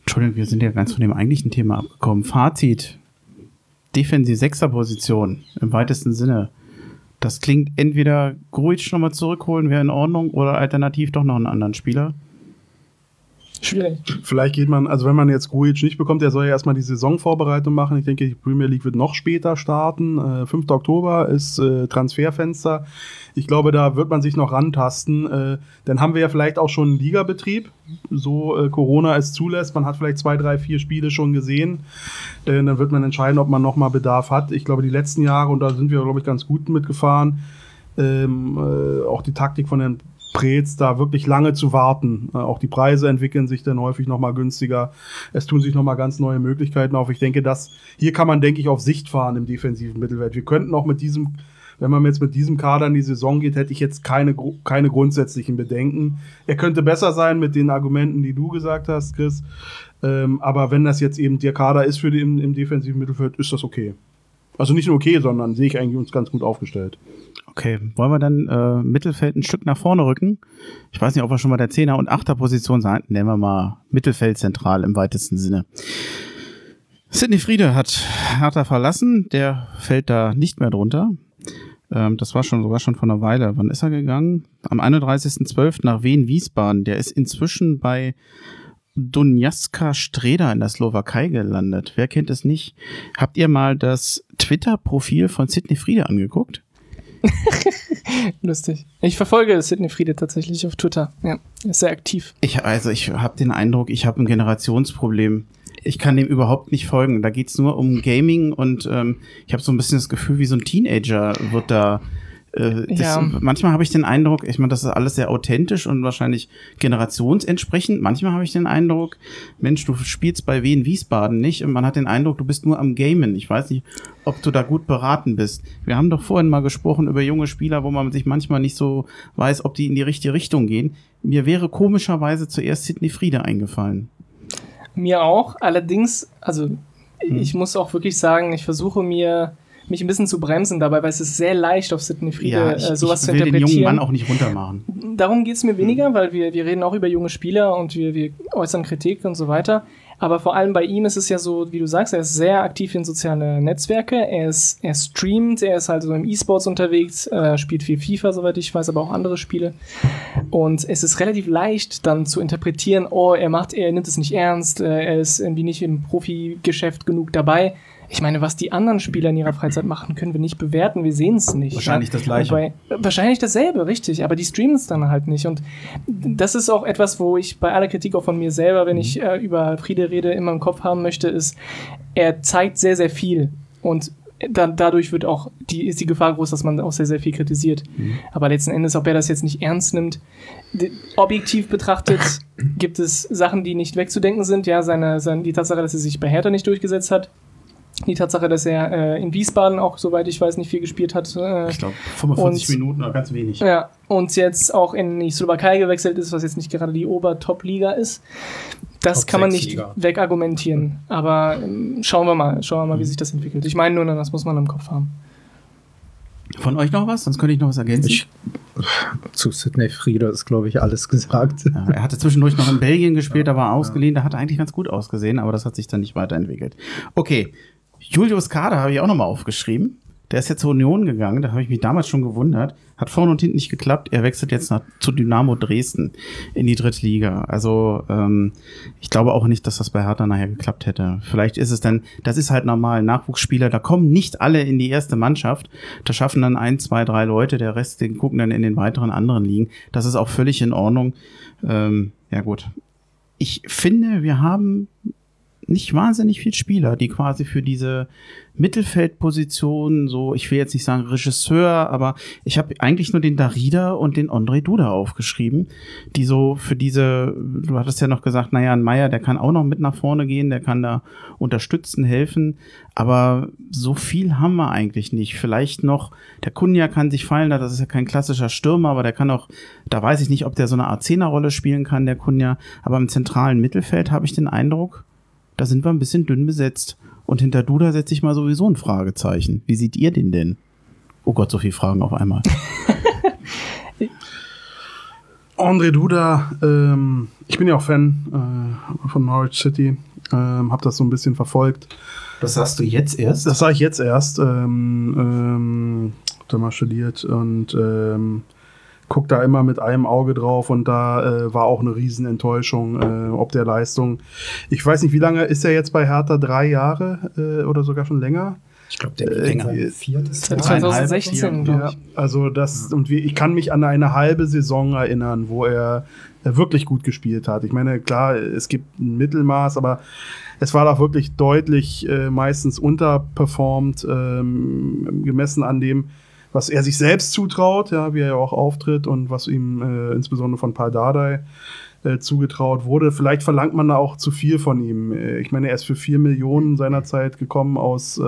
Entschuldigung, wir sind ja ganz von dem eigentlichen Thema abgekommen. Fazit. Defensiv sechster Position im weitesten Sinne. Das klingt entweder Gruitsch nochmal zurückholen, wäre in Ordnung, oder alternativ doch noch einen anderen Spieler. Schwierig. Vielleicht geht man, also wenn man jetzt Grujic nicht bekommt, der soll ja erstmal die Saisonvorbereitung machen. Ich denke, die Premier League wird noch später starten. Äh, 5. Oktober ist äh, Transferfenster. Ich glaube, da wird man sich noch rantasten. Äh, dann haben wir ja vielleicht auch schon einen Ligabetrieb, so äh, Corona es zulässt. Man hat vielleicht zwei, drei, vier Spiele schon gesehen. Äh, dann wird man entscheiden, ob man nochmal Bedarf hat. Ich glaube, die letzten Jahre, und da sind wir, glaube ich, ganz gut mitgefahren, ähm, äh, auch die Taktik von Herrn Preetz da wirklich lange zu warten. Äh, auch die Preise entwickeln sich dann häufig nochmal günstiger. Es tun sich nochmal ganz neue Möglichkeiten auf. Ich denke, dass hier kann man, denke ich, auf Sicht fahren im defensiven Mittelwert. Wir könnten auch mit diesem, wenn man jetzt mit diesem Kader in die Saison geht, hätte ich jetzt keine, keine grundsätzlichen Bedenken. Er könnte besser sein mit den Argumenten, die du gesagt hast, Chris. Ähm, aber wenn das jetzt eben der Kader ist für den im defensiven Mittelfeld, ist das okay. Also nicht nur okay, sondern sehe ich eigentlich uns ganz gut aufgestellt. Okay, wollen wir dann äh, Mittelfeld ein Stück nach vorne rücken? Ich weiß nicht, ob wir schon mal der Zehner- und Achterposition sein. Nennen wir mal Mittelfeld zentral im weitesten Sinne. Sidney Friede hat Hertha verlassen. Der fällt da nicht mehr drunter. Ähm, das war schon sogar schon vor einer Weile. Wann ist er gegangen? Am 31.12. nach Wien-Wiesbaden. Der ist inzwischen bei Dunjaska Streda in der Slowakei gelandet. Wer kennt es nicht? Habt ihr mal das Twitter-Profil von Sidney Friede angeguckt? Lustig. Ich verfolge Sidney Friede tatsächlich auf Twitter. Ja, ist sehr aktiv. Ich, also ich habe den Eindruck, ich habe ein Generationsproblem. Ich kann dem überhaupt nicht folgen. Da geht's nur um Gaming und ähm, ich habe so ein bisschen das Gefühl, wie so ein Teenager wird da äh, das, ja. Manchmal habe ich den Eindruck, ich meine, das ist alles sehr authentisch und wahrscheinlich generationsentsprechend. Manchmal habe ich den Eindruck, Mensch, du spielst bei Wien Wiesbaden nicht und man hat den Eindruck, du bist nur am Gamen. Ich weiß nicht, ob du da gut beraten bist. Wir haben doch vorhin mal gesprochen über junge Spieler, wo man sich manchmal nicht so weiß, ob die in die richtige Richtung gehen. Mir wäre komischerweise zuerst Sidney Friede eingefallen. Mir auch. Allerdings, also hm. ich muss auch wirklich sagen, ich versuche mir mich ein bisschen zu bremsen dabei, weil es ist sehr leicht auf Sidney Friede ja, ich, äh, sowas ich will zu interpretieren. den jungen Mann auch nicht runtermachen. Darum geht es mir weniger, weil wir, wir reden auch über junge Spieler und wir, wir äußern Kritik und so weiter. Aber vor allem bei ihm ist es ja so, wie du sagst, er ist sehr aktiv in soziale Netzwerke, er ist, er streamt, er ist halt so im E-Sports unterwegs, äh, spielt viel FIFA, soweit ich weiß, aber auch andere Spiele. Und es ist relativ leicht dann zu interpretieren, oh, er macht, er nimmt es nicht ernst, äh, er ist irgendwie nicht im Profigeschäft genug dabei ich meine, was die anderen Spieler in ihrer Freizeit machen, können wir nicht bewerten, wir sehen es nicht. Wahrscheinlich das Gleiche. Wobei, wahrscheinlich dasselbe, richtig, aber die streamen es dann halt nicht. Und das ist auch etwas, wo ich bei aller Kritik auch von mir selber, wenn ich äh, über Friede rede, immer im Kopf haben möchte, ist, er zeigt sehr, sehr viel. Und dann, dadurch wird auch die, ist die Gefahr groß, dass man auch sehr, sehr viel kritisiert. Aber letzten Endes, ob er das jetzt nicht ernst nimmt, objektiv betrachtet, gibt es Sachen, die nicht wegzudenken sind. Ja, seine, seine, die Tatsache, dass er sich bei Hertha nicht durchgesetzt hat. Die Tatsache, dass er äh, in Wiesbaden auch, soweit ich weiß, nicht viel gespielt hat. Äh, Ich glaube, 45 Und- Minuten oder ganz wenig. ja, und jetzt auch in die Slowakei gewechselt ist, was jetzt nicht gerade die Ober-Top-Liga ist. Das Top kann man nicht Liga. wegargumentieren. Aber ähm, schauen wir mal, schauen wir mal, wie sich das entwickelt. Ich meine nur, das muss man im Kopf haben. Von euch noch was? Sonst könnte ich noch was ergänzen. Ich, zu Sidney Friede ist, glaube ich, alles gesagt. Ja, er hatte zwischendurch noch in Belgien gespielt, da war er ausgeliehen, da hat er eigentlich ganz gut ausgesehen, aber das hat sich dann nicht weiterentwickelt. Okay, Julius Kader habe ich auch nochmal aufgeschrieben. Der ist jetzt zur Union gegangen, da habe ich mich damals schon gewundert. Hat vorne und hinten nicht geklappt. Er wechselt jetzt nach, zu Dynamo Dresden in die dritte Liga. Also ähm, ich glaube auch nicht, dass das bei Hertha nachher geklappt hätte. Vielleicht ist es dann, das ist halt normal, Nachwuchsspieler, da kommen nicht alle in die erste Mannschaft. Da schaffen dann ein, zwei, drei Leute, der Rest, den gucken dann in den weiteren anderen Ligen. Das ist auch völlig in Ordnung. Ähm, ja gut. Ich finde, wir haben nicht wahnsinnig viel Spieler, die quasi für diese Mittelfeldposition, so, ich will jetzt nicht sagen Regisseur, aber ich habe eigentlich nur den Darida und den André Duda aufgeschrieben, die so für diese, du hattest ja noch gesagt, naja, ein Meier, der kann auch noch mit nach vorne gehen, der kann da unterstützen, helfen, aber so viel haben wir eigentlich nicht. Vielleicht noch, der Kunja kann sich fallen, das ist ja kein klassischer Stürmer, aber der kann auch, da weiß ich nicht, ob der so eine Art Zehnerrolle spielen kann, der Kunja, aber im zentralen Mittelfeld habe ich den Eindruck, da sind wir ein bisschen dünn besetzt. Und hinter Duda setze ich mal sowieso ein Fragezeichen. Wie seht ihr den denn? Oh Gott, so viele Fragen auf einmal. André Duda, ähm, ich bin ja auch Fan äh, von Norwich City, ähm, habe das so ein bisschen verfolgt. Das sagst du jetzt erst? Das sage ich jetzt erst. Ähm, ähm, hab da mal studiert und ähm, guck da immer mit einem Auge drauf und da äh, war auch eine Riesenenttäuschung äh, ob der Leistung. Ich weiß nicht, wie lange ist er jetzt bei Hertha? Drei Jahre äh, oder sogar schon länger? Ich glaube, der Äh, äh, viertes Jahr. Zweieinhalb, 2016, glaube Ja, ich. also das und wie, ich kann mich an eine halbe Saison erinnern, wo er äh, wirklich gut gespielt hat. Ich meine, klar, es gibt ein Mittelmaß, aber es war doch wirklich deutlich äh, meistens unterperformt, ähm, gemessen an dem, was er sich selbst zutraut, ja, wie er ja auch auftritt und was ihm äh, insbesondere von Paul Dardai äh, zugetraut wurde. Vielleicht verlangt man da auch zu viel von ihm. Äh, Ich meine, er ist für vier Millionen seinerzeit gekommen aus, äh,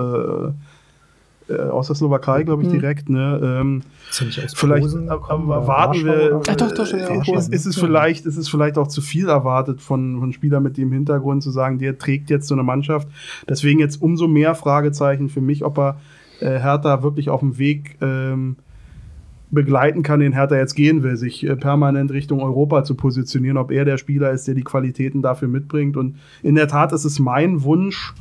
äh, aus der Slowakei, glaube ich, Mhm. direkt. Ne? Ähm, Ist nicht aus vielleicht erwarten wir, Ach, doch, doch, schon, ja, ist, es vielleicht, ist es vielleicht auch zu viel erwartet von, von Spielern mit dem Hintergrund zu sagen, der trägt jetzt so eine Mannschaft. Deswegen jetzt umso mehr Fragezeichen für mich, ob er äh, Hertha wirklich auf dem Weg ähm, begleiten kann, den Hertha jetzt gehen will, sich äh, permanent Richtung Europa zu positionieren, ob er der Spieler ist, der die Qualitäten dafür mitbringt. Und in der Tat ist es mein Wunsch,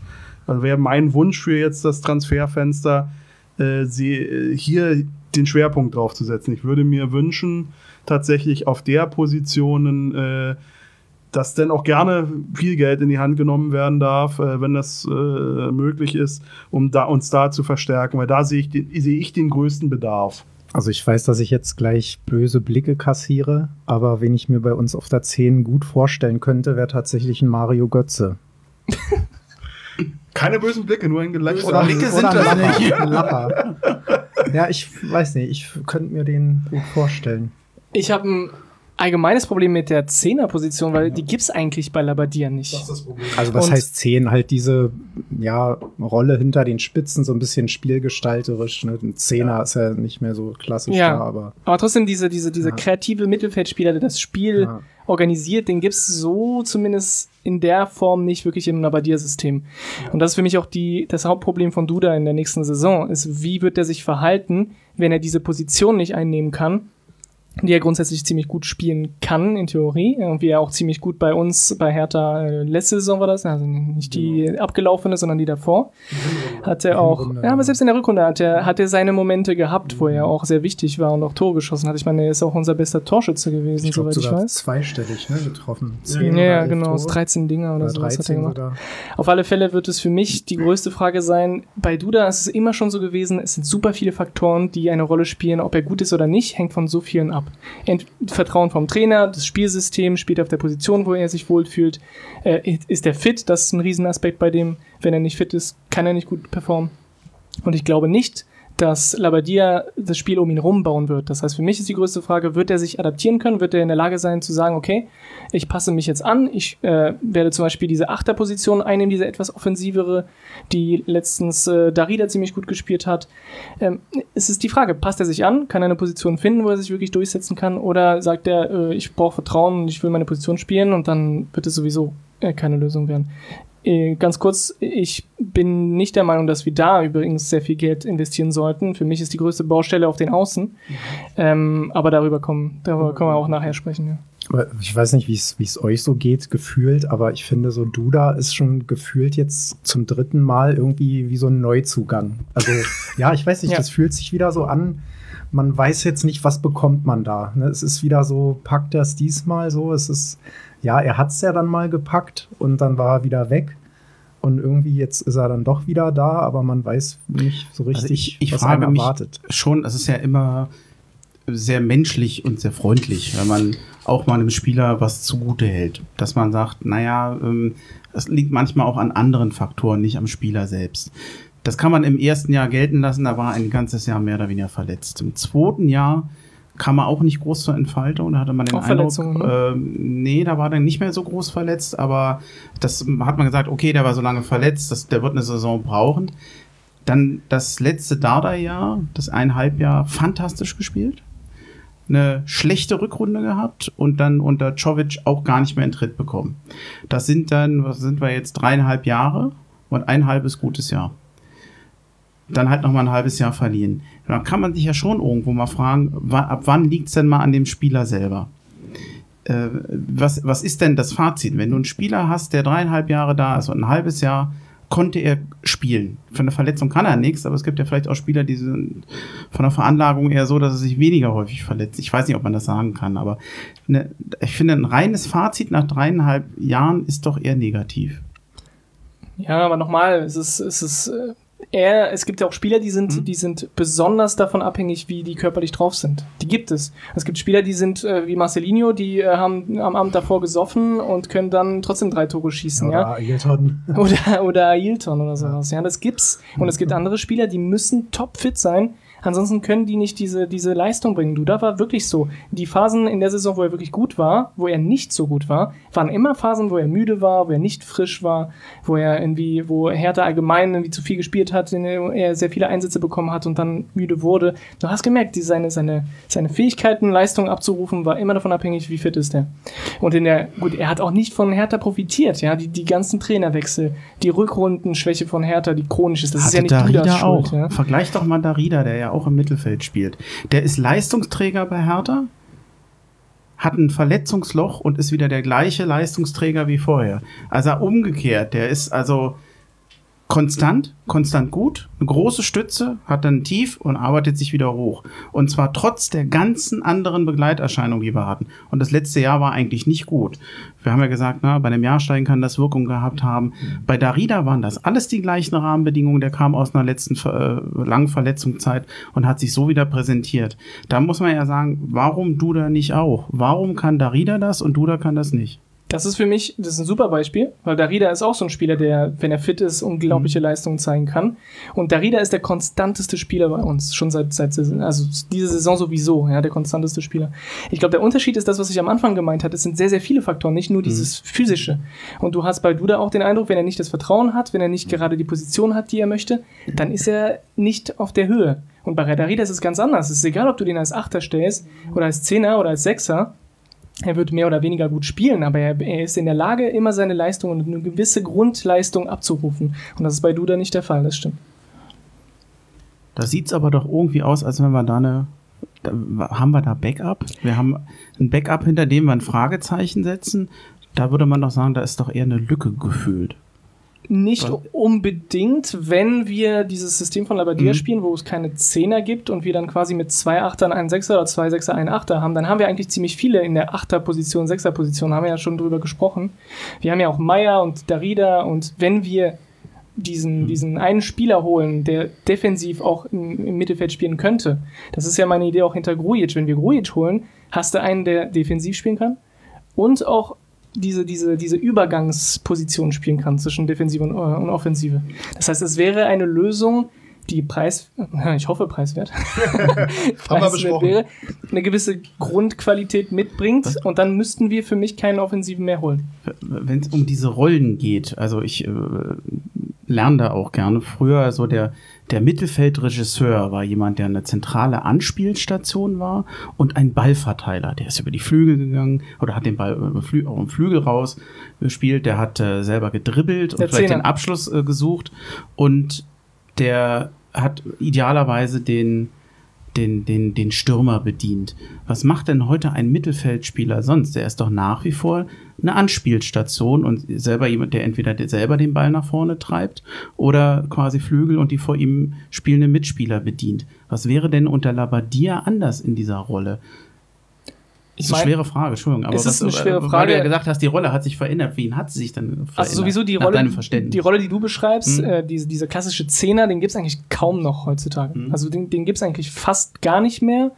also wäre mein Wunsch für jetzt das Transferfenster, äh, sie, äh, hier den Schwerpunkt drauf zu setzen. Ich würde mir wünschen, tatsächlich auf der Positionen, äh, dass denn auch gerne viel Geld in die Hand genommen werden darf, äh, wenn das äh, möglich ist, um da, uns da zu verstärken, weil da sehe ich, den, sehe ich den größten Bedarf. Also ich weiß, dass ich jetzt gleich böse Blicke kassiere, aber wen ich mir bei uns auf der 10 gut vorstellen könnte, wäre tatsächlich ein Mario Götze. Keine bösen Blicke, nur ein Gelächter. Oder Blicke sind Lacher, nicht. ein Lacher. Ja, ich weiß nicht, ich könnte mir den gut vorstellen. Ich habe ein allgemeines Problem mit der Zehnerposition, weil die gibt's eigentlich bei Labadia nicht. Also was Und- heißt 10? Halt diese ja, Rolle hinter den Spitzen, so ein bisschen spielgestalterisch. Ne? Ein Zehner ist ja nicht mehr so klassisch Ja. da, aber Aber trotzdem, diese, diese, diese Ja. kreative Mittelfeldspieler, der das Spiel Ja. organisiert, den gibt's so zumindest in der Form nicht wirklich im Labadia-System. Und das ist für mich auch die, das Hauptproblem von Duda in der nächsten Saison, ist, wie wird er sich verhalten, wenn er diese Position nicht einnehmen kann, die er grundsätzlich ziemlich gut spielen kann, in Theorie, und wie er auch ziemlich gut bei uns, bei Hertha, äh, letzte Saison war das, also nicht die abgelaufene, sondern die davor. hat er auch, ja, aber selbst in der Rückrunde hat er, hat er seine Momente gehabt, wo er auch sehr wichtig war und auch Tore geschossen hat. Ich meine, er ist auch unser bester Torschütze gewesen, Ich glaub, soweit ich weiß. zweistellig ne, getroffen. Ja, Zehn ja, oder elf genau, Tore. 13 Dinger oder, Oder sowas hat er 13 gemacht. sogar. Auf alle Fälle wird es für mich die größte Frage sein. Bei Duda ist es immer schon so gewesen, es sind super viele Faktoren, die eine Rolle spielen. Ob er gut ist oder nicht, hängt von so vielen ab. Ent Vertrauen vom Trainer, das Spielsystem, spielt auf der Position, wo er sich wohlfühlt. Äh, ist er fit? Das ist ein Riesenaspekt bei dem. Wenn er nicht fit ist, kann er nicht gut performen. Und ich glaube nicht, dass Labadia das Spiel um ihn rumbauen wird. Das heißt, für mich ist die größte Frage, wird er sich adaptieren können? Wird er in der Lage sein zu sagen, okay, ich passe mich jetzt an, ich äh, werde zum Beispiel diese Achterposition einnehmen, diese etwas offensivere, die letztens äh, Darida ziemlich gut gespielt hat. Ähm, es ist die Frage, passt er sich an? Kann er eine Position finden, wo er sich wirklich durchsetzen kann? Oder sagt er, äh, ich brauche Vertrauen und ich will meine Position spielen und dann wird es sowieso äh, keine Lösung werden? Äh, Ganz kurz, ich bin nicht der Meinung, dass wir da übrigens sehr viel Geld investieren sollten. Für mich ist die größte Baustelle auf den Außen. Ähm, aber darüber kommen, darüber können wir auch nachher sprechen. Ja. Ich weiß nicht, wie es euch so geht, gefühlt, aber ich finde, so Duda ist schon gefühlt jetzt zum dritten Mal irgendwie wie so ein Neuzugang. Also, ja, ich weiß nicht, Ja. das fühlt sich wieder so an. Man weiß jetzt nicht, was bekommt man da. Ne? Es ist wieder so, packt es diesmal so? Es ist, ja, er hat es ja dann mal gepackt und dann war er wieder weg. Und irgendwie jetzt ist er dann doch wieder da, aber man weiß nicht so richtig, Also ich, ich was frage mich erwartet. schon, es ist ja immer sehr menschlich und sehr freundlich, wenn man auch mal einem Spieler was zugute hält. Dass man sagt, naja, ähm, es liegt manchmal auch an anderen Faktoren, nicht am Spieler selbst. Das kann man im ersten Jahr gelten lassen, da war ein ganzes Jahr mehr oder weniger verletzt. Im zweiten Jahr kam er auch nicht groß zur Entfaltung, da hatte man den Auch Eindruck, Verletzungen, ne? ähm, nee, da war er nicht mehr so groß verletzt, aber das hat man gesagt, okay, der war so lange verletzt, das, der wird eine Saison brauchen. Dann das letzte Dardai-Jahr, das eineinhalb Jahr, fantastisch gespielt. Eine schlechte Rückrunde gehabt und dann unter Czovic auch gar nicht mehr in Tritt bekommen. Das sind dann, was sind wir jetzt, dreieinhalb Jahre und ein halbes gutes Jahr. Dann halt noch mal ein halbes Jahr verlieren. Dann kann man sich ja schon irgendwo mal fragen, ab wann liegt es denn mal an dem Spieler selber? Äh, was, was ist denn das Fazit? Wenn du einen Spieler hast, der dreieinhalb Jahre da ist und ein halbes Jahr konnte er spielen. Von der Verletzung kann er nichts, aber es gibt ja vielleicht auch Spieler, die sind von der Veranlagung eher so, dass er sich weniger häufig verletzt. Ich weiß nicht, ob man das sagen kann, aber ne, ich finde, ein reines Fazit nach dreieinhalb Jahren ist doch eher negativ. Ja, aber nochmal, es ist, es ist, eher, es gibt ja auch Spieler, die sind, Mhm. die sind besonders davon abhängig, wie die körperlich drauf sind. Die gibt es. Es gibt Spieler, die sind äh, wie Marcelinho, die äh, haben am Abend davor gesoffen und können dann trotzdem drei Tore schießen, ja. Oder Ailton. Oder, oder Ailton oder sowas. Ja, das gibt's. Und es gibt andere Spieler, die müssen topfit sein. Ansonsten können die nicht diese, diese Leistung bringen. Du, da war wirklich so. Die Phasen in der Saison, wo er wirklich gut war, wo er nicht so gut war, waren immer Phasen, wo er müde war, wo er nicht frisch war, wo er irgendwie, wo Hertha allgemein irgendwie zu viel gespielt hat, er sehr viele Einsätze bekommen hat und dann müde wurde. Du hast gemerkt, die, seine, seine, seine Fähigkeiten, Leistung abzurufen, war immer davon abhängig, wie fit ist er. Und in der, gut, er hat auch nicht von Hertha profitiert, ja, die, die ganzen Trainerwechsel, die Rückrundenschwäche von Hertha, die chronisch ist, das ist ja nicht Darida Dudas auch. Schuld, ja. Vergleich doch mal Darida, der ja auch im Mittelfeld spielt. Der ist Leistungsträger bei Hertha, hat ein Verletzungsloch und ist wieder der gleiche Leistungsträger wie vorher. Also umgekehrt, der ist also konstant, konstant gut, eine große Stütze, hat dann tief und arbeitet sich wieder hoch. Und zwar trotz der ganzen anderen Begleiterscheinungen, die wir hatten. Und das letzte Jahr war eigentlich nicht gut. Wir haben ja gesagt, na, bei einem Jahrsteigen kann das Wirkung gehabt haben. Bei Darida waren das alles die gleichen Rahmenbedingungen. Der kam aus einer letzten äh, langen Verletzungszeit und hat sich so wieder präsentiert. Da muss man ja sagen, warum Duda nicht auch? Warum kann Darida das und Duda kann das nicht? Das ist für mich, das ist ein super Beispiel, weil Darida ist auch so ein Spieler, der, wenn er fit ist, unglaubliche Leistungen zeigen kann. Und Darida ist der konstanteste Spieler bei uns, schon seit, seit also diese Saison sowieso, ja, der konstanteste Spieler. Ich glaube, der Unterschied ist das, was ich am Anfang gemeint hatte. Es sind sehr, sehr viele Faktoren, nicht nur dieses physische. Und du hast bei Duda auch den Eindruck, wenn er nicht das Vertrauen hat, wenn er nicht gerade die Position hat, die er möchte, dann ist er nicht auf der Höhe. Und bei Darida ist es ganz anders. Es ist egal, ob du den als Achter stellst oder als Zehner oder als Sechser er wird mehr oder weniger gut spielen, aber er, er, ist in der Lage, immer seine Leistung und eine gewisse Grundleistung abzurufen. Und das ist bei Duda nicht der Fall, das stimmt. Da sieht es aber doch irgendwie aus, als wenn wir da eine. Da, haben wir da Backup? Wir haben ein Backup, hinter dem wir ein Fragezeichen setzen. Da würde man doch sagen, da ist doch eher eine Lücke gefühlt. Nicht Was? unbedingt, wenn wir dieses System von Labadier Mhm. spielen, wo es keine Zehner gibt und wir dann quasi mit zwei Achtern einen Sechser oder zwei Sechser einen Achter haben, dann haben wir eigentlich ziemlich viele in der Achterposition, Sechserposition, haben wir ja schon drüber gesprochen. Wir haben ja auch Meier und Darida und wenn wir diesen, diesen einen Spieler holen, der defensiv auch im, im Mittelfeld spielen könnte, das ist ja meine Idee auch hinter Grujic. Wenn wir Grujic holen, hast du einen, der defensiv spielen kann und auch diese, diese, diese Übergangsposition spielen kann zwischen Defensive und, äh, und Offensive. Das heißt, es wäre eine Lösung, die preis, ich hoffe preiswert, preiswert wäre, eine gewisse Grundqualität mitbringt und dann müssten wir für mich keinen Offensiven mehr holen. wenn es um diese Rollen geht, also ich äh, lerne da auch gerne. Früher so der, der Mittelfeldregisseur war jemand, der eine zentrale Anspielstation war und ein Ballverteiler. Der ist über die Flügel gegangen oder hat den Ball über Flü auf dem Flügel raus gespielt. Der hat äh, selber gedribbelt und Der vielleicht Zehner. den Abschluss äh, gesucht und der hat idealerweise den den, den, den Stürmer bedient. Was macht denn heute ein Mittelfeldspieler sonst? Der ist doch nach wie vor eine Anspielstation und selber jemand, der entweder der selber den Ball nach vorne treibt oder quasi Flügel und die vor ihm spielenden Mitspieler bedient. Was wäre denn unter Labadia anders in dieser Rolle? Ist eine schwere Frage, Entschuldigung. Aber ist was, eine schwere Weil Frage. du ja gesagt hast, die Rolle hat sich verändert. Wen hat sie sich denn verändert? Also sowieso die Rolle, die Rolle, die du beschreibst, Mhm. äh, diese, dieser klassische Zehner, den gibt's eigentlich kaum noch heutzutage. Mhm. Also den, den gibt's eigentlich fast gar nicht mehr.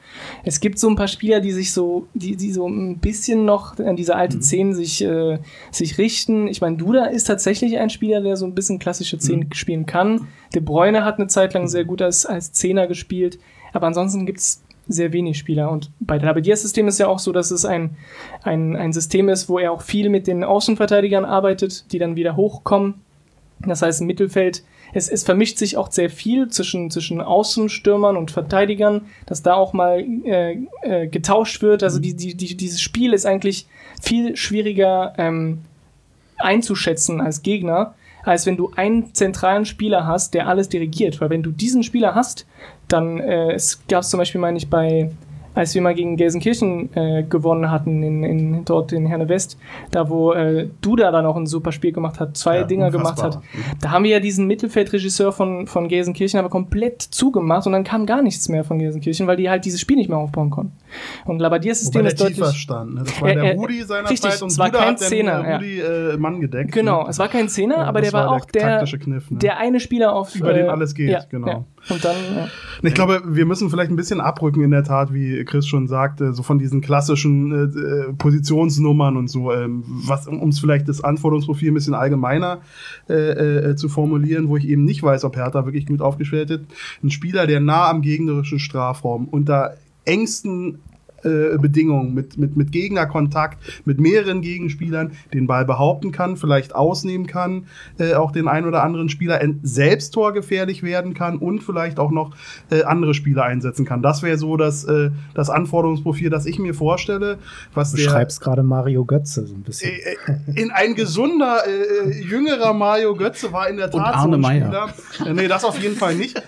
Es gibt so ein paar Spieler, die sich so, die, die so ein bisschen noch an diese alte. Zehn sich, äh, sich richten. Ich meine, Duda ist tatsächlich ein Spieler, der so ein bisschen klassische Zehn Mhm. spielen kann. De Bruyne hat eine Zeit lang sehr gut als, als Zehner gespielt. Aber ansonsten gibt's sehr wenig Spieler. Und bei der Labadier-System ist ja auch so, dass es ein, ein, ein System ist, wo er auch viel mit den Außenverteidigern arbeitet, die dann wieder hochkommen. Das heißt, im Mittelfeld, es, es vermischt sich auch sehr viel zwischen, zwischen Außenstürmern und Verteidigern, dass da auch mal äh, äh, getauscht wird. Also die, die, die, dieses Spiel ist eigentlich viel schwieriger ähm, einzuschätzen als Gegner, als wenn du einen zentralen Spieler hast, der alles dirigiert. Weil wenn du diesen Spieler hast, dann äh, es gab es zum Beispiel, meine ich, bei als wir mal gegen Gelsenkirchen äh, gewonnen hatten, in, in, dort in Herne West, da wo äh, Duda dann auch ein super Spiel gemacht hat, zwei Ja, Dinger gemacht unfassbar. hat. Da haben wir ja diesen Mittelfeldregisseur von, von Gelsenkirchen aber komplett zugemacht und dann kam gar nichts mehr von Gelsenkirchen, weil die halt dieses Spiel nicht mehr aufbauen konnten. Und Labadiers System Wobei ist deutlich. stand. Ne? Das war Ja, der ja, Rudi seiner richtig, Zeit und es war Duda kein hat den Zehner, äh, ja. Rudi äh, Mann gedeckt. Genau, ne? es war kein Zehner, Ja, aber der war, war auch der Kniff, ne? der eine Spieler auf Über den äh, alles geht, ja, genau. Und dann ja. Ich glaube, wir müssen vielleicht ein bisschen abrücken in der Tat, wie Chris schon sagte, so von diesen klassischen äh, äh, Positionsnummern und so, ähm, um es vielleicht das Anforderungsprofil ein bisschen allgemeiner äh, äh, zu formulieren, wo ich eben nicht weiß, ob Hertha wirklich gut aufgestellt ist. Ein Spieler, der nah am gegnerischen Strafraum unter engsten äh, Bedingungen, mit, mit, mit Gegnerkontakt, mit mehreren Gegenspielern den Ball behaupten kann, vielleicht ausnehmen kann, äh, auch den ein oder anderen Spieler selbst torgefährlich werden kann und vielleicht auch noch äh, andere Spieler einsetzen kann. Das wäre so das, äh, das Anforderungsprofil, das ich mir vorstelle, was Du der beschreibst gerade Mario Götze so ein bisschen. äh, in ein gesunder, jüngerer Mario Götze war in der Tat Arne so ein Meyer. Spieler. Äh, nee, das auf jeden Fall nicht.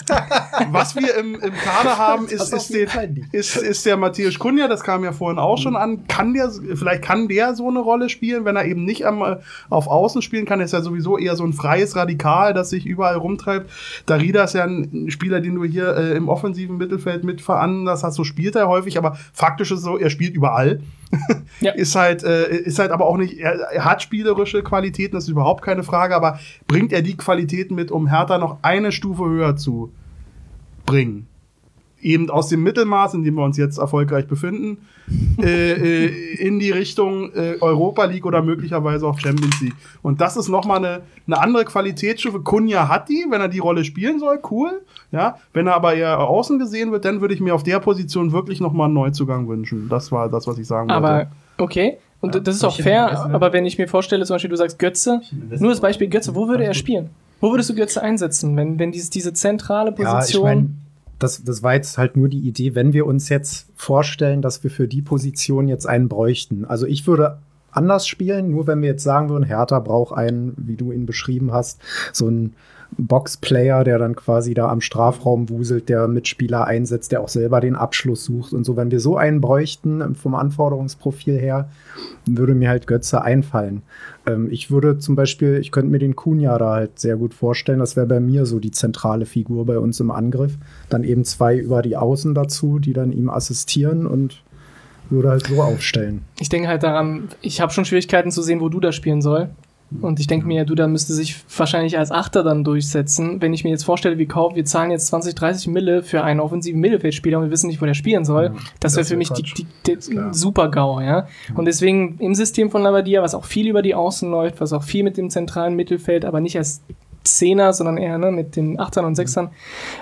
Was wir im, im Kader haben, ist, ist, den, ist, ist der Matthias Kunja, das kam ja vorhin auch schon an. Kann der, vielleicht kann der so eine Rolle spielen, wenn er eben nicht am, äh, auf Außen spielen kann, ist er sowieso eher so ein freies Radikal, das sich überall rumtreibt. Darida ist ja ein Spieler, den du hier äh, im offensiven Mittelfeld mit veranlasst hast, so spielt er häufig, aber faktisch ist es so, er spielt überall. Ja. Ist halt, äh, ist halt aber auch nicht, er, er hat spielerische Qualitäten, das ist überhaupt keine Frage, aber bringt er die Qualitäten mit, um Hertha noch eine Stufe höher zu bringen? Eben aus dem Mittelmaß, in dem wir uns jetzt erfolgreich befinden, äh, äh, in die Richtung äh, Europa League oder möglicherweise auch Champions League. Und das ist nochmal eine, eine andere Qualitätsstufe. Kunja hat die, wenn er die Rolle spielen soll, cool. Ja, wenn er aber eher außen gesehen wird, dann würde ich mir auf der Position wirklich nochmal einen Neuzugang wünschen. Das war das, was ich sagen wollte. Aber okay. Und Ja. das ist auch fair, aber wenn ich mir vorstelle, zum Beispiel, du sagst Götze, nur das Beispiel Götze, wo würde er spielen? Wo würdest du Götze einsetzen, wenn, wenn dieses, diese zentrale Ja, ich Position. Das, das war jetzt halt nur die Idee, wenn wir uns jetzt vorstellen, dass wir für die Position jetzt einen bräuchten. Also ich würde anders spielen. Nur wenn wir jetzt sagen würden, Hertha braucht einen, wie du ihn beschrieben hast, so ein Boxplayer, der dann quasi da am Strafraum wuselt, der Mitspieler einsetzt, der auch selber den Abschluss sucht und so. Wenn wir so einen bräuchten vom Anforderungsprofil her, würde mir halt Götze einfallen. Ähm, ich würde zum Beispiel, ich könnte mir den Kunja da halt sehr gut vorstellen. Das wäre bei mir so die zentrale Figur bei uns im Angriff. Dann eben zwei über die Außen dazu, die dann ihm assistieren und würde halt so aufstellen. Ich denke halt daran, ich habe schon Schwierigkeiten zu sehen, wo du da spielen soll. Und ich denke mir, du, da müsste sich wahrscheinlich als Achter dann durchsetzen. Wenn ich mir jetzt vorstelle, wie kaum, wir zahlen jetzt 20, 30 Mille für einen offensiven Mittelfeldspieler und wir wissen nicht, wo der spielen soll, ja, das wäre für mich die, die, die super GAU, ja. Und deswegen im System von Labadia, was auch viel über die Außen läuft, was auch viel mit dem zentralen Mittelfeld, aber nicht als Zehner, sondern eher ne, mit den Achtern und Sechsern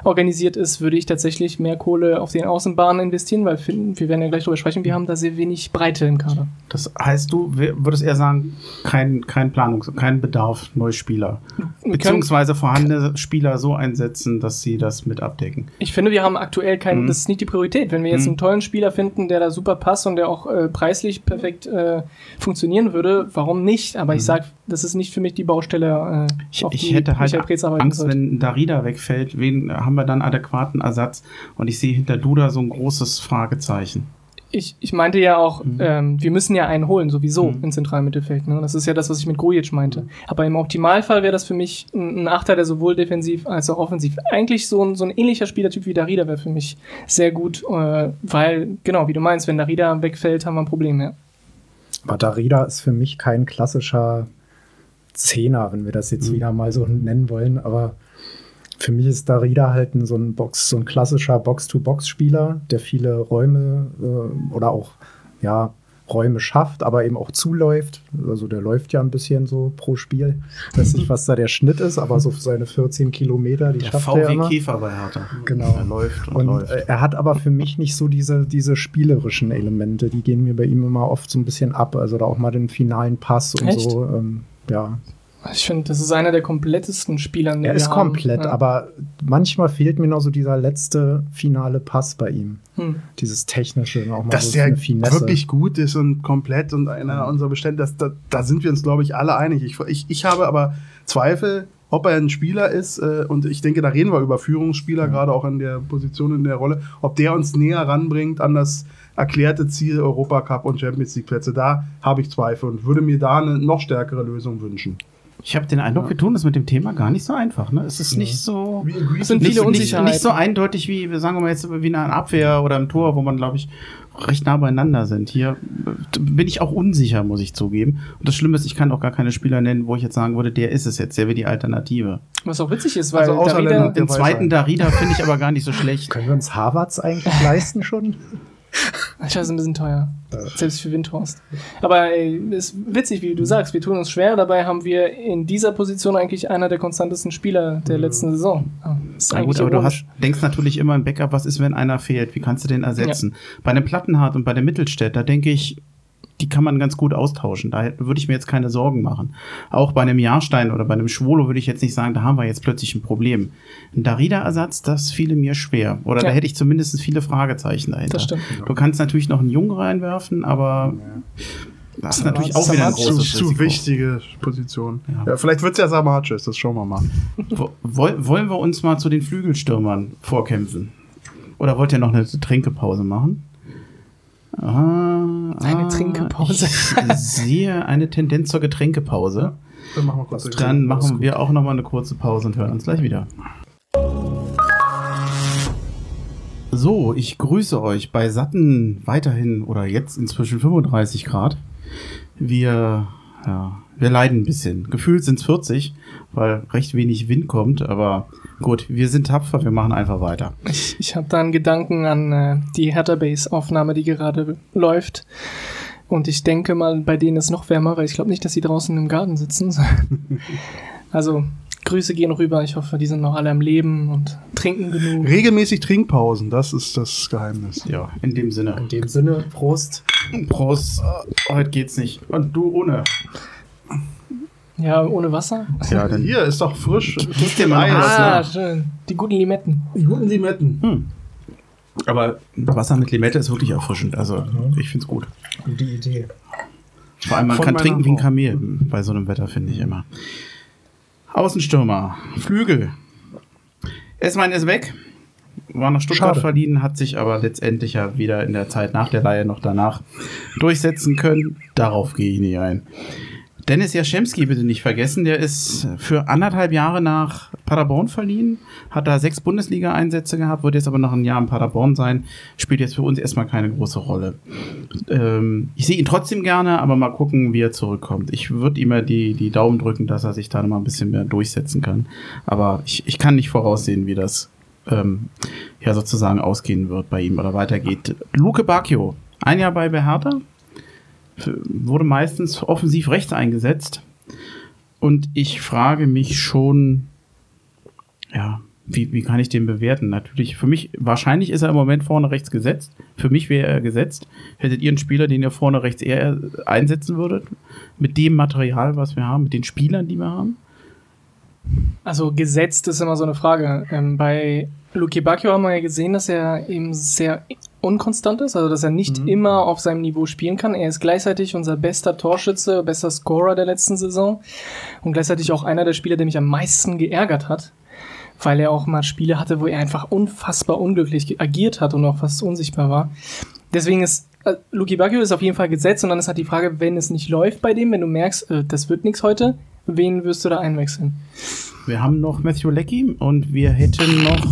organisiert ist, würde ich tatsächlich mehr Kohle auf den Außenbahnen investieren, weil wir werden ja gleich darüber sprechen, wir haben da sehr wenig Breite im Kader. Das heißt, du würdest eher sagen, kein, kein Planungs-, kein Bedarf Neuspieler. Beziehungsweise vorhandene Spieler so einsetzen, dass sie das mit abdecken. Ich finde, wir haben aktuell keinen, mhm. das ist nicht die Priorität. Wenn wir jetzt mhm. einen tollen Spieler finden, der da super passt und der auch äh, preislich perfekt äh, funktionieren würde, warum nicht? Aber mhm. ich sage, das ist nicht für mich die Baustelle. Äh, ich, ich hätte halt Angst, wenn Darida wegfällt, wen haben wir dann adäquaten Ersatz? Und ich sehe hinter Duda so ein großes Fragezeichen. Ich, ich meinte ja auch, mhm. ähm, wir müssen ja einen holen, sowieso mhm. im zentralen Mittelfeld. Ne? Das ist ja das, was ich mit Grujic meinte. Aber im Optimalfall wäre das für mich ein, ein Achter, der sowohl defensiv als auch offensiv. Eigentlich so ein, so ein ähnlicher Spielertyp wie Darida wäre für mich sehr gut, äh, weil, genau, wie du meinst, wenn Darida wegfällt, haben wir ein Problem mehr. Aber Darida ist für mich kein klassischer Zehner, wenn wir das jetzt mhm. wieder mal so nennen wollen. Aber für mich ist Darida halt so ein Box, so ein klassischer Box-to-Box-Spieler, der viele Räume äh, oder auch ja, Räume schafft, aber eben auch zuläuft. Also der läuft ja ein bisschen so pro Spiel. Ich weiß nicht, was da der Schnitt ist, aber so für seine 14 Kilometer, die der schafft VW er immer. Käfer bei Hertha. Genau. Er läuft und, und läuft. Äh, er hat aber für mich nicht so diese, diese spielerischen Elemente. Die gehen mir bei ihm immer oft so ein bisschen ab. Also da auch mal den finalen Pass und Echt? so. Ähm, ja. Ich finde, das ist einer der komplettesten Spieler. Er ist komplett, ja. aber manchmal fehlt mir noch so dieser letzte finale Pass bei ihm. Hm. Dieses technische, auch mal Dass so der wirklich gut ist und komplett und einer unserer Bestände, das, da, da sind wir uns, glaube ich, alle einig. Ich, ich, ich habe aber Zweifel, ob er ein Spieler ist, äh, und ich denke, da reden wir über Führungsspieler, ja. gerade auch in der Position, in der Rolle, ob der uns näher ranbringt an das erklärte Ziel Europacup und Champions League Plätze. Da habe ich Zweifel und würde mir da eine noch stärkere Lösung wünschen. Ich habe den Eindruck, wir tun das mit dem Thema gar nicht so einfach. Ne? Es ist nicht so, es sind viele nicht, nicht, so eindeutig wie, sagen wir mal jetzt, wie in einer Abwehr oder im Tor, wo man, glaube ich, recht nah beieinander sind. Hier äh, bin ich auch unsicher, muss ich zugeben. Und das Schlimme ist, ich kann auch gar keine Spieler nennen, wo ich jetzt sagen würde, der ist es jetzt, der wäre die Alternative. Was auch witzig ist, weil also Darida, den zweiten Darida finde ich aber gar nicht so schlecht. Können wir uns Harvards eigentlich leisten schon? Ich weiß, ein bisschen teuer. Selbst für Windhorst. Aber es ist witzig, wie du sagst, wir tun uns schwer. Dabei haben wir in dieser Position eigentlich einer der konstantesten Spieler der mhm. letzten Saison. Ist Na gut, aber du hast, denkst natürlich immer im Backup, was ist, wenn einer fehlt? Wie kannst du den ersetzen? Ja. Bei einem Plattenhardt und bei dem Mittelstädt, da denke ich, die kann man ganz gut austauschen. Da würde ich mir jetzt keine Sorgen machen. Auch bei einem Jahrstein oder bei einem Schwolo würde ich jetzt nicht sagen, da haben wir jetzt plötzlich ein Problem. Ein Darida-Ersatz, das fiele mir schwer. Oder ja. da hätte ich zumindest viele Fragezeichen dahinter. Das stimmt. Du kannst natürlich noch einen Jungen reinwerfen, aber das ist natürlich auch wieder ein großes zu, zu wichtige Position. Ja. ja vielleicht wird es ja Samacis, das schauen wir mal. wollen wir uns mal zu den Flügelstürmern vorkämpfen? Oder wollt ihr noch eine Trinkepause machen? Ah, eine ah, Trinkepause. Ich sehe eine Tendenz zur Getränkepause. Dann machen wir, kurz Dann machen wir auch noch mal eine kurze Pause und hören uns gleich wieder. So, ich grüße euch bei satten weiterhin oder jetzt inzwischen 35 Grad. Wir ja, wir leiden ein bisschen. Gefühlt sind es 40, weil recht wenig Wind kommt, aber gut, wir sind tapfer, wir machen einfach weiter. Ich, ich habe da einen Gedanken an äh, die Hertha Base Aufnahme, die gerade läuft. Und ich denke mal, bei denen ist noch wärmer, weil ich glaube nicht, dass sie draußen im Garten sitzen. also Grüße gehen rüber. Ich hoffe, die sind noch alle am Leben und trinken genug. Regelmäßig Trinkpausen, das ist das Geheimnis. Ja, in dem Sinne. In dem Sinne, Prost. Prost. Heute geht's nicht. Und du ohne. Ja, ohne Wasser? Ja, denn hier ist doch frisch. Gib dir mal Ah, schön. Die guten Limetten. Die guten Limetten. Hm. Aber Wasser mit Limette ist wirklich erfrischend. Also, ich finde es gut. Gute Idee. Vor allem man Von kann trinken wie ein. Kamel bei so einem Wetter, finde ich immer. Außenstürmer, Flügel. Esmann ist weg. War nach Stuttgart Schade. verliehen, hat sich aber letztendlich ja weder in der Zeit nach der Leihe noch danach durchsetzen können. Darauf gehe ich nicht ein. Dennis Jaschemski bitte nicht vergessen, der ist für anderthalb Jahre nach Paderborn verliehen, hat da sechs Bundesliga-Einsätze gehabt, wird jetzt aber noch ein Jahr in Paderborn sein, spielt jetzt für uns erstmal keine große Rolle. Ähm, ich sehe ihn trotzdem gerne, aber mal gucken, wie er zurückkommt. Ich würde ihm ja die, die Daumen drücken, dass er sich da noch mal ein bisschen mehr durchsetzen kann. Aber ich, ich kann nicht voraussehen, wie das ähm, ja sozusagen ausgehen wird bei ihm oder weitergeht. Luke Bacchio, ein Jahr bei Behertha, wurde meistens offensiv rechts eingesetzt. Und ich frage mich schon, ja, wie, wie kann ich den bewerten? Natürlich, für mich, wahrscheinlich ist er im Moment vorne rechts gesetzt. Für mich wäre er gesetzt. Hättet ihr einen Spieler, den ihr vorne rechts eher einsetzen würdet? Mit dem Material, was wir haben, mit den Spielern, die wir haben? Also gesetzt ist immer so eine Frage. Ähm, bei Luki Bacchio haben wir ja gesehen, dass er eben sehr unkonstant ist, also dass er nicht immer auf seinem Niveau spielen kann. Er ist gleichzeitig unser bester Torschütze, bester Scorer der letzten Saison und gleichzeitig auch einer der Spieler, der mich am meisten geärgert hat, weil er auch mal Spiele hatte, wo er einfach unfassbar unglücklich agiert hat und auch fast unsichtbar war. Deswegen ist äh, Luki Bacchio ist auf jeden Fall gesetzt und dann ist halt die Frage, wenn es nicht läuft bei dem, wenn du merkst, äh, das wird nichts heute, wen wirst du da einwechseln? Wir haben noch Matthew Leckie und wir hätten noch.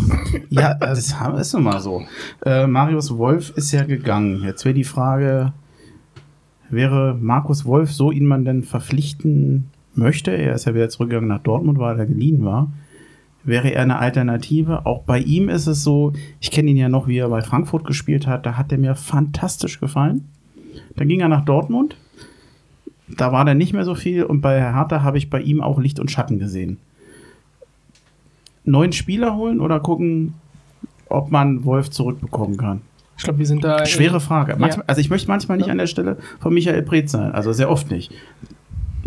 Ja, das ist nun mal so. Äh, Marius Wolf ist ja gegangen. Jetzt wäre die Frage: Wäre Markus Wolf, so ihn man denn verpflichten möchte? Er ist ja wieder zurückgegangen nach Dortmund, weil er geliehen war. Wäre er eine Alternative? Auch bei ihm ist es so, ich kenne ihn ja noch, wie er bei Frankfurt gespielt hat. Da hat er mir fantastisch gefallen. Dann ging er nach Dortmund. Da war dann nicht mehr so viel und bei Hertha habe ich bei ihm auch Licht und Schatten gesehen neuen Spieler holen oder gucken, ob man Wolf zurückbekommen kann? Ich glaube, wir sind da. Schwere Frage. Manchmal, Ja. Also ich möchte manchmal nicht Ja. an der Stelle von Michael Preetz sein, also sehr oft nicht.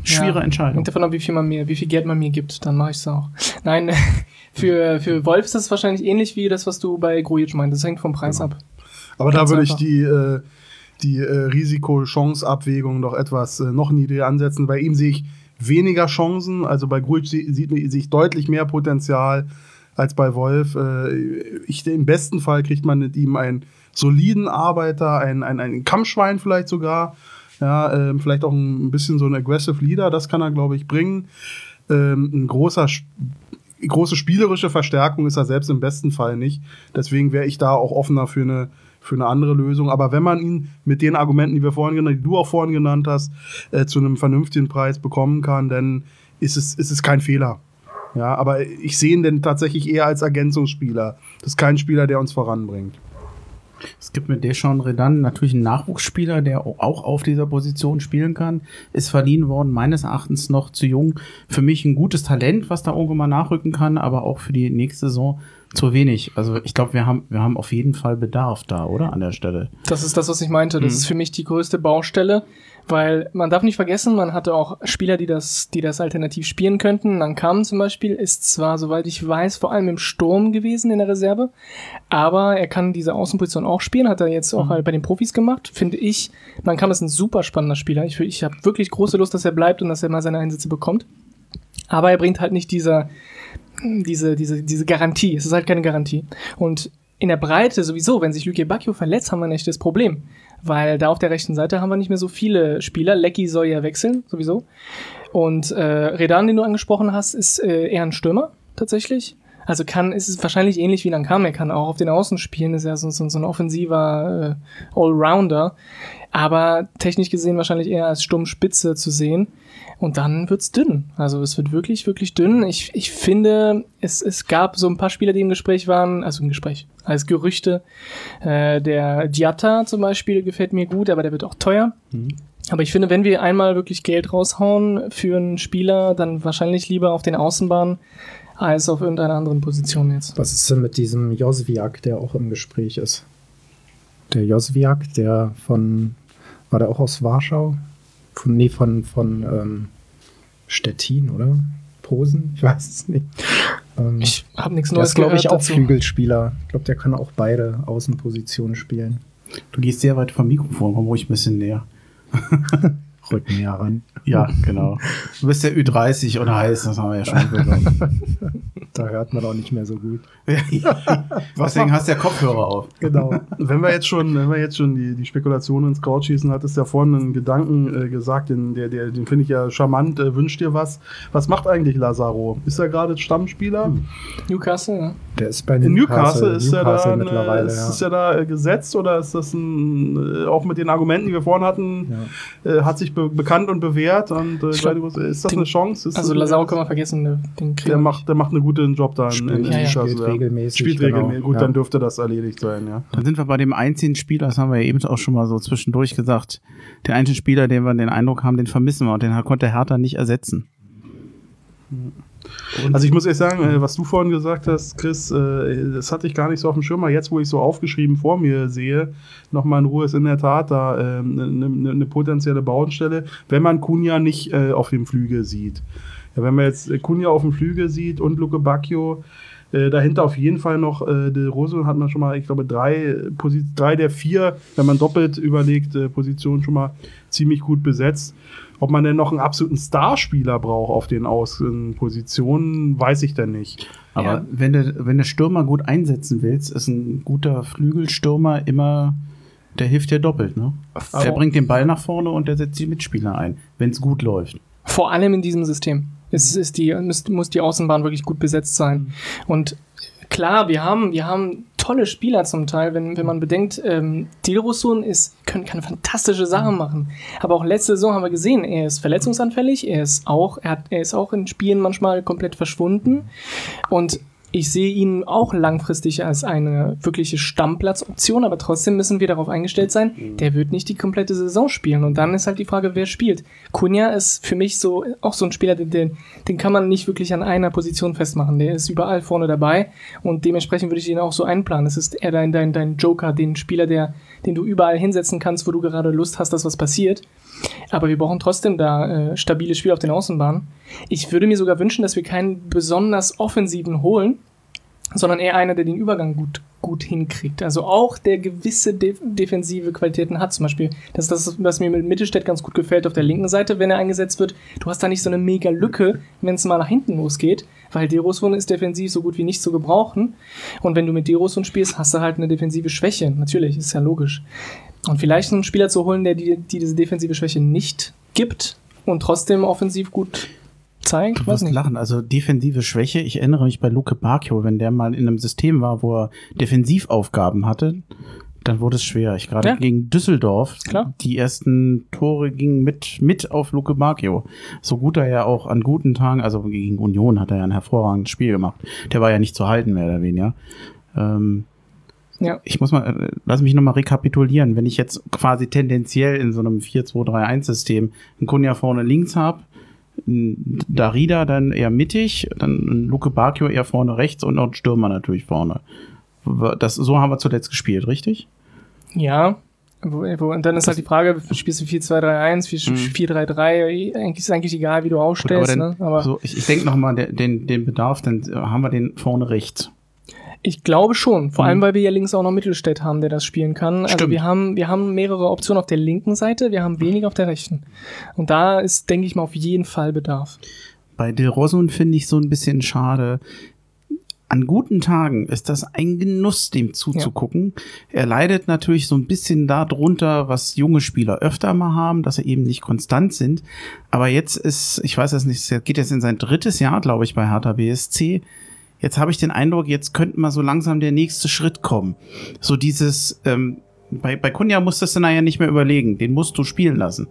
Schwere Ja. Entscheidung. Hängt davon ab, wie viel man mir, wie viel Geld man mir gibt, dann mache ich es auch. Nein, für, für Wolf ist das wahrscheinlich ähnlich wie das, was du bei Grujic meintest. Das hängt vom Preis ab. Aber da Ganz würde ich die, äh, die äh, Risiko-Chance-Abwägung doch etwas äh, noch niedriger ansetzen. Bei ihm sehe ich weniger Chancen. Also bei Grujic sie- sieht sehe ich deutlich mehr Potenzial als bei Wolf. Äh, ich, Im besten Fall kriegt man mit ihm einen soliden Arbeiter, ein, ein, ein Kampfschwein vielleicht sogar. Ja, ähm, vielleicht auch ein bisschen so ein aggressive Leader, das kann er, glaube ich, bringen. Ähm, ein großer große spielerische Verstärkung ist er selbst im besten Fall nicht. Deswegen wäre ich da auch offener für eine, für eine andere Lösung. Aber wenn man ihn mit den Argumenten, die wir vorhin genannt, die du auch vorhin genannt hast, äh, zu einem vernünftigen Preis bekommen kann, dann ist es, ist es kein Fehler. Ja, aber ich sehe ihn denn tatsächlich eher als Ergänzungsspieler. Das ist kein Spieler, der uns voranbringt. Es gibt mit Deschamps Redan natürlich einen Nachwuchsspieler, der auch auf dieser Position spielen kann. Ist verliehen worden, meines Erachtens noch zu jung. Für mich ein gutes Talent, was da irgendwo mal nachrücken kann, aber auch für die nächste Saison zu wenig. Also ich glaube, wir haben, wir haben auf jeden Fall Bedarf da, oder? An der Stelle. Das ist das, was ich meinte. Das ist für mich die größte Baustelle, weil man darf nicht vergessen, man hatte auch Spieler, die das, die das alternativ spielen könnten. Nankamen zum Beispiel ist zwar, soweit ich weiß, vor allem im Sturm gewesen in der Reserve, aber er kann diese Außenposition auch spielen, hat er jetzt auch halt bei den Profis gemacht, finde ich. Nankam ist ein super spannender Spieler. Ich, ich habe wirklich große Lust, dass er bleibt und dass er mal seine Einsätze bekommt. Aber er bringt halt nicht diese, diese, diese, diese Garantie. Es ist halt keine Garantie. Und in der Breite sowieso, wenn sich Luke Bacchio verletzt, haben wir ein echtes Problem. Weil da auf der rechten Seite haben wir nicht mehr so viele Spieler. Lecky soll ja wechseln, sowieso. Und äh, Redan, den du angesprochen hast, ist äh, eher ein Stürmer, tatsächlich. Also kann, ist es wahrscheinlich ähnlich wie Nankam. Er kann auch auf den Außen spielen, ist ja so, so, so ein offensiver äh, Allrounder. Aber technisch gesehen wahrscheinlich eher als Sturmspitze zu sehen. Und dann wird's dünn. Also es wird wirklich, wirklich dünn. Ich, ich finde, es, es gab so ein paar Spieler, die im Gespräch waren, also im Gespräch, als Gerüchte. Äh, der Diatta zum Beispiel gefällt mir gut, aber der wird auch teuer. Aber ich finde, wenn wir einmal wirklich Geld raushauen für einen Spieler, dann wahrscheinlich lieber auf den Außenbahnen als auf irgendeiner anderen Position jetzt. Was ist denn mit diesem Josviak, der auch im Gespräch ist? Der Josviak, der von, war der auch aus Warschau? Von, nee, von, von ähm, Stettin, oder? Posen? Ich weiß es nicht. Ähm, Ich habe nichts der Neues ist, glaube ich, auch dazu. Flügelspieler. Ich glaube, der kann auch beide Außenpositionen spielen. Du gehst sehr weit vom Mikrofon, komm ruhig ein bisschen näher. Rück näher ran. Ja, genau. Du bist der Ü30 oder heiß, das haben wir ja schon bekommen. Da hört man auch nicht mehr so gut. Deswegen hast du ja Kopfhörer auf. Genau. wenn wir jetzt schon, wenn wir jetzt schon die, die Spekulation ins Kraut schießen, hattest du ja vorhin einen Gedanken äh, gesagt, den, der, der, den finde ich ja charmant. Äh, wünscht dir was? Was macht eigentlich Lazaro? Ist er gerade Stammspieler? Newcastle, ja. Der ist bei In Newcastle, ist er Newcastle da, mittlerweile, ist, ja. ist er da äh, gesetzt oder ist das ein, äh, auch mit den Argumenten, die wir vorhin hatten, äh, hat sich be bekannt und bewährt und äh, glaub, ist das den- eine Chance? Ist Also Lazaro kann man vergessen, ne, den kriegen der wir macht, der macht einen guten Job da in, in Spielt- ja, ja. Spielt regelmäßig, Spielt genau. regelmäßig. Gut, Ja. dann dürfte das erledigt sein, ja. Dann sind wir bei dem einzigen Spieler, das haben wir ja eben auch schon mal so zwischendurch gesagt. Der einzige Spieler, den wir den Eindruck haben, den vermissen wir und den konnte Hertha nicht ersetzen. Also ich muss ehrlich sagen, äh, was du vorhin gesagt hast, Chris, äh, das hatte ich gar nicht so auf dem Schirm. Aber jetzt, wo ich so aufgeschrieben vor mir sehe, nochmal in Ruhe, ist in der Tat da eine ne, ne, ne potenzielle Bauenstelle, wenn man Kunja nicht äh, auf dem Flügel sieht. Ja, wenn man jetzt Kunja auf dem Flügel sieht und Luke Bacchio, äh, dahinter auf jeden Fall noch äh, De Rose hat man schon mal, ich glaube, drei, drei der vier, wenn man doppelt überlegt, äh, Positionen schon mal ziemlich gut besetzt. Ob man denn noch einen absoluten Starspieler braucht auf den Außenpositionen, weiß ich denn nicht. Aber Ja. wenn, du, wenn du Stürmer gut einsetzen willst, ist ein guter Flügelstürmer immer, der hilft dir doppelt. Ne? Der Vor- bringt den Ball nach vorne und der setzt die Mitspieler ein, wenn es gut läuft. Vor allem in diesem System. Es ist die, muss, muss die Außenbahn wirklich gut besetzt sein. Und klar, wir haben, wir haben tolle Spieler zum Teil, wenn, wenn man bedenkt, ähm, Dilrosun ist, kann, kann fantastische Sachen machen. Aber auch letzte Saison haben wir gesehen, er ist verletzungsanfällig, er ist auch, er, hat, er ist auch in Spielen manchmal komplett verschwunden. Und ich sehe ihn auch langfristig als eine wirkliche Stammplatzoption, aber trotzdem müssen wir darauf eingestellt sein, der wird nicht die komplette Saison spielen. Und dann ist halt die Frage, wer spielt. Kunja ist für mich so auch so ein Spieler, den, den, den kann man nicht wirklich an einer Position festmachen. Der ist überall vorne dabei und dementsprechend würde ich ihn auch so einplanen. Es ist eher dein, dein, dein Joker, den Spieler, der, den du überall hinsetzen kannst, wo du gerade Lust hast, dass was passiert. Aber wir brauchen trotzdem da äh, stabile Spiele auf den Außenbahnen. Ich würde mir sogar wünschen, dass wir keinen besonders offensiven holen, sondern eher einer, der den Übergang gut, gut hinkriegt. Also auch der gewisse def defensive Qualitäten hat. Zum Beispiel, das ist das, was mir mit Mittelstädt ganz gut gefällt auf der linken Seite, wenn er eingesetzt wird. Du hast da nicht so eine mega Lücke, wenn es mal nach hinten losgeht, weil Derosson ist defensiv so gut wie nicht zu gebrauchen. Und wenn du mit Derosson spielst, hast du halt eine defensive Schwäche. Natürlich, ist ja logisch. Und vielleicht einen Spieler zu holen, der die, die diese defensive Schwäche nicht gibt und trotzdem offensiv gut zeigt. Du wirst lachen. Also defensive Schwäche. Ich erinnere mich bei Luke Bacchio, wenn der mal in einem System war, wo er Defensivaufgaben hatte, dann wurde es schwer. Ich gerade Ja. gegen Düsseldorf, Klar. die ersten Tore gingen mit, mit auf Luke Bacchio. So gut er ja auch an guten Tagen, also gegen Union hat er ja ein hervorragendes Spiel gemacht. Der war ja nicht zu halten, mehr oder weniger. Ähm, Ja. ich muss mal, äh, lass mich nochmal rekapitulieren. Wenn ich jetzt quasi tendenziell in so einem 4-2-3-1-System einen Kunja vorne links habe, Darida dann eher mittig, dann Luke Bacchio eher vorne rechts und noch ein Stürmer natürlich vorne. Das, so haben wir zuletzt gespielt, richtig? Ja. Und dann ist halt die Frage, spielst du 4-2-3-1, 4-3-3, eigentlich ist eigentlich egal, wie du Gut, aufstellst, aber ne? Aber so, ich, ich denke nochmal, den, den Bedarf, dann haben wir den vorne rechts. Ich glaube schon, vor Mhm. allem, weil wir ja links auch noch Mittelstädt haben, der das spielen kann. Also Stimmt. wir haben, wir haben mehrere Optionen auf der linken Seite, wir haben weniger auf der rechten. Und da ist, denke ich mal, auf jeden Fall Bedarf. Bei Del Rosun finde ich so ein bisschen schade. An guten Tagen ist das ein Genuss, dem zuzugucken. Er leidet natürlich so ein bisschen darunter, was junge Spieler öfter mal haben, dass sie eben nicht konstant sind. Aber jetzt ist, ich weiß es nicht, er geht jetzt in sein drittes Jahr, glaube ich, bei Hertha BSC. Jetzt habe ich den Eindruck, jetzt könnte mal so langsam der nächste Schritt kommen. So dieses, ähm, bei, bei Kunja musstest du nachher nicht mehr überlegen, den musst du spielen lassen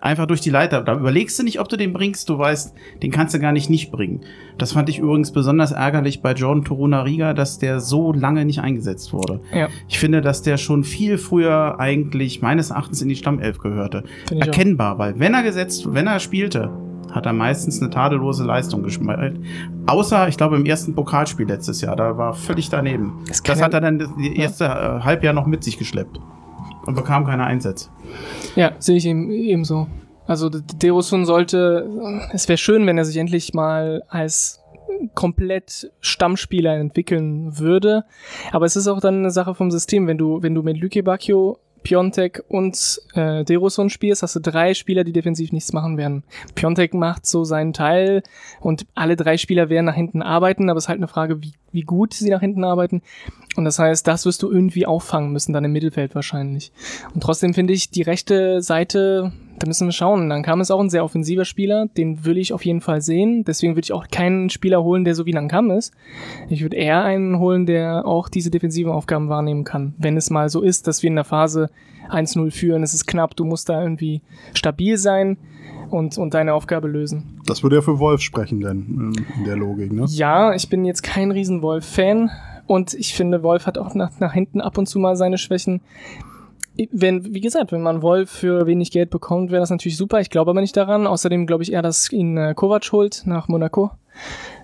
einfach durch die Leiter. Da überlegst du nicht, ob du den bringst. Du weißt, den kannst du gar nicht nicht bringen. Das fand ich übrigens besonders ärgerlich bei Jordan Toruna Riga, dass der so lange nicht eingesetzt wurde. Ja, Ich finde, dass der schon viel früher eigentlich meines Erachtens in die Stammelf gehörte. ich auch. Erkennbar, weil wenn er gesetzt, wenn er spielte, hat er meistens eine tadellose Leistung gespielt. Außer, ich glaube, im ersten Pokalspiel letztes Jahr, da war völlig daneben. Das ja- hat er dann das erste äh, Halbjahr noch mit sich geschleppt und bekam keine Einsätze. Ja, sehe ich eben, ebenso. Also Derosun sollte, es wäre schön, wenn er sich endlich mal als komplett Stammspieler entwickeln würde. Aber es ist auch dann eine Sache vom System. Wenn du, wenn du mit Lüke Bacchio Piontek und äh, Deroson spielst, hast du drei Spieler, die defensiv nichts machen werden. Piontek macht so seinen Teil und alle drei Spieler werden nach hinten arbeiten, aber es ist halt eine Frage, wie, wie gut sie nach hinten arbeiten. Und das heißt, das wirst du irgendwie auffangen müssen, dann im Mittelfeld wahrscheinlich. Und trotzdem finde ich, die rechte Seite da müssen wir schauen. Dann kam es auch ein sehr offensiver Spieler, den will ich auf jeden Fall sehen. Deswegen würde ich auch keinen Spieler holen, der so wie Lankam ist. Ich würde eher einen holen, der auch diese defensiven Aufgaben wahrnehmen kann. Wenn es mal so ist, dass wir in der Phase 1-0 führen, es ist knapp, du musst da irgendwie stabil sein und, und deine Aufgabe lösen. Das würde ja für Wolf sprechen, denn in der Logik, ne? Ja, ich bin jetzt kein riesen Wolf-Fan. Und ich finde, Wolf hat auch nach, nach hinten ab und zu mal seine Schwächen wenn, wie gesagt, wenn man Wolf für wenig Geld bekommt, wäre das natürlich super. Ich glaube aber nicht daran. Außerdem glaube ich eher, dass ihn äh, Kovac holt nach Monaco.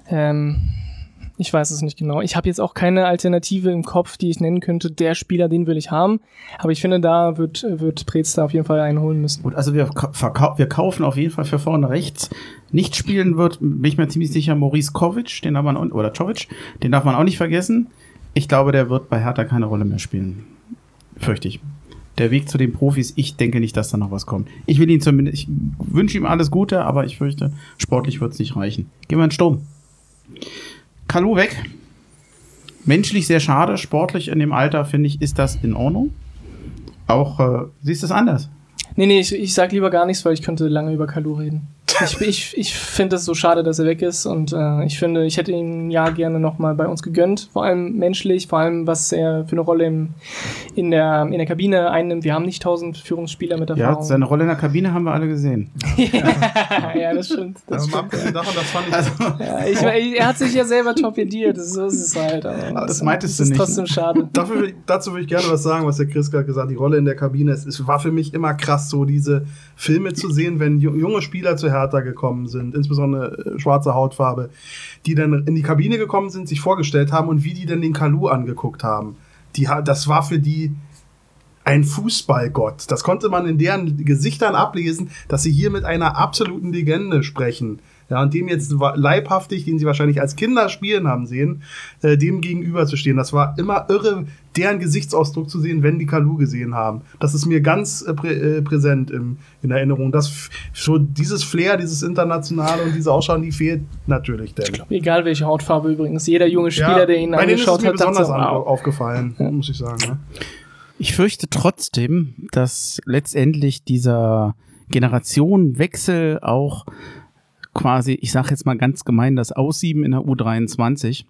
Ähm, ich weiß es nicht genau. Ich habe jetzt auch keine Alternative im Kopf, die ich nennen könnte. Der Spieler, den will ich haben. Aber ich finde, da wird, wird Preetz da auf jeden Fall einen holen müssen. Gut, also wir, wir kaufen auf jeden Fall für vorne rechts. Nicht spielen wird, bin ich mir ziemlich sicher, Maurice Kovic, den darf man, oder Czovic, den darf man auch nicht vergessen. Ich glaube, der wird bei Hertha keine Rolle mehr spielen. Fürchte ich der Weg zu den Profis, ich denke nicht, dass da noch was kommt. Ich will ihn zumindest, ich wünsche ihm alles Gute, aber ich fürchte, sportlich wird es nicht reichen. Gehen wir in Sturm. Kalu weg. Menschlich sehr schade, sportlich in dem Alter, finde ich, ist das in Ordnung. Auch, äh, siehst du es anders? Nee, nee, ich, ich sag lieber gar nichts, weil ich könnte lange über Kalu reden. Ich, ich, ich finde es so schade, dass er weg ist und äh, ich finde, ich hätte ihn ja gerne nochmal bei uns gegönnt, vor allem menschlich, vor allem was er für eine Rolle im, in, der, in der Kabine einnimmt. Wir haben nicht tausend Führungsspieler mit Erfahrung. Ja, seine Rolle in der Kabine haben wir alle gesehen. ja, das stimmt. Das, stimmt. Davon, das fand ich also, ja, ich, er hat sich ja selber torpediert, so ist es halt. das, das meintest du nicht. Das ist trotzdem schade. Dafür, dazu würde ich gerne was sagen, was der Chris gerade gesagt hat. Die Rolle in der Kabine, es, es war für mich immer krass, so diese Filme zu sehen, wenn junge Spieler zu Hertha gekommen sind, insbesondere äh, schwarze Hautfarbe, die dann in die Kabine gekommen sind, sich vorgestellt haben und wie die dann den Kalu angeguckt haben. Die, das war für die ein Fußballgott. Das konnte man in deren Gesichtern ablesen, dass sie hier mit einer absoluten Legende sprechen. Ja, und dem jetzt leibhaftig, den sie wahrscheinlich als Kinder spielen haben sehen, äh, dem gegenüber zu stehen. Das war immer irre, deren Gesichtsausdruck zu sehen, wenn die Kalu gesehen haben. Das ist mir ganz äh, prä äh, präsent im, in Erinnerung. Das, so dieses Flair, dieses Internationale und diese Ausschau, die fehlt natürlich. Denn. Ich glaube, egal welche Hautfarbe übrigens, jeder junge Spieler, ja, der ihn angeschaut hat, hat, besonders wow. aufgefallen, ja. muss ich sagen. Ne? Ich fürchte trotzdem, dass letztendlich dieser Generationenwechsel auch quasi, ich sage jetzt mal ganz gemein, das Aussieben in der U23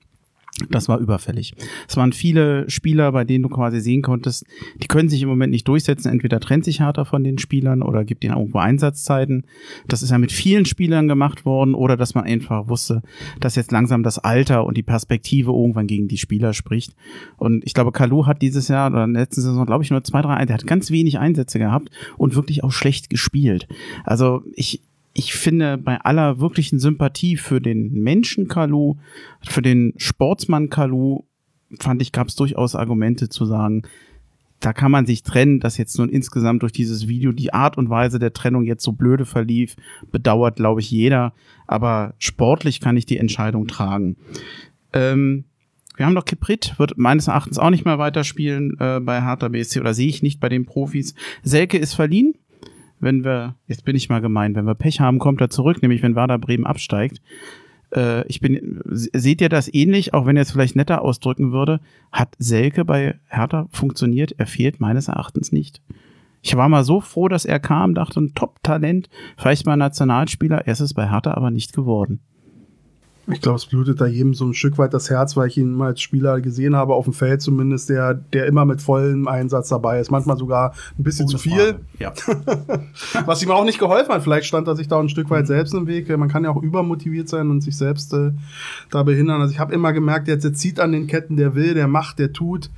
das war überfällig. Es waren viele Spieler, bei denen du quasi sehen konntest, die können sich im Moment nicht durchsetzen. Entweder trennt sich Harter von den Spielern oder gibt ihnen irgendwo Einsatzzeiten. Das ist ja mit vielen Spielern gemacht worden oder dass man einfach wusste, dass jetzt langsam das Alter und die Perspektive irgendwann gegen die Spieler spricht. Und ich glaube, Kalu hat dieses Jahr oder in der letzten Saison, glaube ich, nur zwei, drei, der hat ganz wenig Einsätze gehabt und wirklich auch schlecht gespielt. Also ich, ich finde bei aller wirklichen Sympathie für den Menschen Kalu, für den Sportsmann Kalu, fand ich, gab es durchaus Argumente zu sagen, da kann man sich trennen, dass jetzt nun insgesamt durch dieses Video die Art und Weise der Trennung jetzt so blöde verlief, bedauert, glaube ich, jeder. Aber sportlich kann ich die Entscheidung tragen. Ähm, wir haben noch Kiprit, wird meines Erachtens auch nicht mehr weiterspielen äh, bei Hertha BSC oder sehe ich nicht bei den Profis. Selke ist verliehen wenn wir, jetzt bin ich mal gemein, wenn wir Pech haben, kommt er zurück, nämlich wenn Werder Bremen absteigt. Äh, ich bin, seht ihr das ähnlich, auch wenn er es vielleicht netter ausdrücken würde? Hat Selke bei Hertha funktioniert? Er fehlt meines Erachtens nicht. Ich war mal so froh, dass er kam, dachte, ein Top-Talent, vielleicht mal Nationalspieler, er ist es bei Hertha aber nicht geworden. Ich glaube, es blutet da jedem so ein Stück weit das Herz, weil ich ihn mal als Spieler gesehen habe, auf dem Feld zumindest, der, der immer mit vollem Einsatz dabei ist. Manchmal sogar ein bisschen Ohne zu viel. Ja. Was ihm auch nicht geholfen hat. Vielleicht stand er sich da ein Stück weit selbst im Weg. Man kann ja auch übermotiviert sein und sich selbst äh, da behindern. Also ich habe immer gemerkt, der, der zieht an den Ketten, der will, der macht, der tut.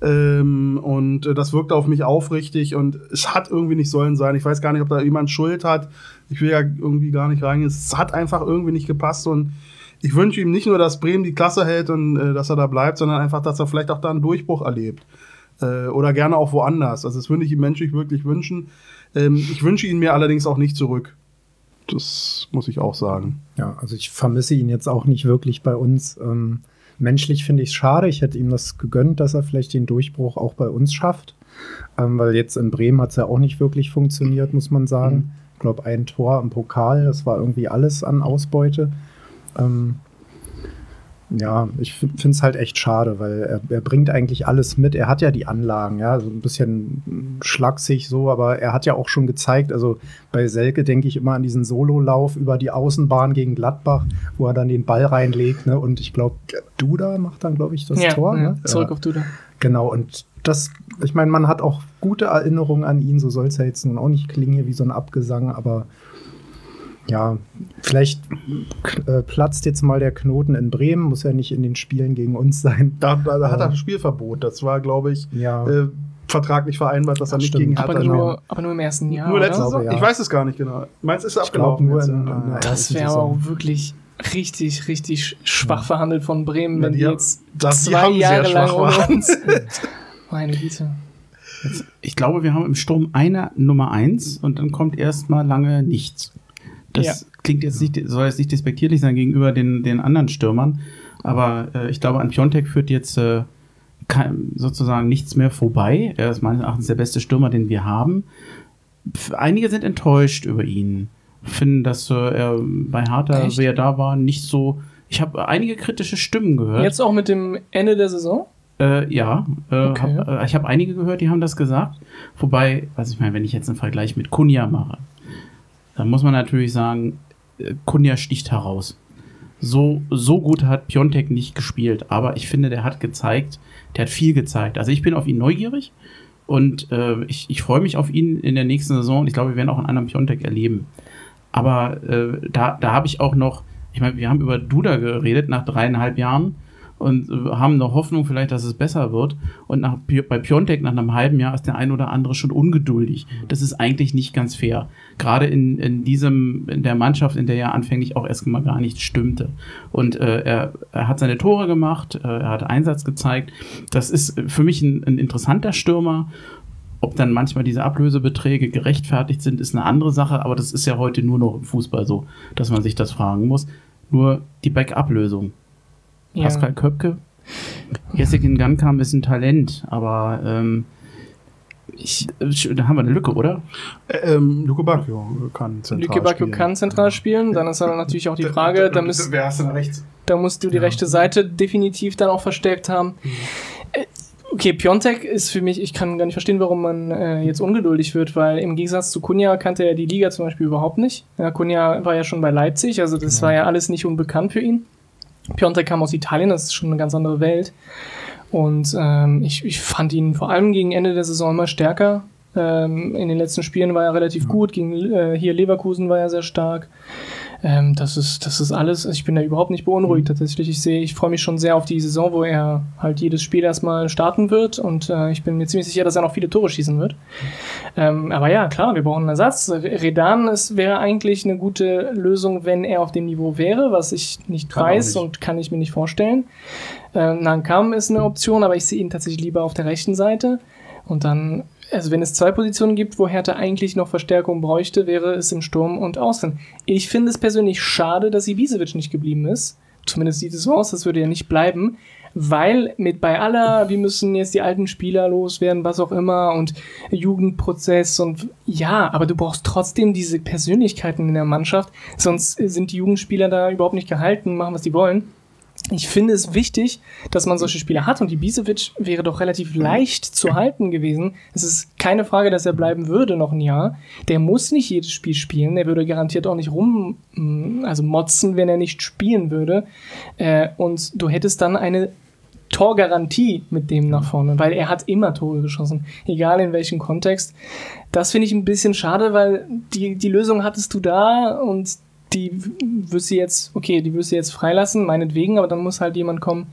Ähm, und äh, das wirkt auf mich aufrichtig und es hat irgendwie nicht sollen sein. Ich weiß gar nicht, ob da jemand Schuld hat. Ich will ja irgendwie gar nicht reingehen. Es hat einfach irgendwie nicht gepasst und ich wünsche ihm nicht nur, dass Bremen die Klasse hält und äh, dass er da bleibt, sondern einfach, dass er vielleicht auch da einen Durchbruch erlebt. Äh, oder gerne auch woanders. Also das würde ich ihm menschlich wirklich wünschen. Ähm, ich wünsche ihn mir allerdings auch nicht zurück. Das muss ich auch sagen. Ja, also ich vermisse ihn jetzt auch nicht wirklich bei uns. Ähm, menschlich finde ich es schade. Ich hätte ihm das gegönnt, dass er vielleicht den Durchbruch auch bei uns schafft. ähm, weil jetzt in Bremen hat es ja auch nicht wirklich funktioniert, muss man sagen. Mhm. Ich glaube, ein Tor im Pokal, das war irgendwie alles an Ausbeute. Ähm, ja, ich finde es halt echt schade, weil er, er, bringt eigentlich alles mit. Er hat ja die Anlagen, ja, so ein bisschen schlaksig so, aber er hat ja auch schon gezeigt, also bei Selke denke ich immer an diesen Sololauf über die Außenbahn gegen Gladbach, wo er dann den Ball reinlegt, ne? Und ich glaube, Duda macht dann, glaube ich, das ja, Tor. Ja, ne? Zurück ja. auf Duda. Genau, und das, ich meine, man hat auch gute Erinnerungen an ihn, so soll es ja jetzt nun auch nicht klingen wie so ein Abgesang, aber ja, vielleicht äh, platzt jetzt mal der Knoten in Bremen, muss ja nicht in den Spielen gegen uns sein. Da, da, da hat er ein Spielverbot. Das war, glaube ich, ja. äh, vertraglich vereinbart, dass er nicht gegen Hertha aber nur, aber nur im ersten Jahr. Nur letztes Jahr? Ja. Ich weiß es gar nicht genau. Meinst ist abgelaufen? Nur in, in das wäre auch wirklich richtig, richtig schwach verhandelt von Bremen, wenn die, die jetzt das zwei Jahre lang uns. Meine Güte. ich glaube, wir haben im Sturm eine Nummer eins und dann kommt erstmal lange nichts. Das ja. klingt jetzt nicht, soll jetzt nicht despektierlich sein gegenüber den, den anderen Stürmern, aber äh, ich glaube, an Piontek führt jetzt äh, kein, sozusagen nichts mehr vorbei. Er ist meines Erachtens der beste Stürmer, den wir haben. Einige sind enttäuscht über ihn, finden, dass äh, er bei Harter, wie er da war, nicht so. Ich habe einige kritische Stimmen gehört. Jetzt auch mit dem Ende der Saison? Äh, ja, äh, okay. hab, äh, ich habe einige gehört, die haben das gesagt. Wobei, was ich meine, wenn ich jetzt einen Vergleich mit Kunja mache, dann muss man natürlich sagen, äh, Kunja sticht heraus. So, so gut hat Piontek nicht gespielt, aber ich finde, der hat gezeigt, der hat viel gezeigt. Also ich bin auf ihn neugierig und äh, ich, ich freue mich auf ihn in der nächsten Saison ich glaube, wir werden auch einen anderen Piontek erleben. Aber äh, da, da habe ich auch noch, ich meine, wir haben über Duda geredet nach dreieinhalb Jahren und äh, haben noch Hoffnung vielleicht, dass es besser wird. Und nach, bei Piontek nach einem halben Jahr ist der ein oder andere schon ungeduldig. Das ist eigentlich nicht ganz fair. Gerade in, in diesem, in der Mannschaft, in der ja anfänglich auch erstmal gar nichts stimmte. Und äh, er, er hat seine Tore gemacht, äh, er hat Einsatz gezeigt. Das ist für mich ein, ein interessanter Stürmer. Ob dann manchmal diese Ablösebeträge gerechtfertigt sind, ist eine andere Sache, aber das ist ja heute nur noch im Fußball so, dass man sich das fragen muss. Nur die Backup-Lösung ja. Pascal Köpke. Jessica Gankam ist ein Talent, aber ähm, ich, da haben wir eine Lücke, oder? Ähm, Luke Bacchio kann zentral Luke Bacchio spielen. kann zentral spielen. Dann ist aber natürlich auch die Frage, da, müsst, wer hast du da rechts? Da musst du die ja. rechte Seite definitiv dann auch verstärkt haben. Mhm. Okay, Piontek ist für mich, ich kann gar nicht verstehen, warum man äh, jetzt ungeduldig wird, weil im Gegensatz zu Kunja kannte er die Liga zum Beispiel überhaupt nicht. Ja, Kunja war ja schon bei Leipzig, also das ja. war ja alles nicht unbekannt für ihn. Piontek kam aus Italien, das ist schon eine ganz andere Welt. Und ähm, ich, ich fand ihn vor allem gegen Ende der Saison immer stärker. Ähm, in den letzten Spielen war er relativ gut. Gegen äh, hier Leverkusen war er sehr stark. Ähm, das ist, das ist alles. Also ich bin da überhaupt nicht beunruhigt mhm. tatsächlich. Ich sehe, ich freue mich schon sehr auf die Saison, wo er halt jedes Spiel erstmal starten wird und äh, ich bin mir ziemlich sicher, dass er noch viele Tore schießen wird. Ähm, aber ja, klar, wir brauchen einen Ersatz. Redan ist, wäre eigentlich eine gute Lösung, wenn er auf dem Niveau wäre, was ich nicht kann weiß nicht. und kann ich mir nicht vorstellen. Äh, Nankam ist eine Option, aber ich sehe ihn tatsächlich lieber auf der rechten Seite. Und dann also wenn es zwei Positionen gibt, wo Hertha eigentlich noch Verstärkung bräuchte, wäre es im Sturm und Außen. Ich finde es persönlich schade, dass Ibisevic nicht geblieben ist. Zumindest sieht es so aus, das würde ja nicht bleiben. Weil mit bei aller, wir müssen jetzt die alten Spieler loswerden, was auch immer, und Jugendprozess und ja, aber du brauchst trotzdem diese Persönlichkeiten in der Mannschaft, sonst sind die Jugendspieler da überhaupt nicht gehalten, machen, was die wollen ich finde es wichtig, dass man solche Spieler hat und die Ibisevic wäre doch relativ leicht zu halten gewesen. Es ist keine Frage, dass er bleiben würde noch ein Jahr. Der muss nicht jedes Spiel spielen. Der würde garantiert auch nicht rum, mm, also motzen, wenn er nicht spielen würde. Äh, und du hättest dann eine Torgarantie mit dem nach vorne, weil er hat immer Tore geschossen, egal in welchem Kontext. Das finde ich ein bisschen schade, weil die, die Lösung hattest du da und die wirst du jetzt, okay, die wirst du jetzt freilassen, meinetwegen, aber dann muss halt jemand kommen,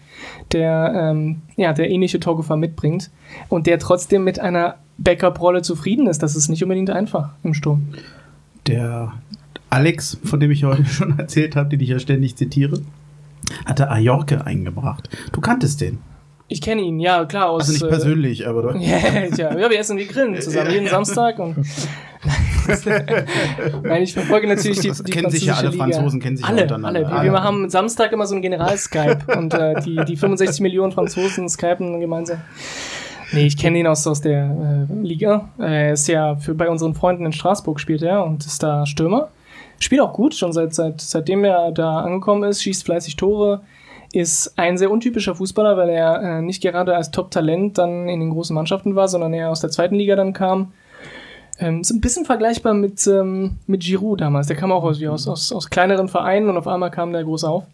der, ähm, ja, der ähnliche Torgefahr mitbringt und der trotzdem mit einer Backup-Rolle zufrieden ist. Das ist nicht unbedingt einfach im Sturm. Der Alex, von dem ich heute schon erzählt habe, den ich ja ständig zitiere, hatte Ajorke eingebracht. Du kanntest den. Ich kenne ihn, ja, klar. Aus, also nicht persönlich, aber doch. ja, ja, wir essen wie grillen zusammen jeden Samstag und Nein, ich verfolge natürlich die, die kennen sich ja alle Liga. Franzosen, kennen sich alle, alle. Wir, wir haben Samstag immer so ein General-Skype und äh, die, die 65 Millionen Franzosen skypen gemeinsam. Nee, ich kenne ihn aus, aus der äh, Liga. Er ist ja für, bei unseren Freunden in Straßburg spielt er und ist da Stürmer. Spielt auch gut, schon seit, seit, seitdem er da angekommen ist, schießt fleißig Tore, ist ein sehr untypischer Fußballer, weil er äh, nicht gerade als Top-Talent dann in den großen Mannschaften war, sondern er aus der zweiten Liga dann kam. Ähm, ist ein bisschen vergleichbar mit, ähm, mit Giroud damals. Der kam auch aus, aus, aus, aus kleineren Vereinen und auf einmal kam der groß auf.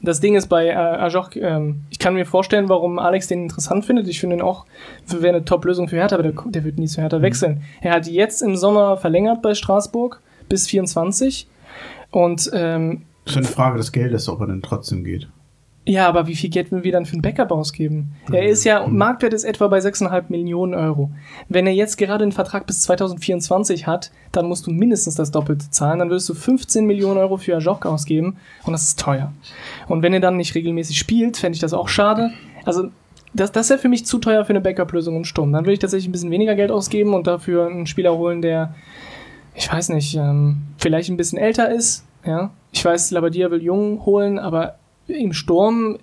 Das Ding ist bei äh, Ajok, ähm, ich kann mir vorstellen, warum Alex den interessant findet. Ich finde ihn auch, wäre eine Top-Lösung für Hertha, aber der, der wird nie zu Hertha mhm. wechseln. Er hat jetzt im Sommer verlängert bei Straßburg bis 24 und ähm, das ist eine Frage des Geldes, ob er denn trotzdem geht. Ja, aber wie viel Geld will wir dann für einen Backup ausgeben? Mhm. Er ist ja, Marktwert ist etwa bei 6,5 Millionen Euro. Wenn er jetzt gerade einen Vertrag bis 2024 hat, dann musst du mindestens das Doppelte zahlen. Dann würdest du 15 Millionen Euro für Ajok ausgeben und das ist teuer. Und wenn er dann nicht regelmäßig spielt, fände ich das auch schade. Also, das, das wäre für mich zu teuer für eine Backup-Lösung im Sturm. Dann würde ich tatsächlich ein bisschen weniger Geld ausgeben und dafür einen Spieler holen, der, ich weiß nicht, ähm, vielleicht ein bisschen älter ist. Ja, ich weiß, Labadia will Jungen holen, aber im Sturm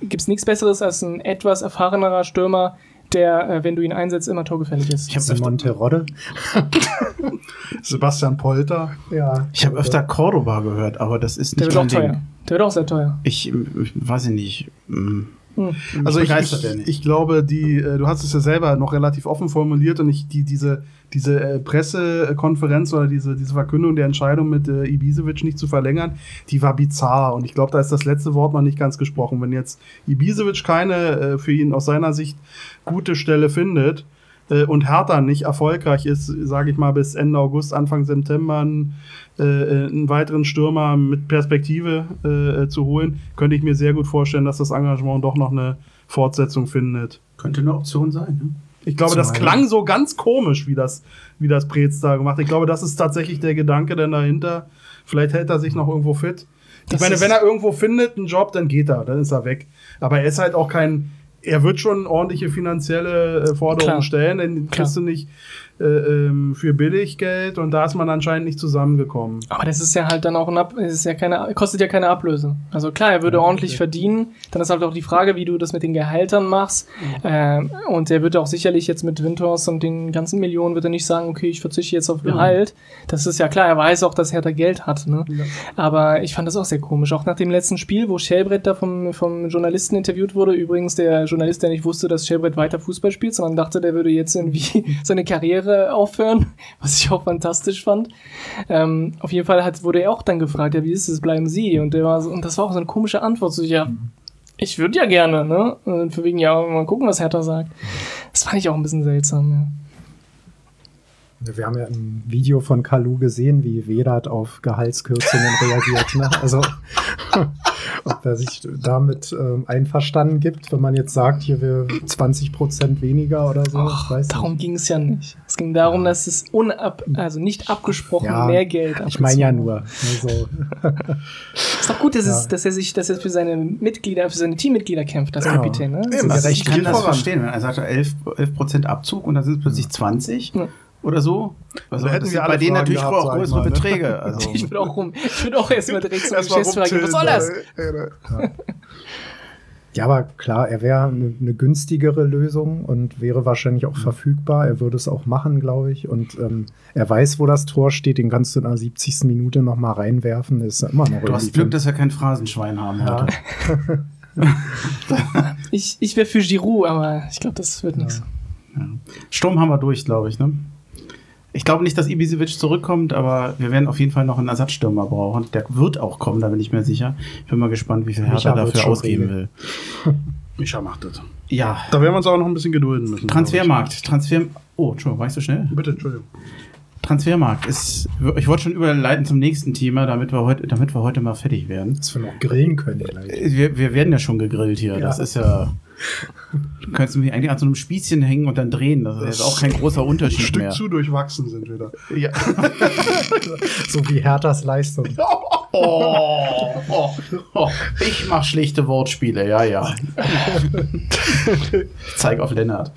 gibt es nichts Besseres als ein etwas erfahrenerer Stürmer, der, äh, wenn du ihn einsetzt, immer torgefällig ist. Ich habe Simon Terodde. Sebastian Polter. Ja. Ich habe öfter Cordoba gehört, aber das ist nicht Der wird auch teuer. Der wird auch sehr teuer. Ich, ich weiß nicht. Hm. Hm. Also ich, ich, ich, glaube, die, äh, du hast es ja selber noch relativ offen formuliert und ich, die, diese, diese äh, Pressekonferenz oder diese, diese Verkündung der Entscheidung mit äh, Ibisevic nicht zu verlängern, die war bizarr und ich glaube, da ist das letzte Wort noch nicht ganz gesprochen. Wenn jetzt Ibisevic keine äh, für ihn aus seiner Sicht gute Stelle findet, äh, und Hertha nicht erfolgreich ist, sage ich mal, bis Ende August, Anfang September einen, äh, einen weiteren Stürmer mit Perspektive äh, zu holen, könnte ich mir sehr gut vorstellen, dass das Engagement doch noch eine Fortsetzung findet. Könnte eine Option sein. Ne? Ich glaube, das klang so ganz komisch, wie das, wie das Preetz da gemacht hat. Ich glaube, das ist tatsächlich der Gedanke denn dahinter. Vielleicht hält er sich noch irgendwo fit. Ich das meine, wenn er irgendwo findet einen Job, dann geht er, dann ist er weg. Aber er ist halt auch kein, er wird schon ordentliche finanzielle äh, Forderungen Klar. stellen, denn kriegst du nicht für Billiggeld und da ist man anscheinend nicht zusammengekommen. Aber das ist ja halt dann auch ein Ab ist ja keine, kostet ja keine Ablöse. Also klar, er würde ja, ordentlich okay. verdienen. Dann ist halt auch die Frage, wie du das mit den Gehältern machst. Mhm. Äh, und er wird auch sicherlich jetzt mit Winters und den ganzen Millionen wird er nicht sagen, okay, ich verzichte jetzt auf Gehalt. Mhm. Das ist ja klar, er weiß auch, dass er da Geld hat. Ne? Ja. Aber ich fand das auch sehr komisch. Auch nach dem letzten Spiel, wo Schellbrett da vom, vom Journalisten interviewt wurde, übrigens der Journalist, der nicht wusste, dass Schellbrett weiter Fußball spielt, sondern dachte, der würde jetzt irgendwie seine Karriere Karriere aufhören, was ich auch fantastisch fand. Ähm, auf jeden Fall hat, wurde er auch dann gefragt, ja, wie ist es, bleiben Sie? Und, der war so, und das war auch so eine komische Antwort, so, ja, ich würde ja gerne, ne? Und für wegen, ja, mal gucken, was Hertha sagt. Das fand ich auch ein bisschen seltsam, ja. Wir haben ja im Video von Kalu gesehen, wie Vedat auf Gehaltskürzungen reagiert. Ne? Also ob er sich damit ähm, einverstanden gibt, wenn man jetzt sagt, hier wir 20 Prozent weniger oder so. Och, darum ging es ja nicht. Es ging darum, dass es unab, also nicht abgesprochen ja, mehr Geld Ich meine ja nur. Also. ist doch gut, dass, ja. es, dass er sich, dass er für seine Mitglieder, für seine Teammitglieder kämpft, das genau. Kapitän. Ne? Das also ich kann das verstehen, wenn er sagt 11, 11 Prozent Abzug und dann sind es plötzlich 20. Ja oder so. Also, hätten wir bei denen natürlich gehabt, auch größere mal, ne? Beträge. Also. ich würde auch, rum, ich würd auch erstmal direkt zum Geschäftsführer gehen. Was soll das? Ja. ja, aber klar, er wäre eine, eine, günstigere Lösung und wäre wahrscheinlich auch mhm. verfügbar. Er würde es auch machen, glaube ich. Und ähm, er weiß, wo das Tor steht. Den kannst du in der 70. Minute noch mal reinwerfen. ist immer noch du hast Glück, dass wir kein Phrasenschwein haben ja. heute. ich ich wäre für Giroud, aber ich glaube, das wird nichts. Ja. Sturm haben wir durch, glaube ich, ne? Ich glaube nicht, dass Ibisevic zurückkommt, aber wir werden auf jeden Fall noch einen Ersatzstürmer brauchen. Der wird auch kommen, da bin ich mir sicher. Ich bin mal gespannt, wie viel Hertha dafür ausgeben will. Micha macht das. Ja. Da werden wir uns auch noch ein bisschen gedulden müssen. Transfermarkt. Transfer. Oh, Entschuldigung, war ich so schnell? Bitte, Entschuldigung. Transfermarkt ist. Ich wollte schon überleiten zum nächsten Thema, damit wir heute, damit wir heute mal fertig werden. Dass wir noch grillen können. Wir, wir werden ja schon gegrillt hier. Ja. Das ist ja. Du könntest mich eigentlich an so einem Spießchen hängen und dann drehen. Das ist auch kein großer Unterschied Ein Stück mehr. zu durchwachsen sind wir da. Ja. so wie Herthas Leistung. Oh, oh, oh. Ich mache schlichte Wortspiele, ja, ja. ich zeige auf Lennart.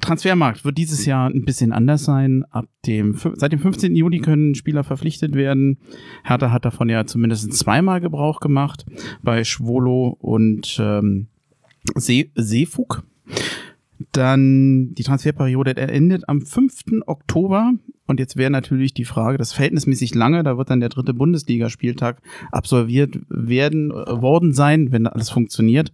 Transfermarkt wird dieses Jahr ein bisschen anders sein. Ab dem, seit dem 15. Juli können Spieler verpflichtet werden. Hertha hat davon ja zumindest zweimal Gebrauch gemacht. Bei Schwolo und ähm, See, Seefug. Dann die Transferperiode endet am 5. Oktober. Und jetzt wäre natürlich die Frage, das verhältnismäßig lange, da wird dann der dritte Bundesligaspieltag absolviert werden, äh, worden sein, wenn alles funktioniert.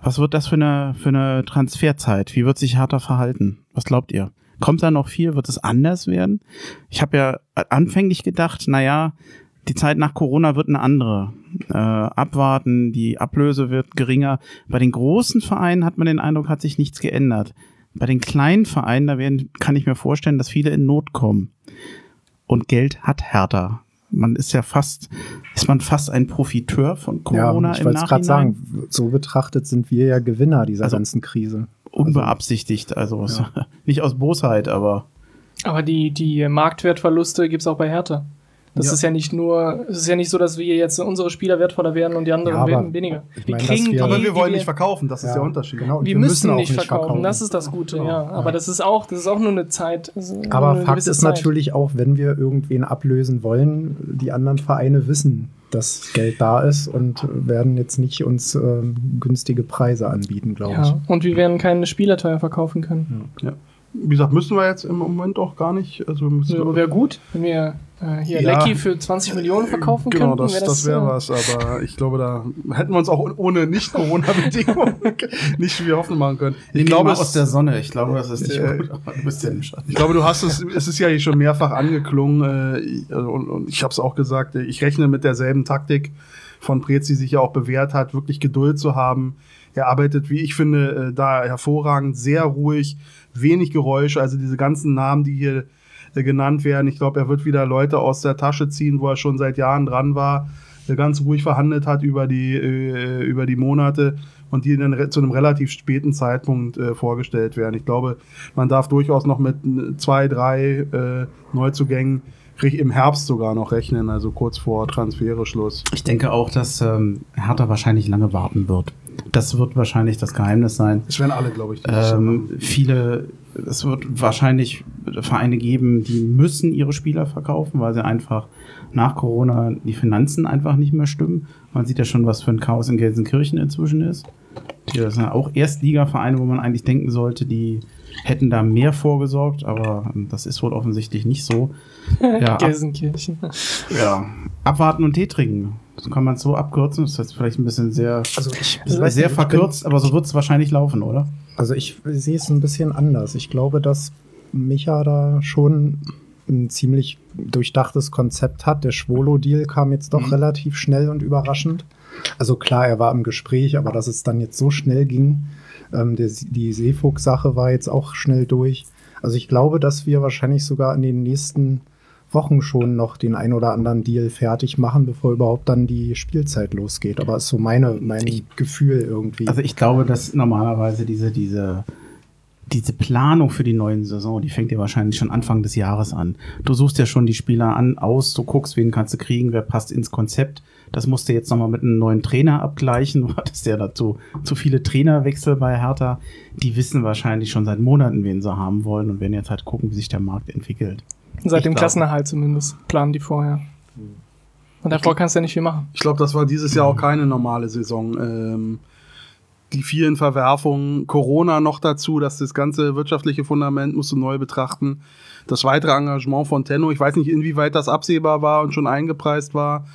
Was wird das für eine, für eine Transferzeit? Wie wird sich Hertha verhalten? Was glaubt ihr? Kommt da noch viel? Wird es anders werden? Ich habe ja anfänglich gedacht, naja, die Zeit nach Corona wird eine andere. Äh, abwarten, die Ablöse wird geringer. Bei den großen Vereinen hat man den Eindruck, hat sich nichts geändert. Bei den kleinen Vereinen, da werden, kann ich mir vorstellen, dass viele in Not kommen. Und Geld hat härter. Man ist ja fast, ist man fast ein Profiteur von Corona ja, ich im wollte Nachhinein. gerade sagen, so betrachtet sind wir ja Gewinner dieser Also- ganzen Krise. Unbeabsichtigt, also es- nicht aus Bosheit, aber Aber die, die Marktwertverluste gibt's auch bei Hertha. Das Ja. ist ja nicht nur, es ist ja nicht so, dass wir jetzt unsere Spieler wertvoller werden und die anderen Ja, aber werden weniger. ich Wir meine, kriegen wir- die, Aber wir wollen die nicht verkaufen, das ist Ja, der Unterschied. Genau, und Wir, müssen, auch nicht verkaufen. das ist das Gute, Genau, ja. ja. Aber das ist auch, das ist auch nur eine Zeit. also Aber eine Fakt ist Zeit. natürlich auch, wenn wir irgendwen ablösen wollen, die anderen Vereine wissen, dass Geld da ist und werden jetzt nicht uns ähm, günstige Preise anbieten, glaube ich. Ja, und wir werden keine Spieler teuer verkaufen können. Ja. Wie gesagt, müssen wir jetzt im Moment auch gar nicht. Also wir müssen, Ja, wäre gut, wenn wir äh, hier Ja. Lecky für 20 Millionen verkaufen Genau, könnten. das, wär das wäre äh, was, aber ich glaube, da hätten wir uns auch ohne Nicht-Corona-Bedingungen nicht viel Hoffnung machen können. Ich Nimm glaube, aus der Sonne. Ich glaube, das ist nicht Äh, gut. Aber du bist ja im Schatten. ich glaube, du hast es, es ist ja hier schon mehrfach angeklungen äh, ich- also, und, und ich habe es auch gesagt, äh, ich rechne mit derselben Taktik von Prez, die sich ja auch bewährt hat, wirklich Geduld zu haben. Er arbeitet, wie ich finde, da hervorragend, sehr ruhig, wenig Geräusche, also diese ganzen Namen, die hier äh, genannt werden. Ich glaube, er wird wieder Leute aus der Tasche ziehen, wo er schon seit Jahren dran war, äh, ganz ruhig verhandelt hat über die, äh, über die Monate und die dann zu einem relativ späten Zeitpunkt äh, vorgestellt werden. Ich glaube, man darf durchaus noch mit äh, zwei, drei äh, Neuzugängen im Herbst sogar noch rechnen, also kurz vor Transfereschluss. Ich denke auch, dass ähm, Hertha wahrscheinlich lange warten wird. Das wird wahrscheinlich das Geheimnis sein. Das werden alle, glaube ich. Ähm, viele, es wird wahrscheinlich Vereine geben, die müssen ihre Spieler verkaufen, weil sie einfach nach Corona die Finanzen einfach nicht mehr stimmen. Man sieht ja schon, was für ein Chaos in Gelsenkirchen inzwischen ist. Das sind ja auch Erstligavereine, wo man eigentlich denken sollte, die hätten da mehr vorgesorgt, aber ähm, das ist wohl offensichtlich nicht so. Ja, ab, Gelsenkirchen. ja. abwarten und Tee trinken. Das kann man so abkürzen. Das ist jetzt vielleicht ein bisschen sehr, Also ich, sehr ich verkürzt, aber so wird es wahrscheinlich laufen, oder? Also ich sehe es ein bisschen anders. Ich glaube, dass Micha da schon ein ziemlich durchdachtes Konzept hat. Der Schwolo-Deal kam jetzt doch Mhm. relativ schnell und überraschend. Also klar, er war im Gespräch, aber dass es dann jetzt so schnell ging, ähm, der, die Seefuchs-Sache war jetzt auch schnell durch. Also ich glaube, dass wir wahrscheinlich sogar in den nächsten Wochen schon noch den ein oder anderen Deal fertig machen, bevor überhaupt dann die Spielzeit losgeht. Aber ist so meine, mein Ich- Gefühl irgendwie. Also ich glaube, dass normalerweise diese, diese, diese Planung für die neuen Saison, die fängt ja wahrscheinlich schon Anfang des Jahres an. Du suchst ja schon die Spieler an, aus, du guckst, wen kannst du kriegen, wer passt ins Konzept. Das musst du jetzt nochmal mit einem neuen Trainer abgleichen. Du hattest ja dazu zu viele Trainerwechsel bei Hertha. Die wissen wahrscheinlich schon seit Monaten, wen sie haben wollen und werden jetzt halt gucken, wie sich der Markt entwickelt. Seit Ich dem. Klassenerhalt zumindest. Planen die vorher. Und davor kannst du ja nicht viel machen. Ich glaube, das war dieses Jahr auch keine normale Saison. Ähm, die vielen Verwerfungen, Corona noch dazu, dass das ganze wirtschaftliche Fundament musst du neu betrachten. Das weitere Engagement von Tenno, ich weiß nicht, inwieweit das absehbar war und schon eingepreist war.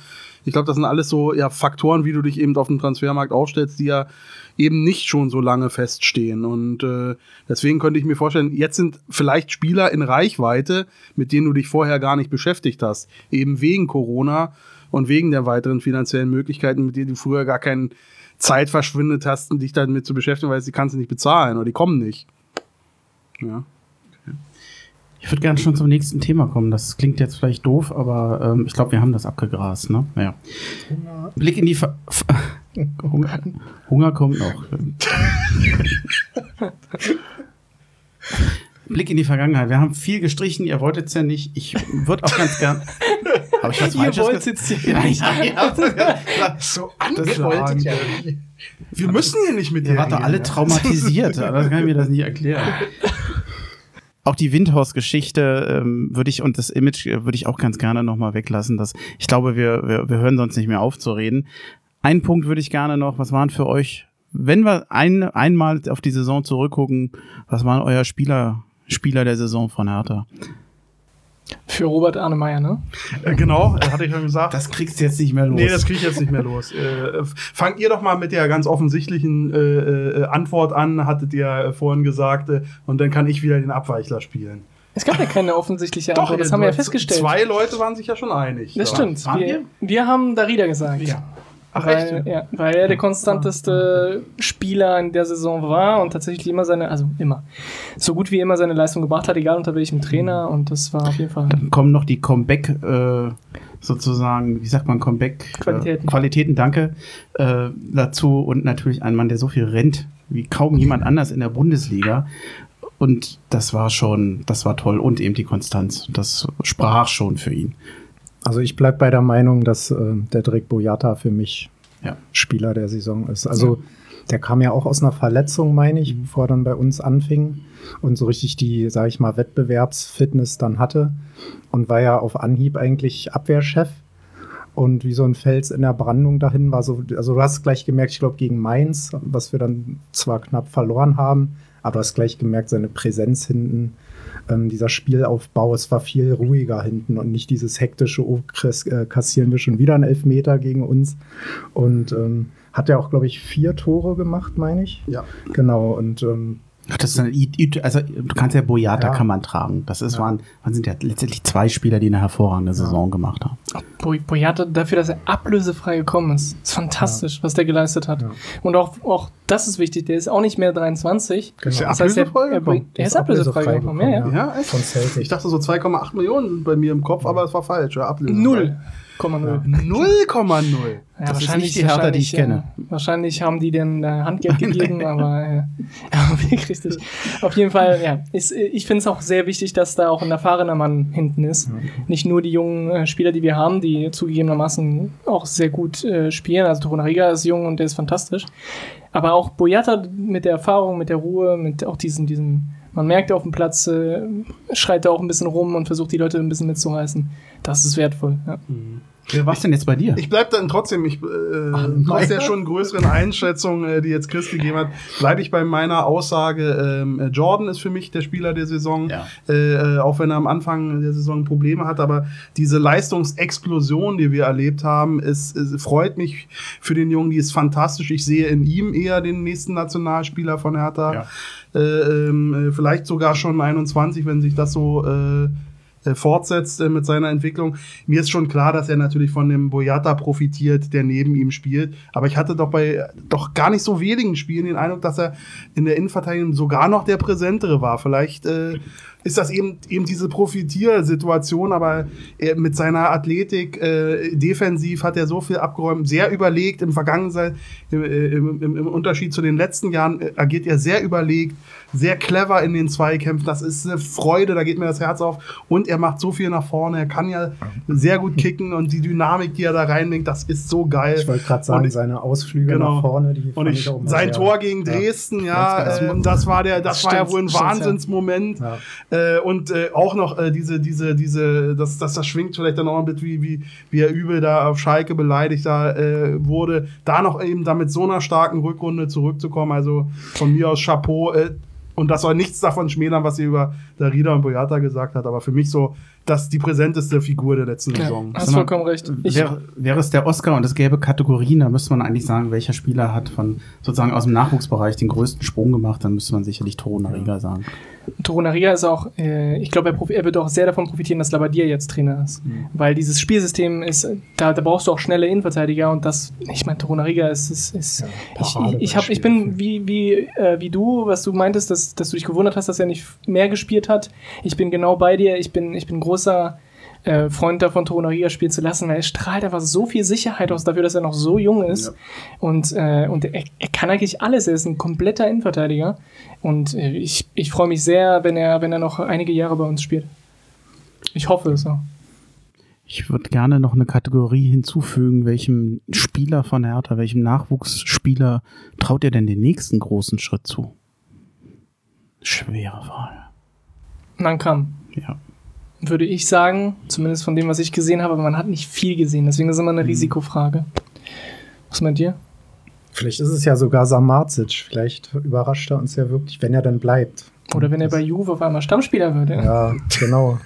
Ich glaube, das sind alles so ja, Faktoren, wie du dich eben auf dem Transfermarkt aufstellst, die ja eben nicht schon so lange feststehen. Und äh, deswegen könnte ich mir vorstellen, jetzt sind vielleicht Spieler in Reichweite, mit denen du dich vorher gar nicht beschäftigt hast, eben wegen Corona und wegen der weiteren finanziellen Möglichkeiten, mit denen du früher gar keine Zeit verschwindet hast, dich damit zu beschäftigen, weil die kannst du nicht bezahlen oder die kommen nicht. Ja. Ich würde gerne schon zum nächsten Thema kommen. Das klingt jetzt vielleicht doof, aber ähm, ich glaube, wir haben das abgegrast. Ne? Naja. Blick in die Ver Hunger, Hunger kommt noch. Blick in die Vergangenheit. Wir haben viel gestrichen, ihr wolltet es ja nicht. Ich würde auch ganz gern. Habe ich Ihr Falsches wollt's gesagt? jetzt hier Ja, nicht. ja, So Das wolltet ihr Wir müssen hier nicht mit Ihr dir wart doch alle traumatisiert. Das kann ich mir das nicht erklären. Auch die Windhaus-Geschichte ähm, würde ich und das Image äh, würde ich auch ganz gerne nochmal weglassen. Dass, ich glaube, wir, wir, wir hören sonst nicht mehr auf zu reden. Einen Punkt würde ich gerne noch, was waren für euch wenn wir ein, einmal auf die Saison zurückgucken, was waren euer Spieler, Spieler der Saison von Hertha? Für Robert Arnemeyer, ne? Äh, genau, äh, hatte ich schon gesagt. Das kriegst du jetzt nicht mehr los. Nee, das kriege ich jetzt nicht mehr los. Äh, fangt ihr doch mal mit der ganz offensichtlichen äh, äh, Antwort an, hattet ihr vorhin gesagt, und dann kann ich wieder den Abweichler spielen. Es gab ja keine offensichtliche Antwort, das haben wir ja festgestellt. Zwei Leute waren sich ja schon einig. Das da. stimmt. Wir, wir haben Darida gesagt. Ja. Ach, weil, ja, weil er der konstanteste Spieler in der Saison war und tatsächlich immer seine, also immer, so gut wie immer seine Leistung gebracht hat, egal unter welchem Trainer. Und das war auf jeden Fall. Dann kommen noch die Comeback, äh, sozusagen, wie sagt man, Comeback Qualitäten. Äh, Qualitäten, danke, äh, dazu und natürlich ein Mann, der so viel rennt wie kaum jemand anders in der Bundesliga. Und das war schon, das war toll und eben die Konstanz. Das sprach schon für ihn. Also ich bleibe bei der Meinung, dass äh, der Drake Boyata für mich Ja. Spieler der Saison ist. Also der kam ja auch aus einer Verletzung, meine ich, bevor er dann bei uns anfing und so richtig die, sage ich mal, Wettbewerbsfitness dann hatte und war ja auf Anhieb eigentlich Abwehrchef und wie so ein Fels in der Brandung dahin war so, also du hast gleich gemerkt, ich glaube gegen Mainz, was wir dann zwar knapp verloren haben, aber du hast gleich gemerkt, seine Präsenz hinten, ähm, dieser Spielaufbau, es war viel ruhiger hinten und nicht dieses hektische, oh, Chris, äh, kassieren wir schon wieder einen Elfmeter gegen uns. Und ähm, hat er auch, glaube ich, vier Tore gemacht, meine ich. Ja. Genau, und ähm, Das ist eine, also du kannst ja Boyata Ja. kann man tragen. Das ist, waren, waren sind ja letztendlich zwei Spieler, die eine hervorragende Saison gemacht haben. Boy- Boyata dafür, dass er ablösefrei gekommen ist. ist fantastisch, was der geleistet hat. Ja. Und auch, auch das ist wichtig, der ist auch nicht mehr 23. Ist der Das heißt, er, ablösefrei er, gekommen? er ist ablösefrei gekommen, ja, ja. Ja, echt? Von Celtic. Ich dachte so 2,8 Millionen bei mir im Kopf, aber es war falsch. Ja, Ablösefrei. Null. Komma null. 0,0. Ja, Das ist wahrscheinlich- nicht die Hertha, die ich kenne. äh, Wahrscheinlich haben die denn äh, Handgeld gegeben, aber äh, ja, richtig. Auf jeden Fall, ja. Ist, äh, ich finde es auch sehr wichtig, dass da auch ein erfahrener Mann hinten ist. Nicht nur die jungen äh, Spieler, die wir haben, die zugegebenermaßen auch sehr gut äh, spielen. Also Torunariga ist jung und der ist fantastisch. Aber auch Boyata mit der Erfahrung, mit der Ruhe, mit auch diesem, diesem man merkt auf dem Platz, äh, schreit er auch ein bisschen rum und versucht die Leute ein bisschen mitzureißen. Das ist wertvoll. Ja. Wer war's denn jetzt bei dir? Ich bleib dann trotzdem, ich, äh, trotz der schon größeren Einschätzung, äh, die jetzt Chris gegeben hat, bleibe ich bei meiner Aussage, ähm, äh, Jordan ist für mich der Spieler der Saison, Ja. äh, äh, auch wenn er am Anfang der Saison Probleme hat, aber diese Leistungsexplosion, die wir erlebt haben, ist, ist, freut mich für den Jungen, die ist fantastisch. Ich sehe in ihm eher den nächsten Nationalspieler von Hertha. Ja. Äh, ähm, äh, vielleicht sogar schon 21, wenn sich das so äh, fortsetzt äh, mit seiner Entwicklung. Mir ist schon klar, dass er natürlich von dem Boyata profitiert, der neben ihm spielt. Aber ich hatte doch bei doch gar nicht so wenigen Spielen den Eindruck, dass er in der Innenverteidigung sogar noch der präsentere war. Vielleicht äh, ist das eben eben diese Profitiersituation, aber er, mit seiner Athletik äh, defensiv hat er so viel abgeräumt, sehr überlegt im Vergangenheit, im, äh, im, im, im Unterschied zu den letzten Jahren äh, agiert er sehr überlegt, sehr clever in den Zweikämpfen. Das ist eine Freude, da geht mir das Herz auf. Und er macht so viel nach vorne. Er kann ja sehr gut kicken und die Dynamik, die er da reinbringt, das ist so geil. Ich wollte gerade sagen, ich- seine Ausflüge Genau. nach vorne, die und ich, auch immer sein Tor gegen Ja. Dresden, ja, ganz ähm, das war der, das war ja Stimmt, wohl ein stimmt, ja. Wahnsinnsmoment. Ja. Äh, und äh, auch noch äh, diese, diese, diese, das, das, das schwingt vielleicht dann auch ein bisschen, wie, wie, wie er übel da auf Schalke beleidigt da äh, wurde. Da noch eben da mit so einer starken Rückrunde zurückzukommen, also von mir aus Chapeau. Und das soll nichts davon schmälern, was sie über Darida und Boyata gesagt hat, aber für mich so, das die präsenteste Figur der letzten Ja, Saison. hast mal, vollkommen recht. Wäre, wäre es der Oscar und es gäbe Kategorien, da müsste man eigentlich sagen, welcher Spieler hat von sozusagen aus dem Nachwuchsbereich den größten Sprung gemacht, dann müsste man sicherlich Torunariga sagen. Torunaria ist auch, äh, ich glaube, er, er wird auch sehr davon profitieren, dass Labadia jetzt Trainer ist. Weil dieses Spielsystem ist, da, da brauchst du auch schnelle Innenverteidiger und das, ich meine, Torunaria ist, ist, ist Ja, ich, ich, ich, hab, ich bin wie, wie, äh, wie du, was du meintest, dass, dass du dich gewundert hast, dass er nicht mehr gespielt hat. Ich bin genau bei dir, ich bin, ich bin großer äh, Freund davon, Torunaria spielen zu lassen, weil er strahlt einfach so viel Sicherheit aus dafür, dass er noch so jung ist. Und, äh, und er, er kann eigentlich alles. Er ist ein kompletter Innenverteidiger. Und äh, ich, ich freue mich sehr, wenn er, wenn er noch einige Jahre bei uns spielt. Ich hoffe es auch. Ich würde gerne noch eine Kategorie hinzufügen, welchem Spieler von Hertha, welchem Nachwuchsspieler traut ihr denn den nächsten großen Schritt zu? Schwere Wahl. Nankam, Ja. Würde ich sagen, zumindest von dem, was ich gesehen habe, aber man hat nicht viel gesehen. Deswegen ist es immer eine Risikofrage. Was meint ihr? Vielleicht ist es ja sogar Samardzic. Vielleicht überrascht er uns ja wirklich, wenn er dann bleibt. Oder wenn er bei Juve auf einmal Stammspieler wird. Ja, Ja, genau.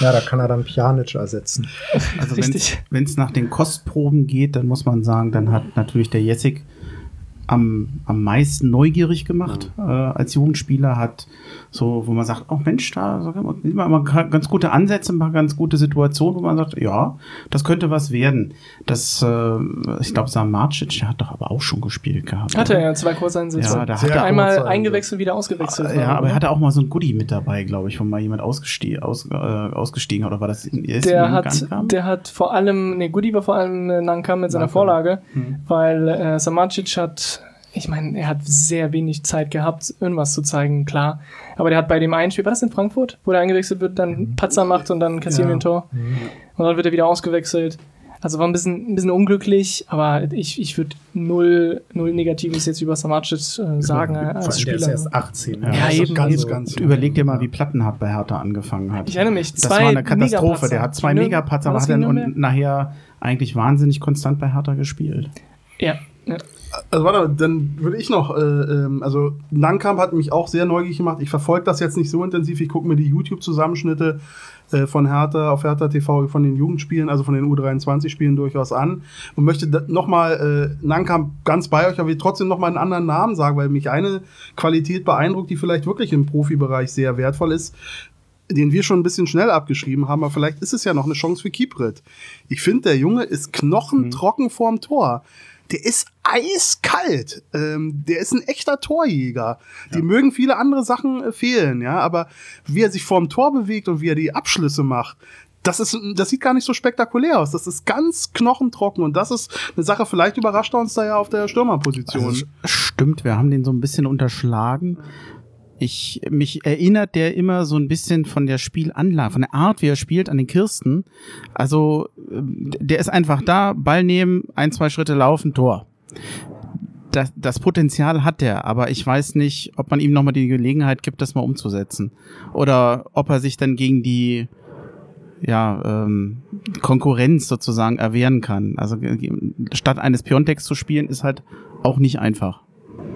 ja, da kann er dann Pjanic ersetzen. Also Richtig. wenn es nach den Kostproben geht, dann muss man sagen, dann hat natürlich der Jessig am, am meisten neugierig gemacht äh, als Jugendspieler, hat so, wo man sagt, oh Mensch, da sag mal, sieht man immer ganz gute Ansätze, ein paar ganz gute Situationen, wo man sagt, ja, das könnte was werden. Das, äh, ich glaube, Sam Marcic, der hat doch aber auch schon gespielt gehabt. Hatte er ja zwei Kurzeinsätze. Ja, da hat er Einmal eingewechselt, wieder ausgewechselt. ja, aber er hatte auch mal so ein Goodie mit dabei, glaube ich, wo mal jemand ausgestiegen, aus, äh, ausgestiegen hat. Oder war das in, er der in hat, der hat vor allem, nee, Goody war vor allem äh, Nankam mit seiner. Vorlage, Hm. weil äh, Samacic hat, ich meine, er hat sehr wenig Zeit gehabt, irgendwas zu zeigen, klar. Aber der hat bei dem einen Spiel, war das in Frankfurt, wo der eingewechselt wird, dann einen Patzer macht und dann kassieren wir ein Tor. Und dann wird er wieder ausgewechselt. Also war ein bisschen, ein bisschen unglücklich, aber ich, ich würde null, null Negatives jetzt über Samacic äh, sagen äh, als allem, der ist Spieler. erst 18. Ja, Ja, Also eben, ganz, eben. ganz. Überleg dir mal, wie Plattenhardt bei Hertha angefangen hat. Ich erinnere mich, Das zwei war eine Katastrophe. Der hat zwei Megapatzer gegen und nachher eigentlich wahnsinnig konstant bei Hertha gespielt. Ja, ja. Also warte, dann würde ich noch, äh, ähm, also Langkamp hat mich auch sehr neugierig gemacht. Ich verfolge das jetzt nicht so intensiv. Ich gucke mir die YouTube-Zusammenschnitte äh, von Hertha auf Hertha TV von den Jugendspielen, also von den U23-Spielen durchaus an und möchte nochmal äh, Langkamp ganz bei euch, aber ich trotzdem nochmal einen anderen Namen sagen, weil mich eine Qualität beeindruckt, die vielleicht wirklich im Profibereich sehr wertvoll ist den wir schon ein bisschen schnell abgeschrieben haben, aber vielleicht ist es ja noch eine Chance für Kiprit. Ich finde, der Junge ist knochentrocken vorm Tor. Der ist eiskalt. Ähm, der ist ein echter Torjäger. Die mögen viele andere Sachen äh, fehlen, ja, aber wie er sich vorm Tor bewegt und wie er die Abschlüsse macht, das ist, das sieht gar nicht so spektakulär aus. Das ist ganz knochentrocken und das ist eine Sache, vielleicht überrascht er uns da ja auf der Stürmerposition. Also, stimmt, wir haben den so ein bisschen unterschlagen. Ich, mich erinnert der immer so ein bisschen von der Spielanlage, von der Art, wie er spielt, an den Kirsten. Also, ähm, der ist einfach da, Ball nehmen, ein, zwei Schritte laufen, Tor. Das, das Potenzial hat er, aber ich weiß nicht, ob man ihm nochmal die Gelegenheit gibt, das mal umzusetzen. Oder ob er sich dann gegen die ja, ähm, Konkurrenz sozusagen erwehren kann. Also statt eines Piontex zu spielen, ist halt auch nicht einfach.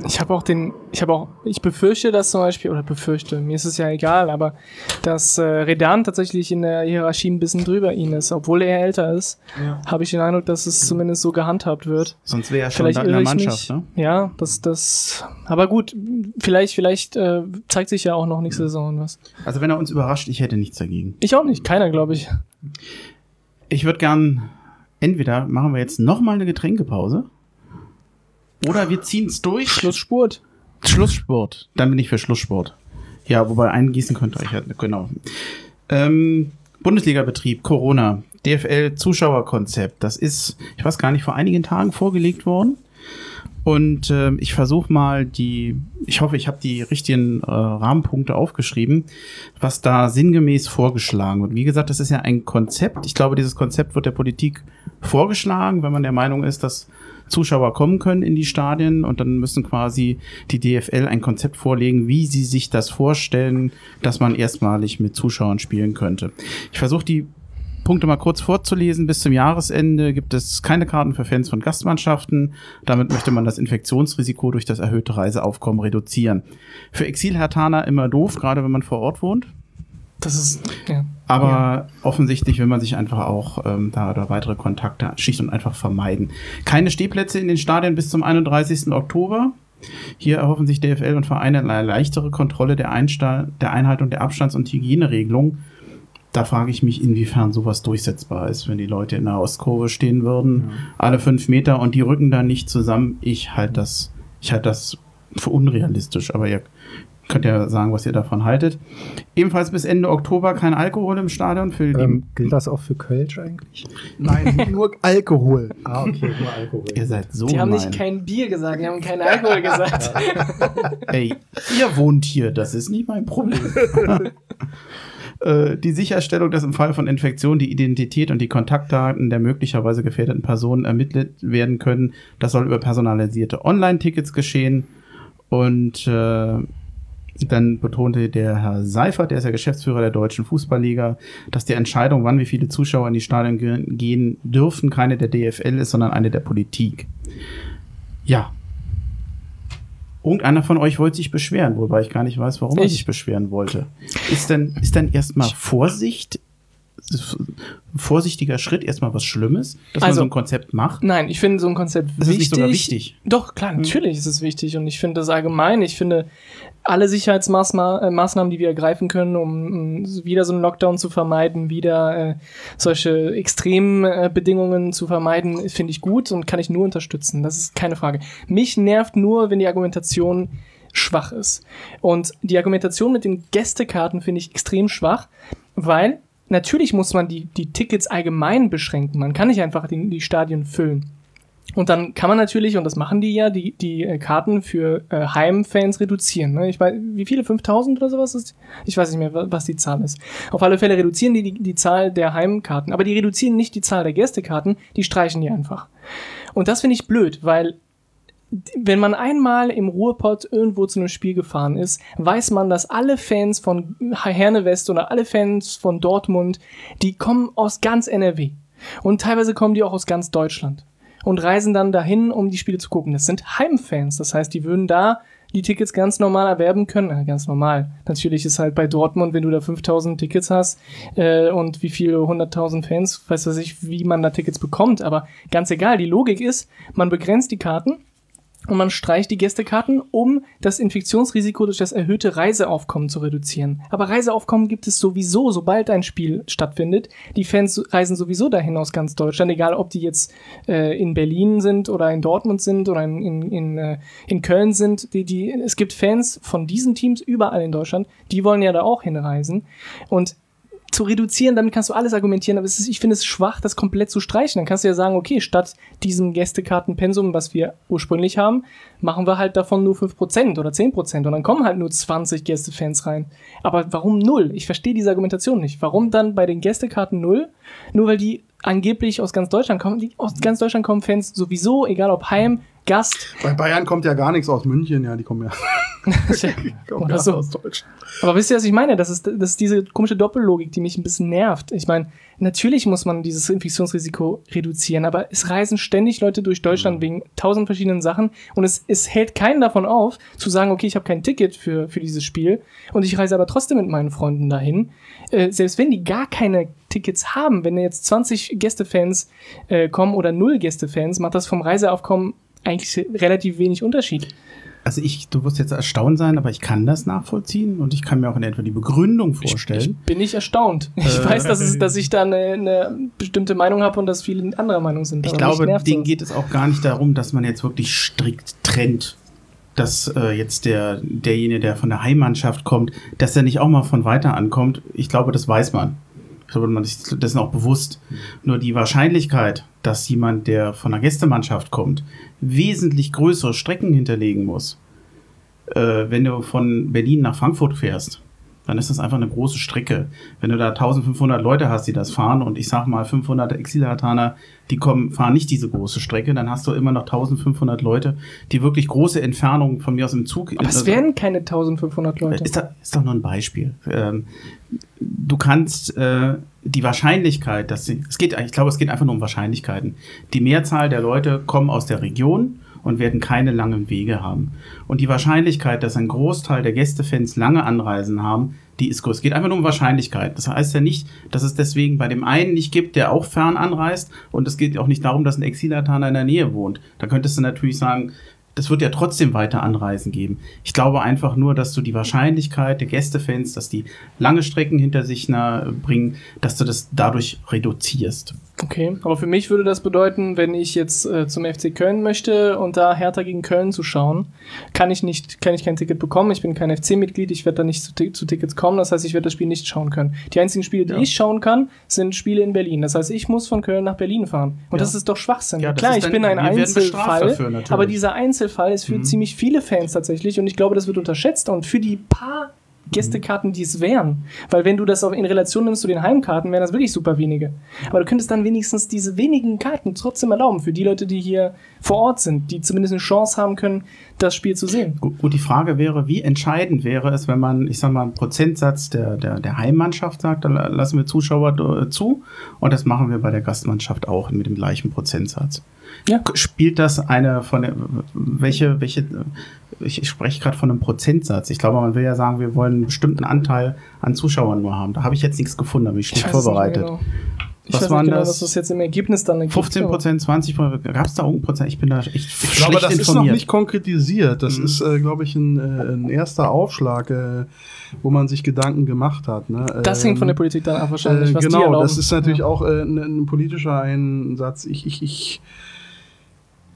Ich habe auch den, ich habe auch, ich befürchte das zum Beispiel, oder befürchte, mir ist es ja egal, aber dass äh, Redan tatsächlich in der Hierarchie ein bisschen drüber ihn ist, obwohl er älter ist, habe ich den Eindruck, dass es zumindest so gehandhabt wird. Sonst wäre er schon Vielleicht in der Mannschaft, ne? Ja, das, das, aber gut, vielleicht, vielleicht äh, zeigt sich ja auch noch nächste Saison was. Also wenn er uns überrascht, ich hätte nichts dagegen. Ich auch nicht, keiner, glaube ich. Ich würde gern, entweder machen wir jetzt nochmal eine Getränkepause oder wir ziehen es durch. Schlussspurt. Schlusssport. Dann bin ich für Schlusssport. Ja, wobei eingießen könnt ihr euch ja, genau. Ähm, Bundesliga-Betrieb, Corona, DFL-Zuschauerkonzept. Das ist, ich weiß gar nicht, vor einigen Tagen vorgelegt worden. Und äh, ich versuche mal die, ich hoffe, ich habe die richtigen äh, Rahmenpunkte aufgeschrieben, was da sinngemäß vorgeschlagen wird. Wie gesagt, das ist ja ein Konzept. Ich glaube, dieses Konzept wird der Politik vorgeschlagen, wenn man der Meinung ist, dass Zuschauer kommen können in die Stadien und dann müssen quasi die DFL ein Konzept vorlegen, wie sie sich das vorstellen, dass man erstmalig mit Zuschauern spielen könnte. Ich versuche die Punkte mal kurz vorzulesen. Bis zum Jahresende gibt es keine Karten für Fans von Gastmannschaften. Damit möchte man das Infektionsrisiko durch das erhöhte Reiseaufkommen reduzieren. Für Exilhertaner immer doof, gerade wenn man vor Ort wohnt. Das ist, ja. Aber offensichtlich will man sich einfach auch ähm, da oder weitere Kontakte schlicht und einfach vermeiden. Keine Stehplätze in den Stadien bis zum 31. Oktober. Hier erhoffen sich DFL und Vereine eine leichtere Kontrolle der, Einsta der Einhaltung der Abstands- und Hygieneregelung. Da frage ich mich, inwiefern sowas durchsetzbar ist, wenn die Leute in der Ostkurve stehen würden, alle fünf Meter und die rücken dann nicht zusammen. Ich halte das, ich halte das für unrealistisch, aber ihr könnt ja sagen, was ihr davon haltet. Ebenfalls bis Ende Oktober kein Alkohol im Stadion für. Ähm, gilt das auch für Kölsch eigentlich? Nein, nur Alkohol. Ah, okay, nur Alkohol. ihr seid so Die haben gemein. nicht kein Bier gesagt, die haben kein Alkohol gesagt. Ey, ihr wohnt hier, das ist nicht mein Problem. Äh, Die Sicherstellung, dass im Fall von Infektion die Identität und die Kontaktdaten der möglicherweise gefährdeten Personen ermittelt werden können, das soll über personalisierte Online-Tickets geschehen. Und äh, dann betonte der Herr Seifert, der ist ja Geschäftsführer der Deutschen Fußballliga, dass die Entscheidung, wann wie viele Zuschauer in die Stadien ge gehen dürfen, keine der DFL ist, sondern eine der Politik. Ja. Irgendeiner von euch wollte sich beschweren, wobei ich gar nicht weiß, warum er Ich. sich beschweren wollte. Ist denn, ist denn erstmal Vorsicht, vorsichtiger Schritt erstmal was Schlimmes, dass man Also- so ein Konzept macht? Nein, ich finde so ein Konzept Das ist wichtig. nicht sogar wichtig. Doch, klar, natürlich ist es wichtig und ich finde das allgemein. Ich finde alle Sicherheitsmaßnahmen, äh, die wir ergreifen können, um, um wieder so einen Lockdown zu vermeiden, wieder äh, solche extremen äh, Bedingungen zu vermeiden, finde ich gut und kann ich nur unterstützen. Das ist keine Frage. Mich nervt nur, wenn die Argumentation schwach ist. Und die Argumentation mit den Gästekarten finde ich extrem schwach, weil natürlich muss man die, die Tickets allgemein beschränken. Man kann nicht einfach die, die Stadien füllen. Und dann kann man natürlich, und das machen die ja, die, die äh, Karten für äh, Heimfans reduzieren. Ne? Ich weiß, wie viele? 5000 oder sowas ist? Ich weiß nicht mehr, wa- was die Zahl ist. Auf alle Fälle reduzieren die, die die Zahl der Heimkarten. Aber die reduzieren nicht die Zahl der Gästekarten, die streichen die einfach. Und das finde ich blöd, weil wenn man einmal im Ruhrpott irgendwo zu einem Spiel gefahren ist, weiß man, dass alle Fans von Herne West oder alle Fans von Dortmund, die kommen aus ganz NRW. Und teilweise kommen die auch aus ganz Deutschland. Und reisen dann dahin, um die Spiele zu gucken. Das sind Heimfans. Das heißt, die würden da die Tickets ganz normal erwerben können. Ja, ganz normal. Natürlich ist halt bei Dortmund, wenn du da 5000 Tickets hast äh, und wie viele 100.000 Fans, weiß was ich, wie man da Tickets bekommt. Aber ganz egal, die Logik ist, man begrenzt die Karten und man streicht die Gästekarten, um das Infektionsrisiko durch das erhöhte Reiseaufkommen zu reduzieren. Aber Reiseaufkommen gibt es sowieso, sobald ein Spiel stattfindet. Die Fans reisen sowieso dahin aus ganz Deutschland, egal ob die jetzt äh, in Berlin sind oder in Dortmund sind oder in, in, in, äh, in Köln sind. Die, die, es gibt Fans von diesen Teams überall in Deutschland, die wollen ja da auch hinreisen. Und zu reduzieren, damit kannst du alles argumentieren, aber ist, ich finde es schwach, das komplett zu streichen. Dann kannst du ja sagen, okay, statt diesem Gästekartenpensum, was wir ursprünglich haben, machen wir halt davon nur 5% oder 10% und dann kommen halt nur 20 Gästefans rein. Aber warum null? Ich verstehe diese Argumentation nicht. Warum dann bei den Gästekarten null? Nur weil die angeblich aus ganz Deutschland kommen. Die, aus ganz Deutschland kommen Fans sowieso, egal ob Heim, Gast. Bei Bayern kommt ja gar nichts aus München, ja, die kommen ja, kommen Oder ja so. aus Deutschland. Aber wisst ihr, was ich meine? Das ist, das ist diese komische Doppellogik, die mich ein bisschen nervt. Ich meine, natürlich muss man dieses Infektionsrisiko reduzieren, aber es reisen ständig Leute durch Deutschland wegen tausend verschiedenen Sachen und es, es hält keinen davon auf, zu sagen, okay, ich habe kein Ticket für, für dieses Spiel und ich reise aber trotzdem mit meinen Freunden dahin. Äh, selbst wenn die gar keine Tickets haben, wenn jetzt 20 Gästefans äh, kommen oder null Gästefans, macht das vom Reiseaufkommen eigentlich relativ wenig Unterschied. Also ich, du wirst jetzt erstaunt sein, aber ich kann das nachvollziehen und ich kann mir auch in etwa die Begründung Ich vorstellen. bin nicht erstaunt. Ich Äh, weiß, dass, es, dass ich da eine, eine bestimmte Meinung habe und dass viele anderer Meinung sind. Ich glaube, denen geht es auch gar nicht darum, dass man jetzt wirklich strikt trennt, dass äh, jetzt der, derjenige, der von der Heimmannschaft kommt, dass er nicht auch mal von weiter ankommt. Ich glaube, das weiß man. Ich glaube, man ist dessen auch bewusst. Nur die Wahrscheinlichkeit, dass jemand, der von der Gästemannschaft kommt, wesentlich größere Strecken hinterlegen muss, äh, wenn du von Berlin nach Frankfurt fährst, dann ist das einfach eine große Strecke. Wenn du da 1500 Leute hast, die das fahren und ich sag mal 500 Exilhartaner, die kommen, fahren nicht diese große Strecke, dann hast du immer noch 1500 Leute, die wirklich große Entfernungen von mir aus im Zug. Aber es also- werden keine 1500 Leute. ist, da, ist doch nur ein Beispiel. Ähm, du kannst äh, die Wahrscheinlichkeit, dass sie, es geht, ich glaube, es geht einfach nur um Wahrscheinlichkeiten. Die Mehrzahl der Leute kommen aus der Region und werden keine langen Wege haben. Und die Wahrscheinlichkeit, dass ein Großteil der Gästefans lange Anreisen haben, die ist groß. Es geht einfach nur um Wahrscheinlichkeit. Das heißt ja nicht, dass es deswegen bei dem einen nicht gibt, der auch fern anreist. Und es geht auch nicht darum, dass ein Exilataner in der Nähe wohnt. Da könntest du natürlich sagen, das wird ja trotzdem weiter Anreisen geben. Ich glaube einfach nur, dass du die Wahrscheinlichkeit der Gästefans, dass die lange Strecken hinter sich bringen, dass du das dadurch reduzierst. Okay, aber für mich würde das bedeuten, wenn ich jetzt äh, zum FC Köln möchte und da Hertha gegen Köln zu schauen, kann ich nicht, kann ich kein Ticket bekommen. Ich bin kein FC-Mitglied, ich werde da nicht zu, zu Tickets kommen. Das heißt, ich werde das Spiel nicht schauen können. Die einzigen Spiele, die Ja. ich schauen kann, sind Spiele in Berlin. Das heißt, ich muss von Köln nach Berlin fahren. Und Ja. das ist doch Schwachsinn. Ja, Klar, ich bin ein Einzelfall, dafür, aber dieser Einzelfall ist für Mhm. ziemlich viele Fans tatsächlich und ich glaube, das wird unterschätzt. Und für die paar Gästekarten, die es wären. Weil wenn du das auch in Relation nimmst zu den Heimkarten, wären das wirklich super wenige. Aber du könntest dann wenigstens diese wenigen Karten trotzdem erlauben für die Leute, die hier vor Ort sind, die zumindest eine Chance haben können, das Spiel zu sehen. Gut, die Frage wäre, wie entscheidend wäre es, wenn man, ich sag mal, einen Prozentsatz der, der, der Heimmannschaft sagt, dann lassen wir Zuschauer äh, zu und das machen wir bei der Gastmannschaft auch mit dem gleichen Prozentsatz. Ja. Spielt das eine von der, welche, welche, ich, ich spreche gerade von einem Prozentsatz. Ich glaube, man will ja sagen, wir wollen einen bestimmten Anteil an Zuschauern nur haben. Da habe ich jetzt nichts gefunden, da bin ich schlecht vorbereitet. Genau. Ich was weiß waren genau, das? was das jetzt im Ergebnis dann ergibt. 15 Prozent, 20 Prozent, gab es da irgendein Prozent? Ich bin da echt Ich glaube, das informiert. ist noch nicht konkretisiert. Das mhm. ist, äh, glaube ich, ein, äh, ein, erster Aufschlag, äh, wo man sich Gedanken gemacht hat. Ne? Das hängt von der ähm, Politik dann ab wahrscheinlich, was Genau, das ist natürlich ja. auch äh, ein, ein, politischer Einsatz. Ich, ich, ich,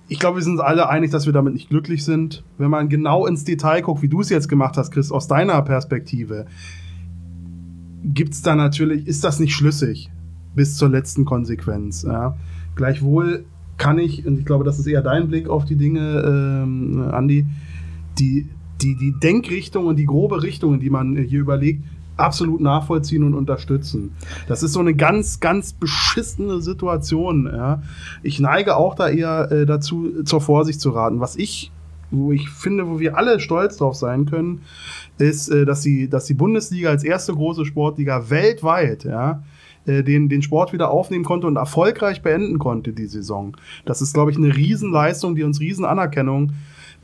ich glaube, wir sind uns alle einig, dass wir damit nicht glücklich sind. Wenn man genau ins Detail guckt, wie du es jetzt gemacht hast, Chris, aus deiner Perspektive, gibt es da natürlich, ist das nicht schlüssig bis zur letzten Konsequenz. Ja. Gleichwohl kann ich, und ich glaube, das ist eher dein Blick auf die Dinge, ähm, Andi, die, die, die Denkrichtung und die grobe Richtung, die man hier überlegt, absolut nachvollziehen und unterstützen. Das ist so eine ganz, ganz beschissene Situation. Ja. Ich neige auch da eher äh, dazu, zur Vorsicht zu raten. Was ich, wo ich finde, wo wir alle stolz drauf sein können, ist, äh, dass, die, dass die Bundesliga als erste große Sportliga weltweit, ja, äh, den, den Sport wieder aufnehmen konnte und erfolgreich beenden konnte, die Saison. Das ist, glaube ich, eine Riesenleistung, die uns Riesenanerkennung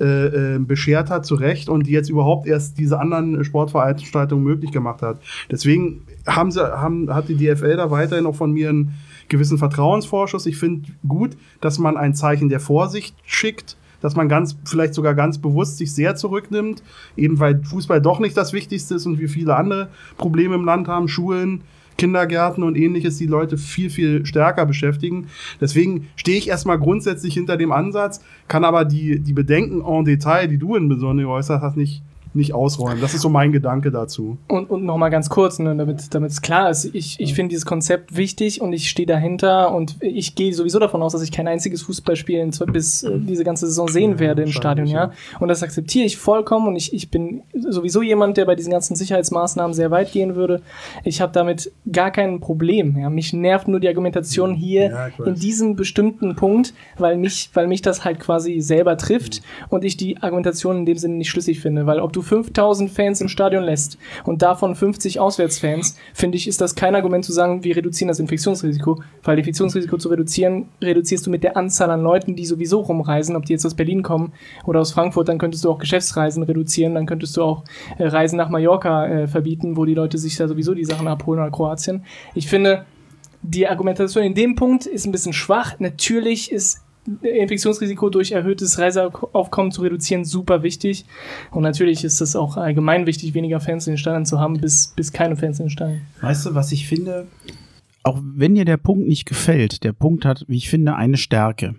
äh, äh, beschert hat, zu Recht, und die jetzt überhaupt erst diese anderen Sportveranstaltungen möglich gemacht hat. Deswegen haben sie, haben, hat die DFL da weiterhin auch von mir einen gewissen Vertrauensvorschuss. Ich finde gut, dass man ein Zeichen der Vorsicht schickt dass man ganz, vielleicht sogar ganz bewusst sich sehr zurücknimmt, eben weil Fußball doch nicht das Wichtigste ist und wir viele andere Probleme im Land haben, Schulen, Kindergärten und ähnliches die Leute viel, viel stärker beschäftigen. Deswegen stehe ich erstmal grundsätzlich hinter dem Ansatz, kann aber die, die Bedenken en Detail, die du in besonders geäußert hast, nicht, nicht ausräumen. Das ist so mein Gedanke dazu. Und, und nochmal ganz kurz, ne, damit es klar ist, ich, ich finde dieses Konzept wichtig und ich stehe dahinter und ich gehe sowieso davon aus, dass ich kein einziges Fußballspiel in, bis äh, diese ganze Saison sehen ja, werde im Stadion, ja. Und das akzeptiere ich vollkommen und ich, ich bin sowieso jemand, der bei diesen ganzen Sicherheitsmaßnahmen sehr weit gehen würde. Ich habe damit gar kein Problem. Ja. Mich nervt nur die Argumentation hier ja, in diesem bestimmten Punkt, weil mich, weil mich das halt quasi selber trifft mhm. und ich die Argumentation in dem Sinne nicht schlüssig finde, weil ob du 5000 Fans im Stadion lässt und davon 50 Auswärtsfans, finde ich, ist das kein Argument zu sagen, wir reduzieren das Infektionsrisiko, weil Infektionsrisiko zu reduzieren, reduzierst du mit der Anzahl an Leuten, die sowieso rumreisen, ob die jetzt aus Berlin kommen oder aus Frankfurt, dann könntest du auch Geschäftsreisen reduzieren, dann könntest du auch äh, Reisen nach Mallorca äh, verbieten, wo die Leute sich da sowieso die Sachen abholen oder Kroatien. Ich finde, die Argumentation in dem Punkt ist ein bisschen schwach. Natürlich ist Infektionsrisiko durch erhöhtes Reiseaufkommen zu reduzieren, super wichtig. Und natürlich ist es auch allgemein wichtig, weniger Fans in den Stadien zu haben, bis, bis keine Fans in den Stadien. Weißt du, was ich finde? Auch wenn dir der Punkt nicht gefällt, der Punkt hat, wie ich finde, eine Stärke.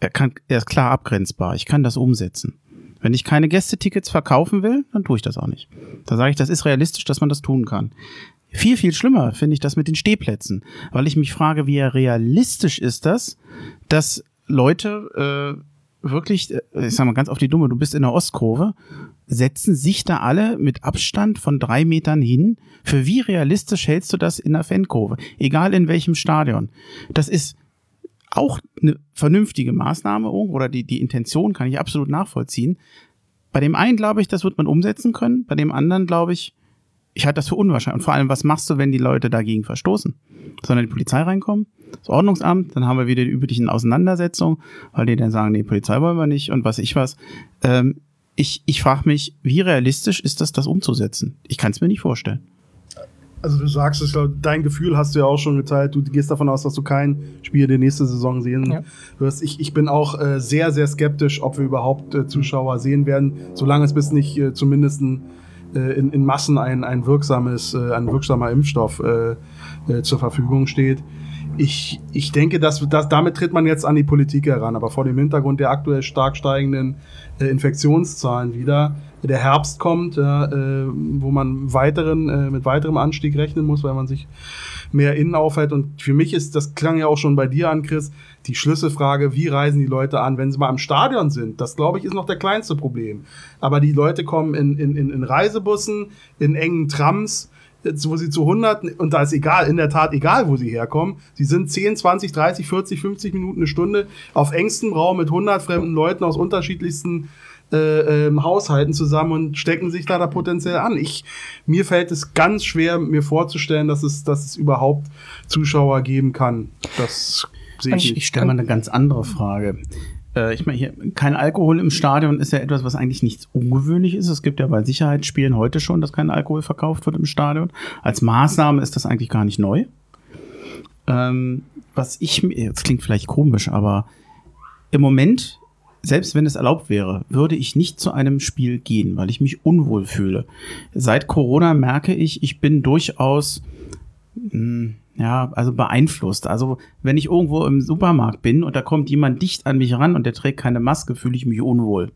Er, kann, er ist klar abgrenzbar. Ich kann das umsetzen. Wenn ich keine Gästetickets verkaufen will, dann tue ich das auch nicht. Da sage ich, das ist realistisch, dass man das tun kann. Viel, viel schlimmer finde ich das mit den Stehplätzen, weil ich mich frage, wie realistisch ist das, dass Leute äh, wirklich, äh, ich sag mal ganz auf die Dumme, du bist in der Ostkurve, setzen sich da alle mit Abstand von drei Metern hin. Für wie realistisch hältst du das in der Fankurve? Egal in welchem Stadion. Das ist auch eine vernünftige Maßnahme oder die, die Intention kann ich absolut nachvollziehen. Bei dem einen glaube ich, das wird man umsetzen können. Bei dem anderen glaube ich, ich halte das für unwahrscheinlich. Und vor allem, was machst du, wenn die Leute dagegen verstoßen? Sondern die Polizei reinkommen? Das Ordnungsamt, dann haben wir wieder die üblichen Auseinandersetzungen, weil die dann sagen, nee, Polizei wollen wir nicht und was ich was. Ähm, ich ich frage mich, wie realistisch ist das, das umzusetzen? Ich kann es mir nicht vorstellen. Also du sagst, glaube, dein Gefühl hast du ja auch schon geteilt. Du gehst davon aus, dass du kein Spiel der nächste Saison sehen ja. wirst. Ich, ich bin auch äh, sehr, sehr skeptisch, ob wir überhaupt äh, Zuschauer sehen werden, solange es bis nicht äh, zumindest ein, äh, in, in Massen ein, ein wirksames, äh, ein wirksamer Impfstoff äh, zur Verfügung steht ich, ich denke, dass, dass damit tritt man jetzt an die Politik heran, aber vor dem Hintergrund der aktuell stark steigenden äh, Infektionszahlen wieder. Der Herbst kommt, äh, wo man weiteren, äh, mit weiterem Anstieg rechnen muss, weil man sich mehr innen aufhält. Und für mich ist, das klang ja auch schon bei dir an, Chris, die Schlüsselfrage, wie reisen die Leute an, wenn sie mal im Stadion sind? Das, glaube ich, ist noch der kleinste Problem. Aber die Leute kommen in, in, in Reisebussen, in engen Trams, wo sie zu 100, und da ist egal, in der Tat egal, wo sie herkommen, sie sind 10, 20, 30, 40, 50 Minuten, eine Stunde auf engstem Raum mit 100 fremden Leuten aus unterschiedlichsten äh, ähm, Haushalten zusammen und stecken sich da, da potenziell an. Ich, mir fällt es ganz schwer, mir vorzustellen, dass es, dass es überhaupt Zuschauer geben kann. Das sehe ich, ich, ich stelle mal eine ganz andere Frage. Äh, ich meine, hier, kein Alkohol im Stadion ist ja etwas, was eigentlich nichts ungewöhnlich ist. Es gibt ja bei Sicherheitsspielen heute schon, dass kein Alkohol verkauft wird im Stadion. Als Maßnahme ist das eigentlich gar nicht neu. Ähm, was ich mir, jetzt klingt vielleicht komisch, aber im Moment, selbst wenn es erlaubt wäre, würde ich nicht zu einem Spiel gehen, weil ich mich unwohl fühle. Seit Corona merke ich, ich bin durchaus, mh, hm, ja, also beeinflusst. Also wenn ich irgendwo im Supermarkt bin und da kommt jemand dicht an mich ran und der trägt keine Maske, fühle ich mich unwohl.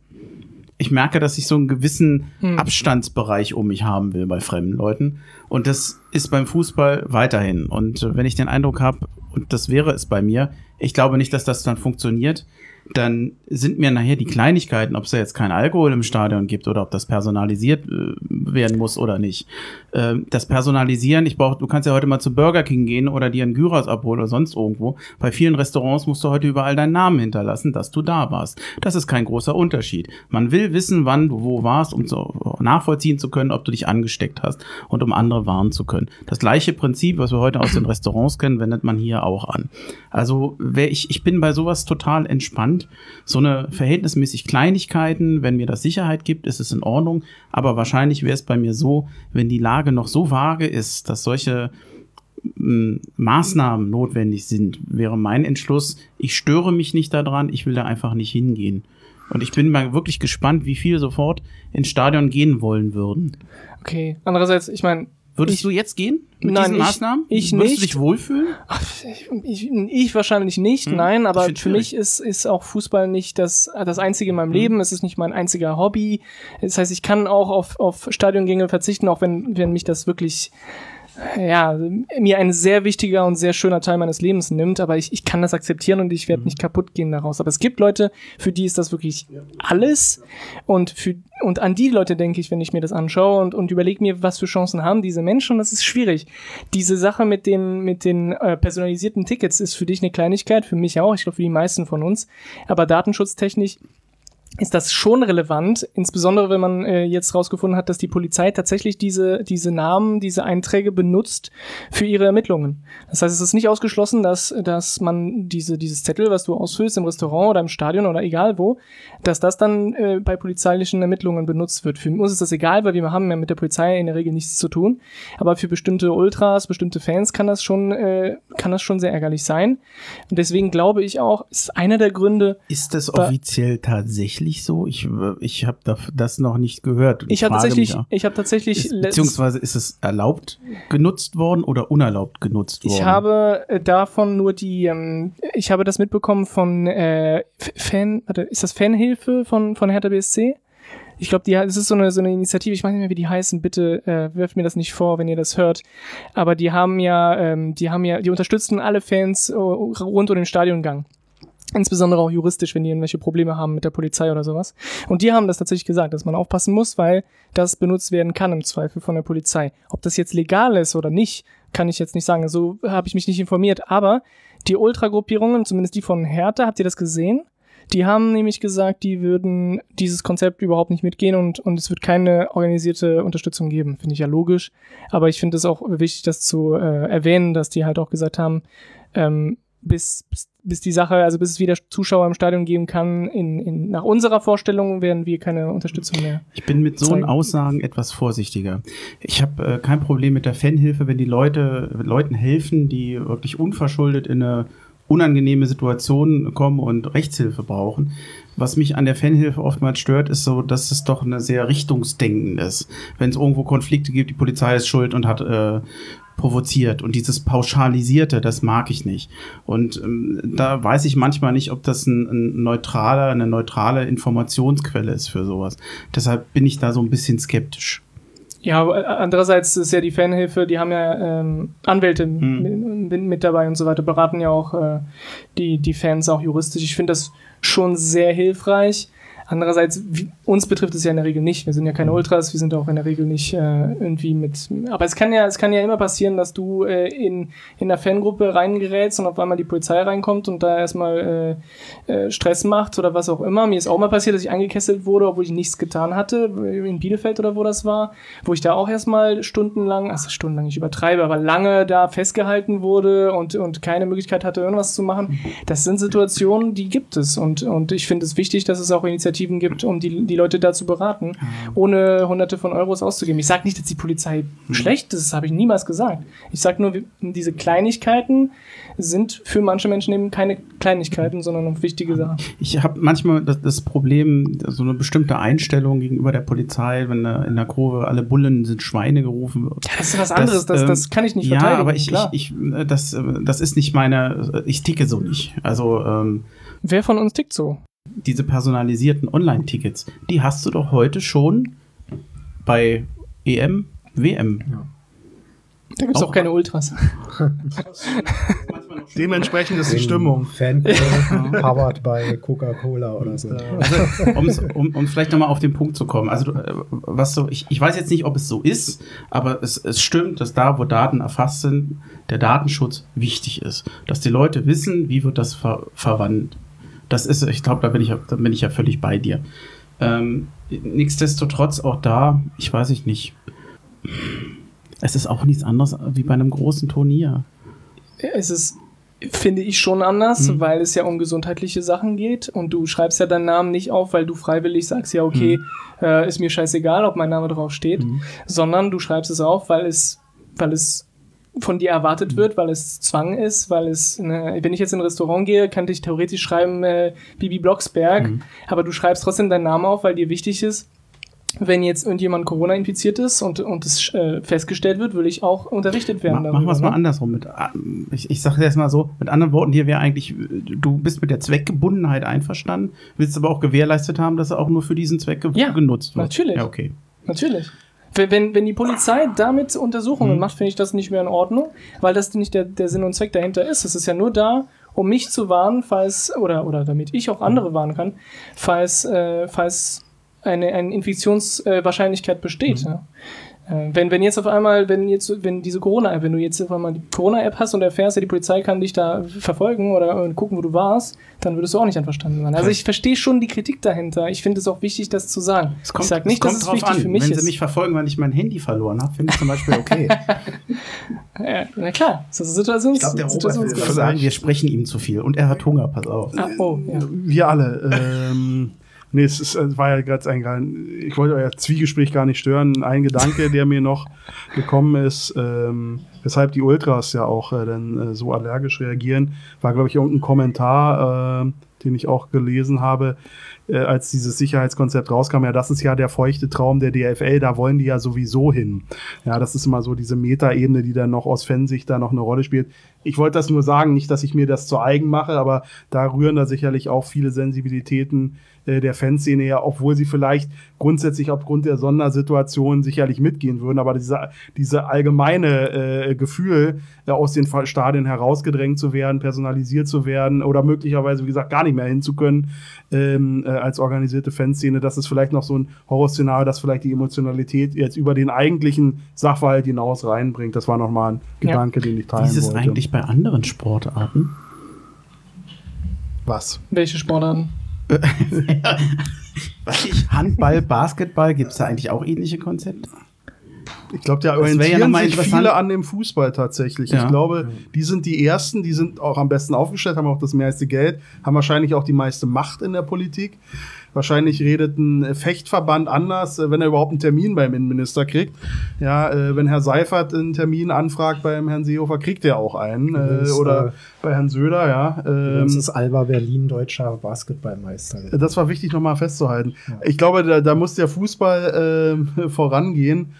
Ich merke, dass ich so einen gewissen hm. Abstandsbereich um mich haben will bei fremden Leuten. Und das ist beim Fußball weiterhin. Und wenn ich den Eindruck habe, und das wäre es bei mir, ich glaube nicht, dass das dann funktioniert, dann sind mir nachher die Kleinigkeiten, ob es jetzt kein Alkohol im Stadion gibt oder ob das personalisiert äh, werden muss oder nicht. Äh, das Personalisieren, ich brauche, du kannst ja heute mal zu Burger King gehen oder dir einen Gyros abholen oder sonst irgendwo. Bei vielen Restaurants musst du heute überall deinen Namen hinterlassen, dass du da warst. Das ist kein großer Unterschied. Man will wissen, wann du wo warst, um so nachvollziehen zu können, ob du dich angesteckt hast und um andere warnen zu können. Das gleiche Prinzip, was wir heute aus den Restaurants kennen, wendet man hier auch an. Also, ich, ich bin bei sowas total entspannt Prozent. So eine verhältnismäßig Kleinigkeiten, wenn mir das Sicherheit gibt, ist es in Ordnung. Aber wahrscheinlich wäre es bei mir so, wenn die Lage noch so vage ist, dass solche hm, Maßnahmen notwendig sind, wäre mein Entschluss, ich störe mich nicht daran, ich will da einfach nicht hingehen. Und ich bin mal wirklich gespannt, wie viel sofort ins Stadion gehen wollen würden. Okay, andererseits, ich meine, Würdest ich, du jetzt gehen mit nein, diesen Maßnahmen? Ich, Würdest nicht. du dich wohlfühlen? Ich, ich, wahrscheinlich nicht, hm, nein, aber für mich ist, ist auch Fußball nicht das, das einzige in meinem hm. Leben. Es ist nicht mein einziger Hobby. Das heißt, ich kann auch auf, auf Stadiongänge verzichten, auch wenn, wenn mich das wirklich ja, mir ein sehr wichtiger und sehr schöner Teil meines Lebens nimmt, aber ich, ich kann das akzeptieren und ich werde mhm. nicht kaputt gehen daraus. Aber es gibt Leute, für die ist das wirklich alles und für und an die Leute denke ich, wenn ich mir das anschaue und, und überlege mir, was für Chancen haben diese Menschen. Und das ist schwierig. Diese Sache mit den, mit den äh, personalisierten Tickets ist für dich eine Kleinigkeit, für mich auch, ich glaube für die meisten von uns. Aber datenschutztechnisch ist das schon relevant, insbesondere wenn man äh, jetzt rausgefunden hat, dass die Polizei tatsächlich diese, diese Namen, diese Einträge benutzt für ihre Ermittlungen. Das heißt, es ist nicht ausgeschlossen, dass, dass man diese, dieses Zettel, was du ausfüllst im Restaurant oder im Stadion oder egal wo, dass das dann äh, bei polizeilichen Ermittlungen benutzt wird. Für uns ist das egal, weil wir haben ja mit der Polizei in der Regel nichts zu tun. Aber für bestimmte Ultras, bestimmte Fans kann das schon, äh, kann das schon sehr ärgerlich sein. Und deswegen glaube ich auch, ist einer der Gründe. Ist das offiziell tatsächlich tatsächlich so? Ich, ich habe das noch nicht gehört. Ich, habe tatsächlich, ich habe tatsächlich, ist, beziehungsweise ist es erlaubt genutzt worden oder unerlaubt genutzt worden? Ich habe äh, davon nur die, ähm, ich habe das mitbekommen von äh, Fan, warte, ist das Fanhilfe von von Hertha BSC? Ich glaube, es ist so eine, so eine Initiative, ich weiß nicht mehr, wie die heißen, bitte äh, wirft mir das nicht vor, wenn ihr das hört. Aber die haben ja, ähm, die haben ja, die unterstützen alle Fans uh, rund um den Stadiongang. Insbesondere auch juristisch, wenn die irgendwelche Probleme haben mit der Polizei oder sowas. Und die haben das tatsächlich gesagt, dass man aufpassen muss, weil das benutzt werden kann im Zweifel von der Polizei. Ob das jetzt legal ist oder nicht, kann ich jetzt nicht sagen. So habe ich mich nicht informiert. Aber die Ultragruppierungen, zumindest die von Hertha, habt ihr das gesehen? Die haben nämlich gesagt, die würden dieses Konzept überhaupt nicht mitgehen und, und es wird keine organisierte Unterstützung geben. Finde ich ja logisch. Aber ich finde es auch wichtig, das zu äh, erwähnen, dass die halt auch gesagt haben, ähm, bis, bis, bis die Sache, also bis es wieder Zuschauer im Stadion geben kann, in, in, nach unserer Vorstellung werden wir keine Unterstützung mehr. Ich bin mit so Aussagen etwas vorsichtiger. Ich habe äh, kein Problem mit der Fanhilfe, wenn die Leute Leuten helfen, die wirklich unverschuldet in eine unangenehme Situation kommen und Rechtshilfe brauchen. Was mich an der Fanhilfe oftmals stört, ist so, dass es doch eine sehr richtungsdenken ist. Wenn es irgendwo Konflikte gibt, die Polizei ist schuld und hat äh, provoziert. Und dieses Pauschalisierte, das mag ich nicht. Und ähm, da weiß ich manchmal nicht, ob das ein, ein neutraler, eine neutrale Informationsquelle ist für sowas. Deshalb bin ich da so ein bisschen skeptisch. Ja, andererseits ist ja die Fanhilfe, die haben ja ähm, Anwälte hm. mit, mit, dabei und so weiter, beraten ja auch äh, die, die Fans auch juristisch. Ich finde das schon sehr hilfreich. Andererseits, wie, uns betrifft es ja in der Regel nicht. Wir sind ja keine Ultras, wir sind auch in der Regel nicht äh, irgendwie mit. Aber es kann ja, es kann ja immer passieren, dass du äh, in, in einer Fangruppe reingerätst und auf einmal die Polizei reinkommt und da erstmal äh, äh, Stress macht oder was auch immer. Mir ist auch mal passiert, dass ich angekesselt wurde, obwohl ich nichts getan hatte, in Bielefeld oder wo das war, wo ich da auch erstmal stundenlang, also stundenlang, ich übertreibe, aber lange da festgehalten wurde und, und keine Möglichkeit hatte, irgendwas zu machen. Das sind Situationen, die gibt es und, und ich finde es wichtig, dass es auch Initiativen gibt, um die, die Leute da zu beraten, ohne hunderte von Euros auszugeben. Ich sage nicht, dass die Polizei schlecht ist, das habe ich niemals gesagt. Ich sage nur, diese Kleinigkeiten sind für manche Menschen eben keine Kleinigkeiten, sondern wichtige Sachen. Ich habe manchmal das, das, Problem, so eine bestimmte Einstellung gegenüber der Polizei, wenn in der Kurve alle Bullen sind Schweine gerufen wird. Ja, das ist was anderes, das, das, das kann ich nicht verteidigen. Ja, aber ich, ich, ich, das, das ist nicht meine, ich ticke so nicht. Also ähm, Wer von uns tickt so? Diese personalisierten Online-Tickets, die hast du doch heute schon bei EM, WM. Ja. Da gibt es auch, auch, keine Ultras. Dementsprechend ist die Stimmung. Fan powered bei Coca-Cola oder so. Also, um, um vielleicht nochmal auf den Punkt zu kommen. Also, äh, was so, ich, ich weiß jetzt nicht, ob es so ist, aber es, es stimmt, dass da, wo Daten erfasst sind, der Datenschutz wichtig ist. Dass die Leute wissen, wie wird das ver verwandt. Das ist, ich glaube, da bin ich, da bin ich ja völlig bei dir. Ähm, nichtsdestotrotz auch da, ich weiß ich nicht. Es ist auch nichts anderes wie bei einem großen Turnier. Es ist, finde ich, schon anders, mhm. weil es ja um gesundheitliche Sachen geht und du schreibst ja deinen Namen nicht auf, weil du freiwillig sagst, ja, okay, mhm. äh, ist mir scheißegal, ob mein Name drauf steht, mhm. sondern du schreibst es auf, weil es, weil es von dir erwartet wird, weil es Zwang ist, weil es, ne, wenn ich jetzt in ein Restaurant gehe, könnte ich theoretisch schreiben äh, Bibi Blocksberg, mhm. aber du schreibst trotzdem deinen Namen auf, weil dir wichtig ist, wenn jetzt irgendjemand Corona infiziert ist und, und es äh, festgestellt wird, will ich auch unterrichtet werden. Ma, machen wir es mal ne? andersrum. Mit, ich ich sage jetzt mal so, mit anderen Worten, hier wäre eigentlich, du bist mit der Zweckgebundenheit einverstanden, willst aber auch gewährleistet haben, dass er auch nur für diesen Zweck ja, genutzt wird. Natürlich. Ja, okay. Natürlich. Wenn, wenn die Polizei damit Untersuchungen mhm. macht, finde ich das nicht mehr in Ordnung, weil das nicht der, der Sinn und Zweck dahinter ist. Es ist ja nur da, um mich zu warnen, falls, oder, oder damit ich auch andere warnen kann, falls, äh, falls eine, eine Infektionswahrscheinlichkeit besteht. Mhm. Ja. Äh, wenn, wenn jetzt auf einmal, wenn jetzt, wenn diese Corona-App, wenn du jetzt auf einmal die Corona-App hast und erfährst, ja, die Polizei kann dich da verfolgen oder gucken, wo du warst, dann würdest du auch nicht einverstanden sein. Also ich verstehe schon die Kritik dahinter. Ich finde es auch wichtig, das zu sagen. Es kommt, ich sage nicht, es dass es wichtig an. für mich wenn ist. Wenn sie mich verfolgen, weil ich mein Handy verloren habe, finde ich zum Beispiel okay. ja, na klar, das ist Situations ich glaub, der Robert sagen, wir sprechen ihm zu viel und er hat Hunger, pass auf. Ah, oh, ja. Wir alle. Ähm, Nee, es, ist, es war ja gerade ein, ich wollte euer Zwiegespräch gar nicht stören. Ein Gedanke, der mir noch gekommen ist, ähm, weshalb die Ultras ja auch äh, dann äh, so allergisch reagieren, war, glaube ich, irgendein Kommentar, äh, den ich auch gelesen habe, äh, als dieses Sicherheitskonzept rauskam. Ja, das ist ja der feuchte Traum der DFL, da wollen die ja sowieso hin. Ja, das ist immer so diese Metaebene, die dann noch aus Fansicht da noch eine Rolle spielt. Ich wollte das nur sagen, nicht, dass ich mir das zu eigen mache, aber da rühren da sicherlich auch viele Sensibilitäten äh, der Fanszene her, obwohl sie vielleicht grundsätzlich aufgrund der Sondersituation sicherlich mitgehen würden. Aber diese, diese allgemeine äh, Gefühl, äh, aus den Stadien herausgedrängt zu werden, personalisiert zu werden oder möglicherweise, wie gesagt, gar nicht mehr hinzukönnen ähm, äh, als organisierte Fanszene, das ist vielleicht noch so ein Horrorszenario, das vielleicht die Emotionalität jetzt über den eigentlichen Sachverhalt hinaus reinbringt. Das war nochmal ein Gedanke, ja. den ich teilen wollte. Wie ist es eigentlich bei anderen Sportarten? Was? Welche Sportarten? Handball, Basketball, gibt es da eigentlich auch ähnliche Konzepte? Ich glaube, da orientieren ja sich viele an dem Fußball tatsächlich. Ja. Ich glaube, die sind die Ersten, die sind auch am besten aufgestellt, haben auch das meiste Geld, haben wahrscheinlich auch die meiste Macht in der Politik. Wahrscheinlich redet ein Fechtverband anders, äh, wenn er überhaupt einen Termin beim Innenminister kriegt. Ja, äh, wenn Herr Seifert einen Termin anfragt beim Herrn Seehofer, kriegt er auch einen. Äh, oder äh, bei Herrn Söder, ja. Ähm, das ist Alba Berlin deutscher Basketballmeister. Das war wichtig nochmal festzuhalten. Ja. Ich glaube, da, da muss der Fußball äh, vorangehen.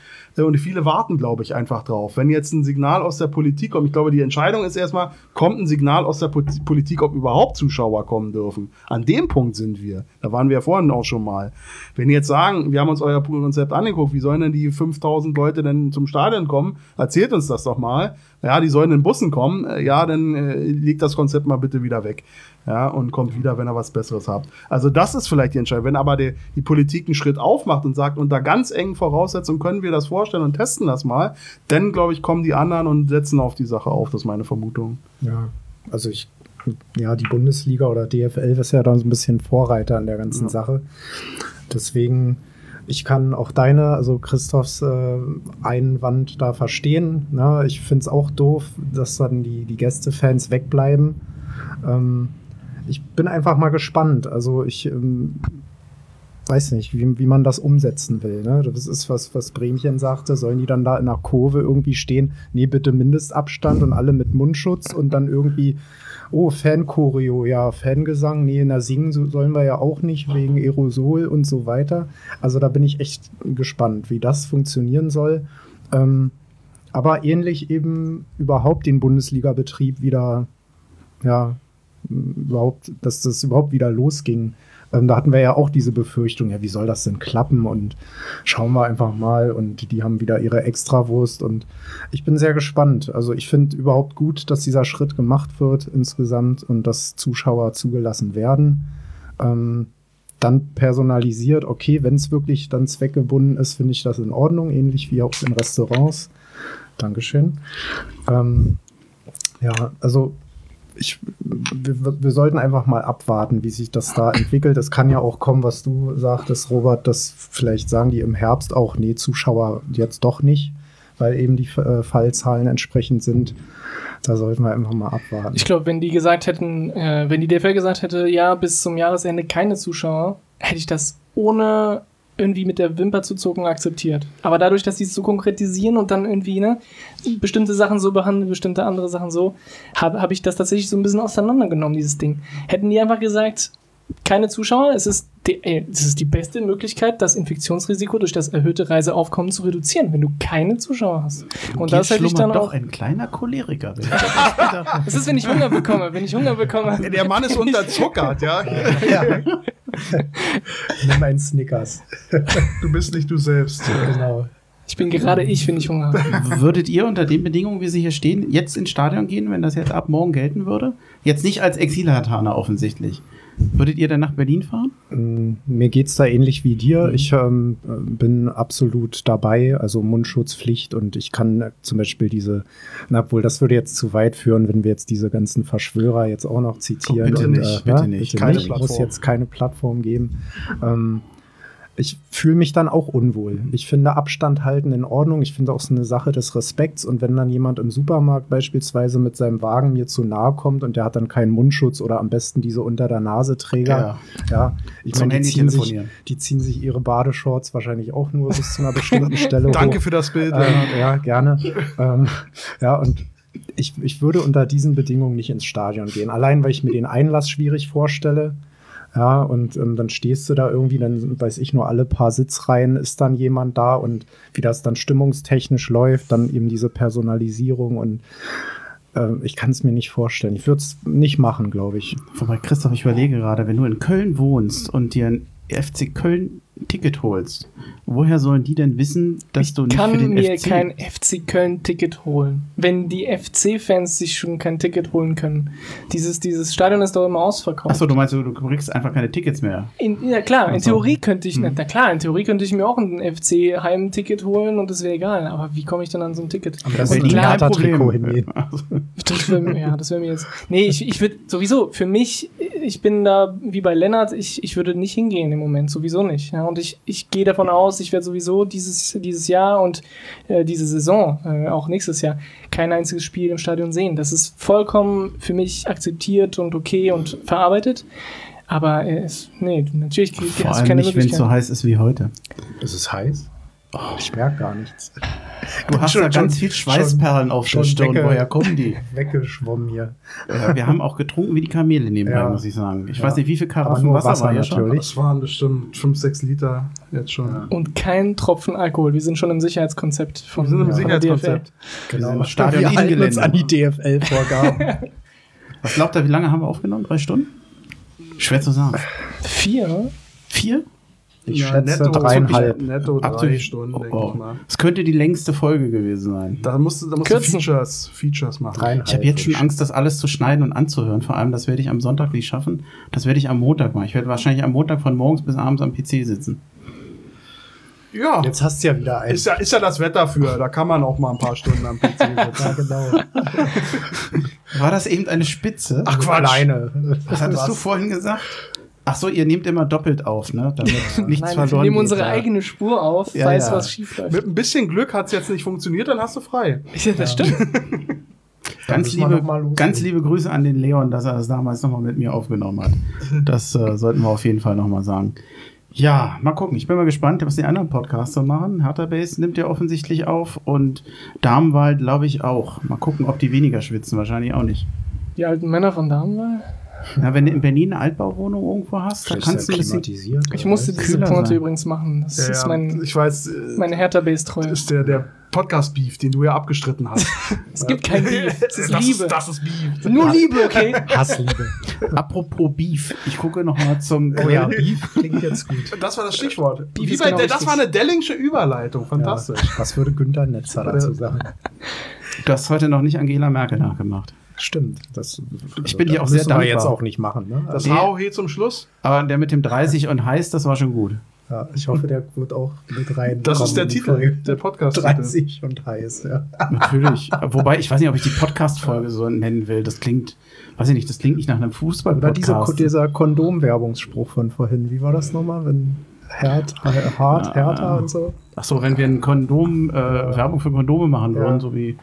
Und viele warten, glaube ich, einfach drauf. Wenn jetzt ein Signal aus der Politik kommt, ich glaube, die Entscheidung ist erstmal, kommt ein Signal aus der Politik, ob überhaupt Zuschauer kommen dürfen. An dem Punkt sind wir. Da waren wir ja vorhin auch schon mal. Wenn jetzt sagen, wir haben uns euer Konzept angeguckt, wie sollen denn die 5000 Leute denn zum Stadion kommen? Erzählt uns das doch mal. Ja, die sollen in Bussen kommen. Ja, dann äh, legt das Konzept mal bitte wieder weg. Ja, und kommt wieder, wenn ihr was Besseres habt. Also das ist vielleicht die Entscheidung. Wenn aber die, die Politik einen Schritt aufmacht und sagt, unter ganz engen Voraussetzungen können wir das vorstellen und testen das mal, dann glaube ich, kommen die anderen und setzen auf die Sache auf. Das ist meine Vermutung. Ja, also ich, ja, die Bundesliga oder DFL ist ja da so ein bisschen Vorreiter an der ganzen Ja. Sache. Deswegen, ich kann auch deine, also Christophs äh, Einwand da verstehen. Ne? Ich finde es auch doof, dass dann die, die Gästefans wegbleiben. Ähm, ich bin einfach mal gespannt. Also ich ähm, weiß nicht, wie, wie man das umsetzen will. Ne? Das ist was, was Bremchen sagte. Sollen die dann da in der Kurve irgendwie stehen? Nee, bitte Mindestabstand und alle mit Mundschutz und dann irgendwie, oh, Fanchoreo, ja, Fangesang, nee, na singen so- sollen wir ja auch nicht wegen Aerosol und so weiter. Also da bin ich echt gespannt, wie das funktionieren soll. Ähm, aber ähnlich eben überhaupt den Bundesliga-Betrieb wieder, ja, überhaupt, dass das überhaupt wieder losging. Ähm, da hatten wir ja auch diese Befürchtung, ja, wie soll das denn klappen? Und schauen wir einfach mal. Und die haben wieder ihre Extrawurst. Und ich bin sehr gespannt. Also ich finde überhaupt gut, dass dieser Schritt gemacht wird insgesamt und dass Zuschauer zugelassen werden. Ähm, dann personalisiert, okay, wenn es wirklich dann zweckgebunden ist, finde ich das in Ordnung, ähnlich wie auch in Restaurants. Dankeschön. Ähm, ja, also ich, wir, wir sollten einfach mal abwarten, wie sich das da entwickelt. Es kann ja auch kommen, was du sagtest, Robert, dass vielleicht sagen die im Herbst auch, nee, Zuschauer jetzt doch nicht, weil eben die äh, Fallzahlen entsprechend sind. Da sollten wir einfach mal abwarten. Ich glaube, wenn die gesagt hätten, äh, wenn die DFL gesagt hätte, ja, bis zum Jahresende keine Zuschauer, hätte ich das ohne irgendwie mit der Wimper zu zucken akzeptiert. Aber dadurch, dass sie es so konkretisieren und dann irgendwie ne, bestimmte Sachen so behandeln, bestimmte andere Sachen so, habe hab ich das tatsächlich so ein bisschen auseinandergenommen, dieses Ding. Hätten die einfach gesagt, keine Zuschauer, es ist, die, ey, es ist die beste Möglichkeit, das Infektionsrisiko durch das erhöhte Reiseaufkommen zu reduzieren, wenn du keine Zuschauer hast. Und das hätte ich dann doch auch. ein kleiner Choleriker. wenn ich das ist, wenn ich Hunger bekomme. Wenn ich Hunger bekomme. Der Mann ist unterzuckert, ja. Nimm einen Snickers. Du bist nicht du selbst. Genau. Ich bin gerade ich, wenn ich Hunger habe. Würdet ihr unter den Bedingungen, wie sie hier stehen, jetzt ins Stadion gehen, wenn das jetzt ab morgen gelten würde? Jetzt nicht als Exilhartaner offensichtlich. Würdet ihr dann nach Berlin fahren? Mm, Mir geht's da ähnlich wie dir. Ich ähm, bin absolut dabei, also Mundschutzpflicht und ich kann zum Beispiel diese, na, obwohl das würde jetzt zu weit führen, wenn wir jetzt diese ganzen Verschwörer jetzt auch noch zitieren. bitte und, nicht, äh, bitte ja, nicht. Bitte Keine nicht. Muss Plattform. jetzt keine Plattform geben. Ähm, ich fühle mich dann auch unwohl. Ich finde Abstand halten in Ordnung. Ich finde auch so eine Sache des Respekts. Und wenn dann jemand im Supermarkt beispielsweise mit seinem Wagen mir zu nahe kommt und der hat dann keinen Mundschutz oder am besten diese unter der Nase Träger, ja, ich Zum meine, die ziehen, sich, die ziehen sich ihre Badeshorts wahrscheinlich auch nur bis zu einer bestimmten Stelle Danke hoch. für das Bild. Ähm, ja, gerne. ähm, ja, und ich, ich würde unter diesen Bedingungen nicht ins Stadion gehen. Allein, weil ich mir den Einlass schwierig vorstelle. Ja, und ähm, dann stehst du da irgendwie, dann weiß ich nur, alle paar Sitzreihen ist dann jemand da und wie das dann stimmungstechnisch läuft, dann eben diese Personalisierung und ähm, ich kann es mir nicht vorstellen. Ich würde es nicht machen, glaube ich. Wobei, Christoph, ich überlege gerade, wenn du in Köln wohnst und dir ein FC Köln Ticket holst, woher sollen die denn wissen, dass du Ich nicht für kann den mir FC kein FC Köln Ticket holen. Wenn die FC-Fans sich schon kein Ticket holen können. Dieses, dieses Stadion ist doch immer ausverkauft. Achso, du meinst, du, du kriegst einfach keine Tickets mehr. In, ja klar, in. Theorie könnte ich, Hm. na klar, in Theorie könnte ich mir auch ein FC-Heim-Ticket holen und das wäre egal. Aber wie komme ich denn an so ein Ticket? Aber das ist ein klar, Hertha-Trikot hingehen. Das wär, ja, das wäre mir jetzt. Nee, ich, ich würde sowieso, für mich, ich bin da wie bei Lennart, ich, ich würde nicht hingehen im Moment, sowieso nicht. Ja, und ich, ich gehe davon aus, ich werde sowieso dieses, dieses Jahr und äh, diese Saison, äh, auch nächstes Jahr, kein einziges Spiel im Stadion sehen. Das ist vollkommen für mich akzeptiert und okay und verarbeitet. Aber äh, es, nee, natürlich Vor hast du allem keine nicht, wenn es so heiß ist wie heute. Ist es heiß? Ich merke gar nichts. Du hast Schon- da ganz schon- viel Schweißperlen auf der Stirn. wegge- Woher kommen die? Weggeschwommen hier. Äh, wir haben auch getrunken wie die Kamele nebenbei, Ja. muss ich sagen. Ich Ja. weiß nicht, wie viel Karaffen Wasser, Wasser war hier schon. Das waren bestimmt 5, 6 Liter jetzt schon. Und kein Tropfen Alkohol. Wir sind schon im Sicherheitskonzept von, Wir sind im Sicherheitskonzept. Genau. Genau. Stadion wir halten uns an die DFL-Vorgaben. Was glaubt ihr, wie lange haben wir aufgenommen? Drei Stunden? Schwer zu sagen. Vier? Vier? Ich schätze dreieinhalb. Netto Ab zu- drei Stunden, denke Oh, ich mal. Es könnte die längste Folge gewesen sein. Da musst du, da musst du. Features, Features machen. Dreieinhalb. Ich habe jetzt schon Angst, das alles zu schneiden und anzuhören. Vor allem, das werde ich am Sonntag nicht schaffen. Das werde ich am Montag machen. Ich werde wahrscheinlich am Montag von morgens bis abends am PC sitzen. Ja, Jetzt hast du ja wieder einen. ist ja, ist ja das Wetter für. Da kann man auch mal ein paar Stunden am PC ja, sitzen. genau. War das eben eine Spitze? Ach Quatsch. Kleine. Was hattest du vorhin gesagt? Ach so, ihr nehmt immer doppelt auf, ne? Damit nichts Nein, verloren wir nehmen geht, unsere ja. eigene Spur auf, Ja, falls ja. was schief läuft. Mit ein bisschen Glück hat es jetzt nicht funktioniert, dann hast du frei. Ja, das stimmt. Ganz liebe, ganz liebe Grüße an den Leon, dass er das damals nochmal mit mir aufgenommen hat. Das äh, sollten wir auf jeden Fall nochmal sagen. Ja, mal gucken. Ich bin mal gespannt, was die anderen Podcasts so machen. Hertha Base nimmt ja offensichtlich auf und Damenwald glaube ich auch. Mal gucken, ob die weniger schwitzen. Wahrscheinlich auch nicht. Die alten Männer von Damenwahl. Na, wenn du in Berlin eine Altbauwohnung irgendwo hast, da kannst du ein bisschen. Ich musste diese Pointe sein. übrigens machen. Das ist mein, ich weiß, äh, meine Hertha-Base-Treue. das ist der, der Podcast-Beef, den du ja abgestritten hast. Es gibt kein Beef. Es ist das Liebe. Ist, das ist Beef. Nur Liebe, okay? Hassliebe. Apropos Beef, ich gucke nochmal zum. Oh ja, Beef klingt jetzt gut. Das war das Stichwort. Beef bei, genau das richtig. war eine Dellingsche Überleitung. Fantastisch. Ja, was würde Günther Netzer dazu sagen? Du hast heute noch nicht Angela Merkel nachgemacht. Stimmt. Das, Ich bin dir das auch sehr dankbar. jetzt auch nicht machen. Ne? Das Nee. HOH zum Schluss. Aber der mit dem 30 und heiß, das war schon gut. ja, ich hoffe, der wird auch mit rein. Das ist der Titel, der podcast 30 und heiß, ja. Natürlich. Wobei, ich weiß nicht, ob ich die Podcast-Folge so nennen will. Das klingt, weiß ich nicht, das klingt nicht nach einem Oder diese, Fußball-Podcast. dieser Kondom-Werbungsspruch von vorhin. Wie war das nochmal? Wenn Herd, äh, hart, härter ja. und so. Ach so, wenn wir ein Kondom, äh, Werbung für Kondome machen Ja. würden, so wie,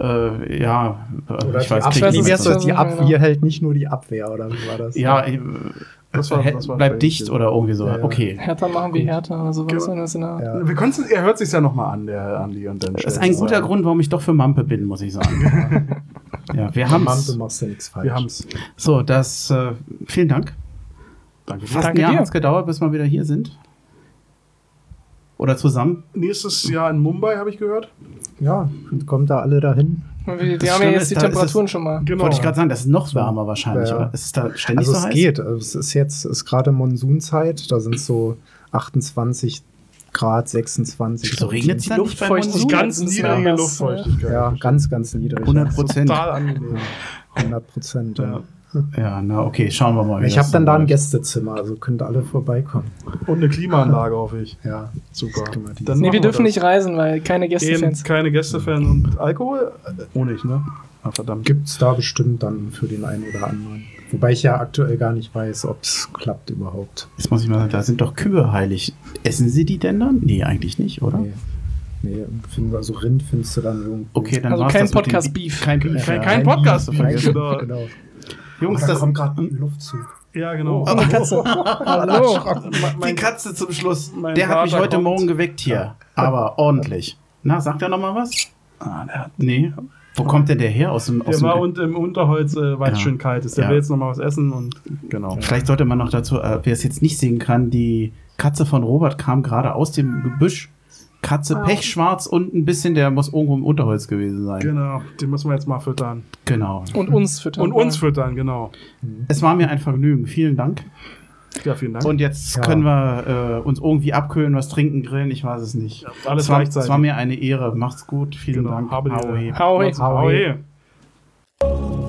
äh, ja, äh, Oder ich weiß Abwehr, nicht, das das? Die so, Abwehr hält nicht nur die Abwehr, oder wie war das? Ja, äh, Das war- das war bleibt dicht ja. oder irgendwie so. Ja, ja. Okay. Härter machen wir härter oder sowas. Genau. wenn das in der- Ja. Wir er hört sich ja nochmal an, der Andi und dann. Das ist ein guter Grund, warum ich doch für Mampe bin, muss ich sagen. ja, wir haben's. Mann, machst du nichts falsch. Wir haben's. So, das, äh, vielen Dank. Danke. Fast Danke ein Jahr dir. hat es gedauert, bis wir wieder hier sind. Oder zusammen. Nächstes Jahr in Mumbai, habe ich gehört. Ja, und kommt da alle dahin. Wir, wir Das haben ja jetzt die da es- Temperaturen schon mal. Genau. Wollte ich gerade sagen, das ist noch wärmer wahrscheinlich, Ja, oder? Ist es da ständig Also so es heiß? geht. Also Es ist jetzt ist gerade Monsunzeit. Da sind so 28 Grad, 26. So Die dann nicht bei Luftfeuchtigkeit Monsun? Ganz niedrige Luftfeuchtigkeit. Ja, ganz, ganz niedrig. 100 Prozent. Total angenehm. 100 Prozent. Ja. Ja, na okay, schauen wir mal. Ich habe dann da ein. Gästezimmer, also könnt alle vorbeikommen. Und eine Klimaanlage, hoffe ich. Ja, Super. Dann Nee, wir dürfen das. nicht reisen, weil keine Gästefans. keine Gästefan und Alkohol? Äh, Oh, nicht, ne? Ah, verdammt. Gibt es da bestimmt dann für den einen oder anderen. Wobei ich ja aktuell gar nicht weiß, ob es klappt überhaupt. Jetzt muss ich mal sagen, da sind doch Kühe heilig. Essen sie die denn dann? Nee, eigentlich nicht, oder? Nee. Nee, finden wir- also Rind findest du dann irgendwo. Okay, dann Also war's kein Podcast Beef. Kein Beef. Kein- ja. kein Podcast Beef, vergessen. Genau. Jungs, Oh, da das kommt gerade ein Luftzug. Ja, genau. Oh, eine Katze. Hallo. die Katze zum Schluss. mein Der hat mich Vater heute kommt. Morgen geweckt hier. Aber ordentlich. Na, sagt er noch mal was? Ah, der, hat- Nee. Wo kommt denn der her? Aus dem, aus der dem war und im Unterholz, äh, weil es Ja. schön kalt ist. Der Ja. will jetzt noch mal was essen und genau. Vielleicht sollte man noch dazu, äh, wer es jetzt nicht sehen kann, die Katze von Robert kam gerade aus dem Gebüsch. Katze pechschwarz und ein bisschen, der muss irgendwo im Unterholz gewesen sein. Genau, den müssen wir jetzt mal füttern. Genau. Und uns füttern. Und uns füttern, genau. Es war mir ein Vergnügen. Vielen Dank. Ja, vielen Dank. Und jetzt Ja. können wir äh, uns irgendwie abkühlen, was trinken, grillen, ich weiß es nicht. alles es war, gleichzeitig. es war mir eine Ehre. Macht's gut. Vielen Genau. Dank. Habe die- Hauhe. Hauhe. Hauhe.